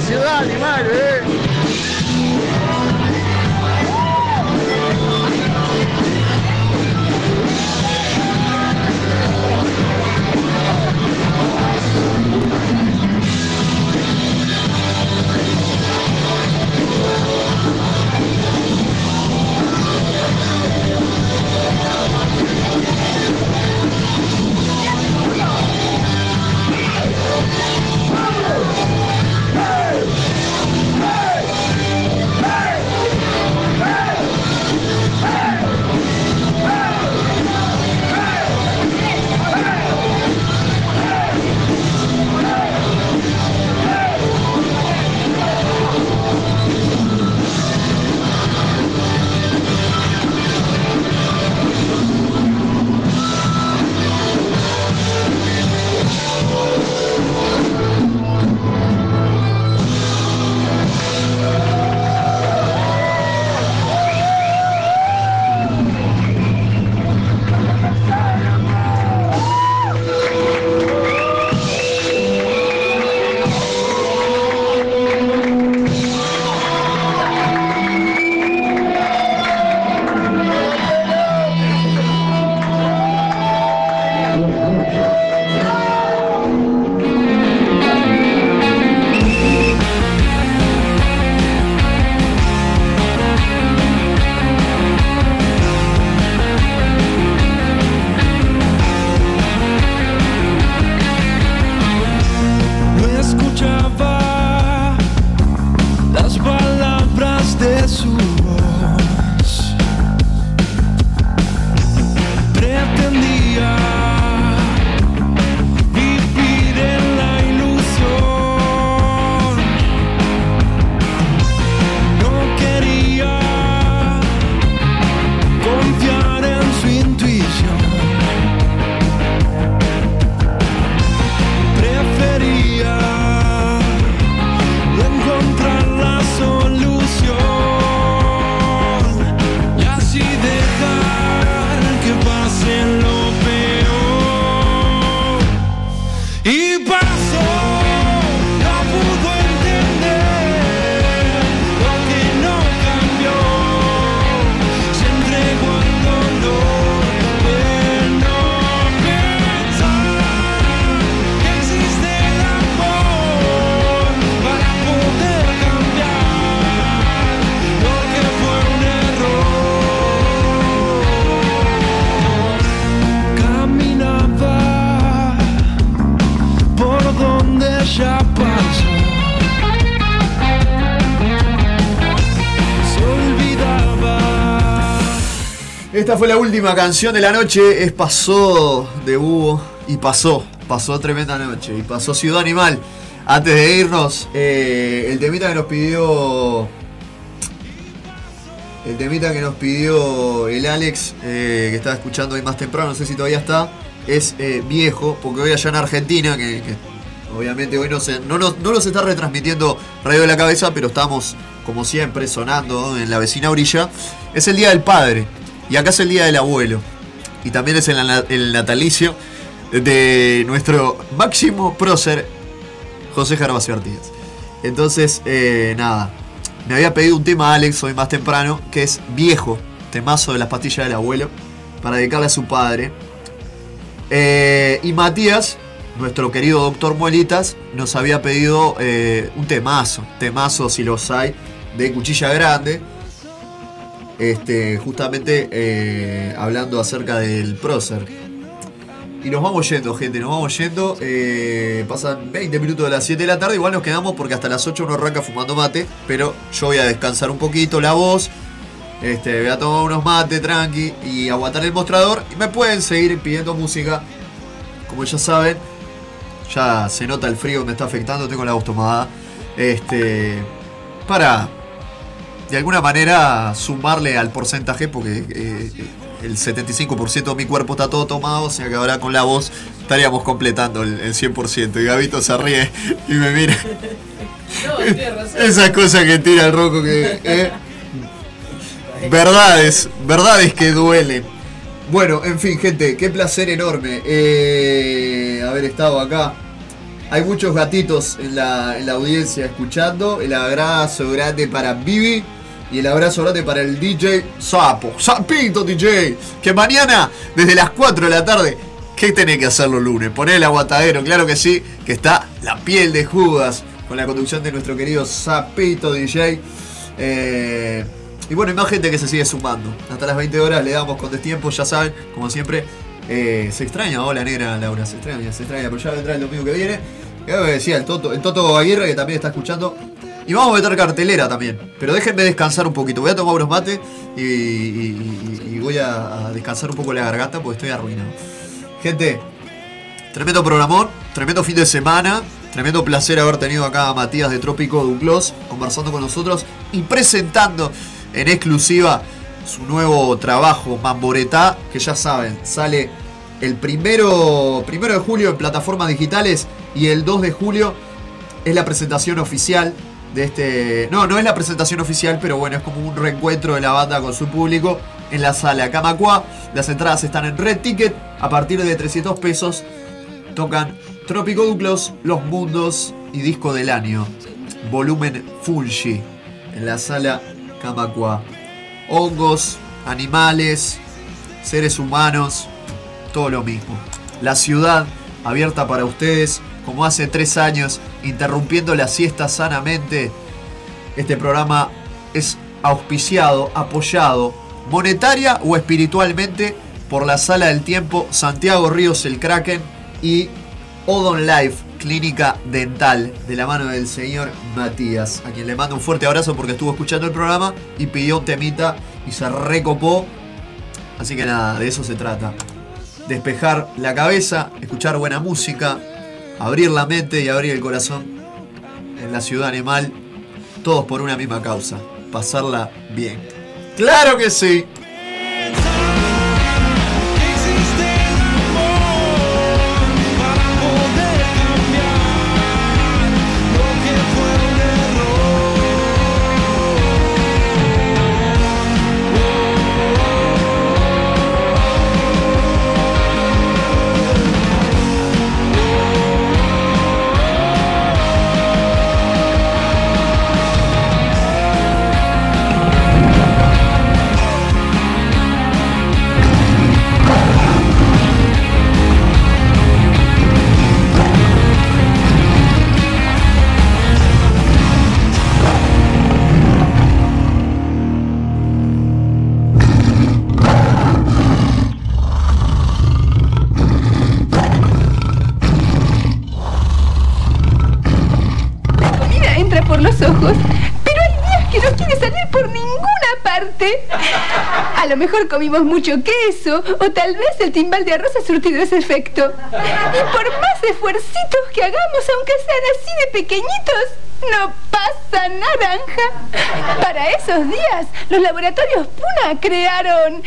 Speaker 5: En la ciudad animal, eh.
Speaker 17: Fue
Speaker 5: la última canción de la noche. Es Pasó de Búho. Y pasó. Pasó tremenda noche. Y pasó Ciudad Animal. Antes de irnos, eh, el temita que nos pidió. El temita que nos pidió el Alex, eh, que estaba escuchando hoy más temprano, no sé si todavía está, es eh, viejo, porque hoy allá en Argentina, que, obviamente hoy no, se, no nos está retransmitiendo Radio de la Cabeza, pero estamos, como siempre, sonando en la vecina orilla, es el Día del Padre. Y acá es el Día del Abuelo. Y también es el, na- el natalicio de nuestro máximo prócer, José Gervasio Artigas. Entonces, eh, nada. Me había pedido un tema Alex hoy más temprano, que es viejo, temazo de las pastillas del abuelo, para dedicarle a su padre. Eh, y Matías, nuestro querido doctor Muelitas, nos había pedido eh, un temazo, temazo si los hay, de Cuchilla Grande. Este, justamente eh, hablando acerca del prócer. Y nos vamos yendo, gente, nos vamos yendo. Eh, pasan 20 minutos de las 7 de la tarde. Igual nos quedamos porque hasta las 8 uno arranca fumando mate. Pero yo voy a descansar un poquito la voz. Este, voy a tomar unos mates tranqui y aguantar el mostrador. Y me pueden seguir pidiendo música. Como ya saben, ya se nota el frío me está afectando. Tengo la voz tomada. Este, para de alguna manera sumarle al porcentaje porque eh, el 75% de mi cuerpo está todo tomado, o sea que ahora con la voz estaríamos completando el, el 100%. Y Gabito se ríe y me mira. Esas cosas que tira el roco que... eh. Verdades, verdades que duelen. Bueno, en fin, gente, qué placer enorme eh, haber estado acá. Hay muchos gatitos en la, en la audiencia escuchando. El abrazo grande para Vivi y el abrazo grande para el DJ Sapo. Sapito DJ. Que mañana, desde las 4 de la tarde, ¿qué tenés que hacer los lunes? Poner el aguatadero, claro que sí, que está la piel de Judas con la conducción de nuestro querido Sapito DJ. Eh, y bueno, hay más gente que se sigue sumando. Hasta las 20 horas le damos con destiempo, ya saben, como siempre. eh, se extraña, hola negra Laura, se extraña, se extraña, pero ya vendrá el domingo que viene. Ya me decía el Toto, el Toto Aguirre que también está escuchando. Y vamos a meter cartelera también. Pero déjenme descansar un poquito. Voy a tomar unos mates y, voy a, a descansar un poco la garganta porque estoy arruinado. Gente, tremendo programón, tremendo fin de semana. Tremendo placer haber tenido acá a Matías de Trópico Duclos conversando con nosotros y presentando en exclusiva su nuevo trabajo, Mamboretá, que ya saben, sale el primero, primero de julio en plataformas digitales y el 2 de julio es la presentación oficial de este. No, no es la presentación oficial, pero bueno, es como un reencuentro de la banda con su público en la sala Camacua. Las entradas están en Red Ticket a partir de 300 pesos. Tocan Trópico Duclos, Los Mundos y Disco del Año. Volumen Fungi en la sala Camacua. Hongos, animales, seres humanos, todo lo mismo. La ciudad abierta para ustedes, como hace tres años, interrumpiendo la siesta sanamente. Este programa es auspiciado, apoyado, monetaria o espiritualmente por la Sala del Tiempo, Santiago Ríos el Kraken y Odon Life, clínica dental, de la mano del señor Matías, a quien le mando un fuerte abrazo porque estuvo escuchando el programa y pidió un temita y se recopó. Así que nada, de eso se trata. Despejar la cabeza, escuchar buena música, abrir la mente y abrir el corazón en la ciudad animal, todos por una misma causa, pasarla bien. ¡Claro que sí!
Speaker 20: Mucho queso, o tal vez el timbal de arroz ha surtido ese efecto. Y por más esfuercitos que hagamos, aunque sean así de pequeñitos, no pasa naranja. Para esos días, los laboratorios Puna crearon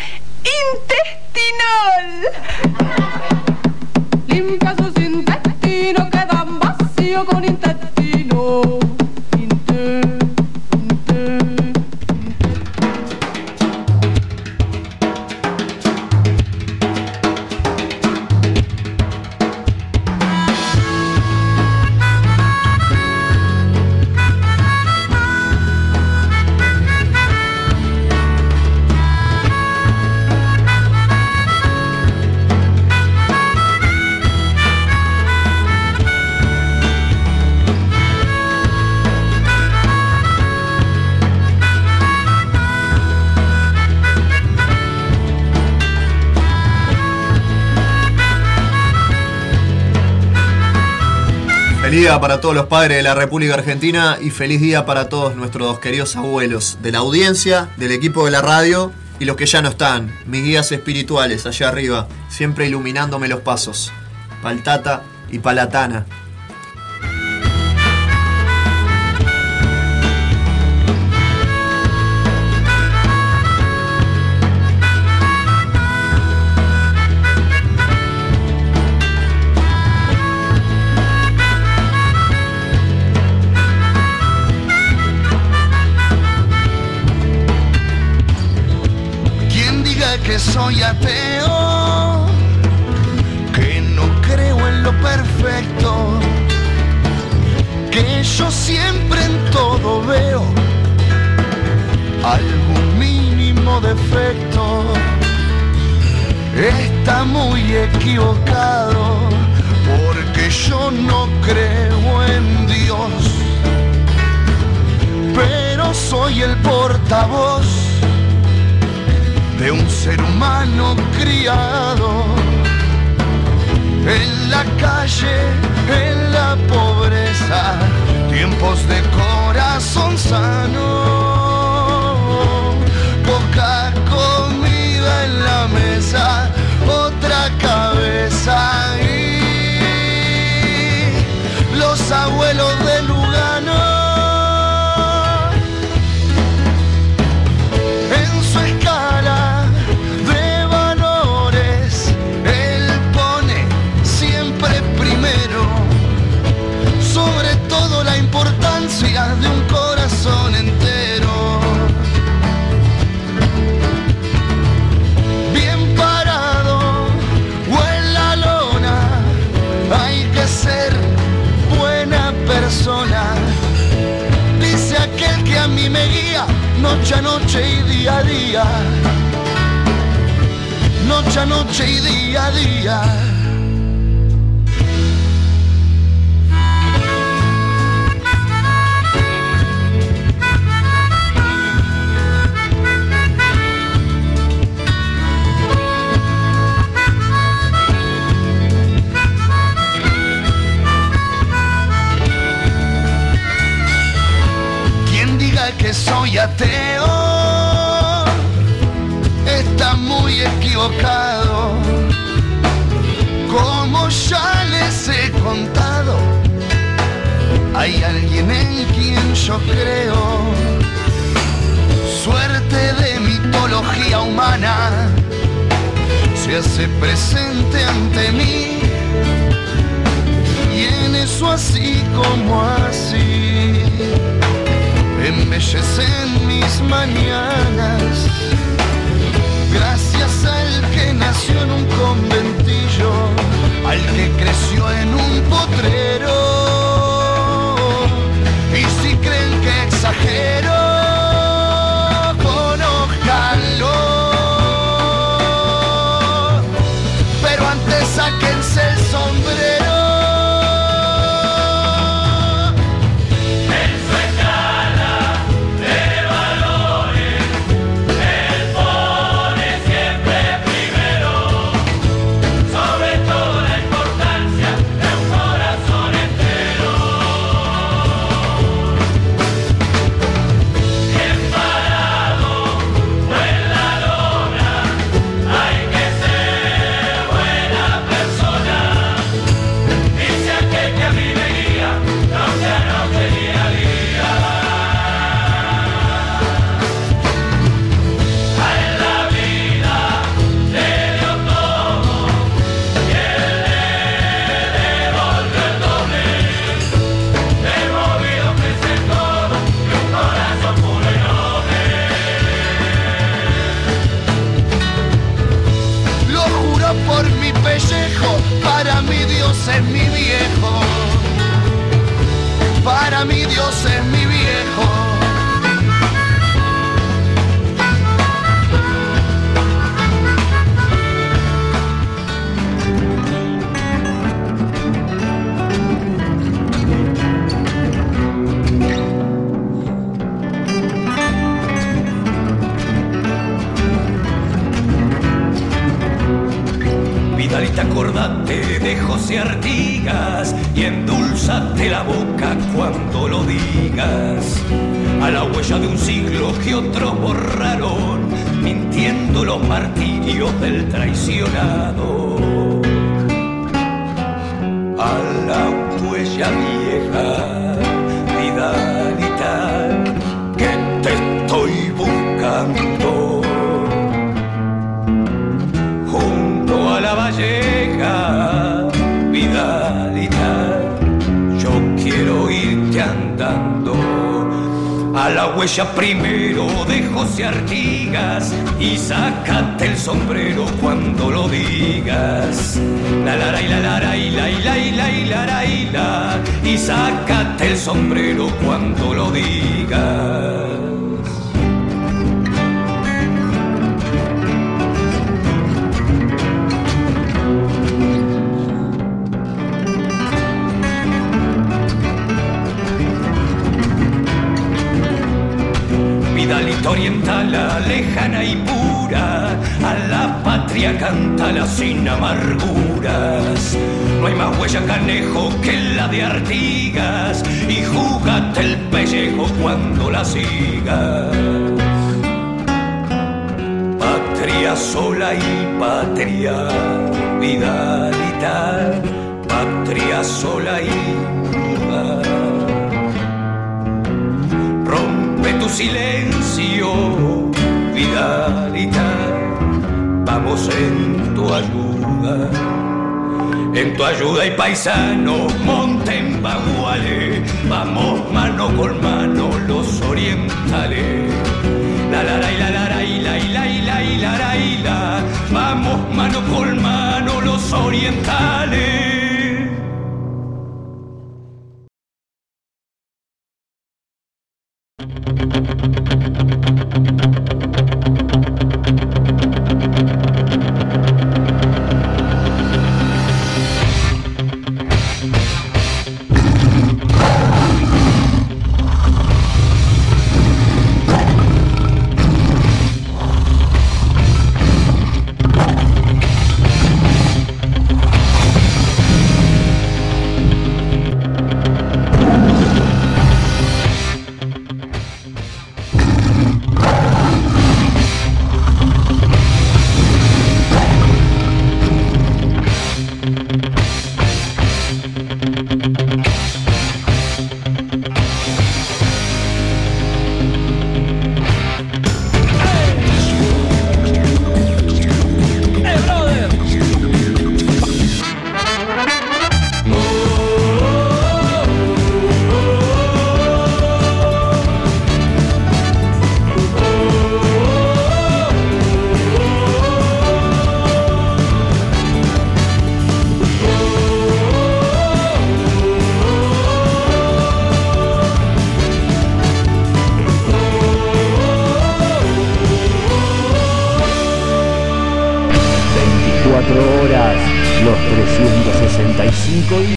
Speaker 20: intestinol. Limpia sus intestinos, quedan vacíos con intestino.
Speaker 5: Para todos los padres de la República Argentina y feliz día para todos nuestros queridos abuelos de la audiencia, del equipo de la radio y los que ya no están, mis guías espirituales allá arriba, siempre iluminándome los pasos. Paltata y Palatana.
Speaker 17: Soy ateo, que no creo en lo perfecto, que yo siempre en todo veo algún mínimo defecto. Está muy equivocado porque yo no creo en Dios, pero soy el portavoz de un ser humano criado en la calle, en la pobreza, tiempos de corazón sano, poca comida en la mesa, otra cabeza y los abuelos de Lugano. Me guía noche a noche y día a día. Noche a noche y día a día. Que soy ateo está muy equivocado. Como ya les he contado, hay alguien en quien yo creo. Suerte de mitología humana se hace presente ante mí. Y en eso así como así embellecen mis mañanas. Gracias al que nació en un conventillo, al que creció en un potrero. Y si creen que exagero, conózcanlo. Pero antes sáquense el
Speaker 21: José Artigas y endulzate la boca cuando lo digas. A la huella de un siglo que otros borraron, mintiendo los martirios del traicionado. A la huella vieja, Vidalita, que te estoy buscando. junto a la valleja, huella primero de José Artigas y sácate el sombrero cuando lo digas. La la la la la la la la la la y sácate el sombrero cuando lo digas. Oriental, la lejana y pura, a la patria cántala sin amarguras. No hay más huella canejo que la de Artigas, y júgate el pellejo cuando la sigas. Patria sola y patria, Vidalita, patria sola y silencio, Vidalita, vamos en tu ayuda. En tu ayuda y paisano, monte en baguale, vamos mano con mano los orientales. La la la la la la la la la la la la, vamos mano con mano los orientales.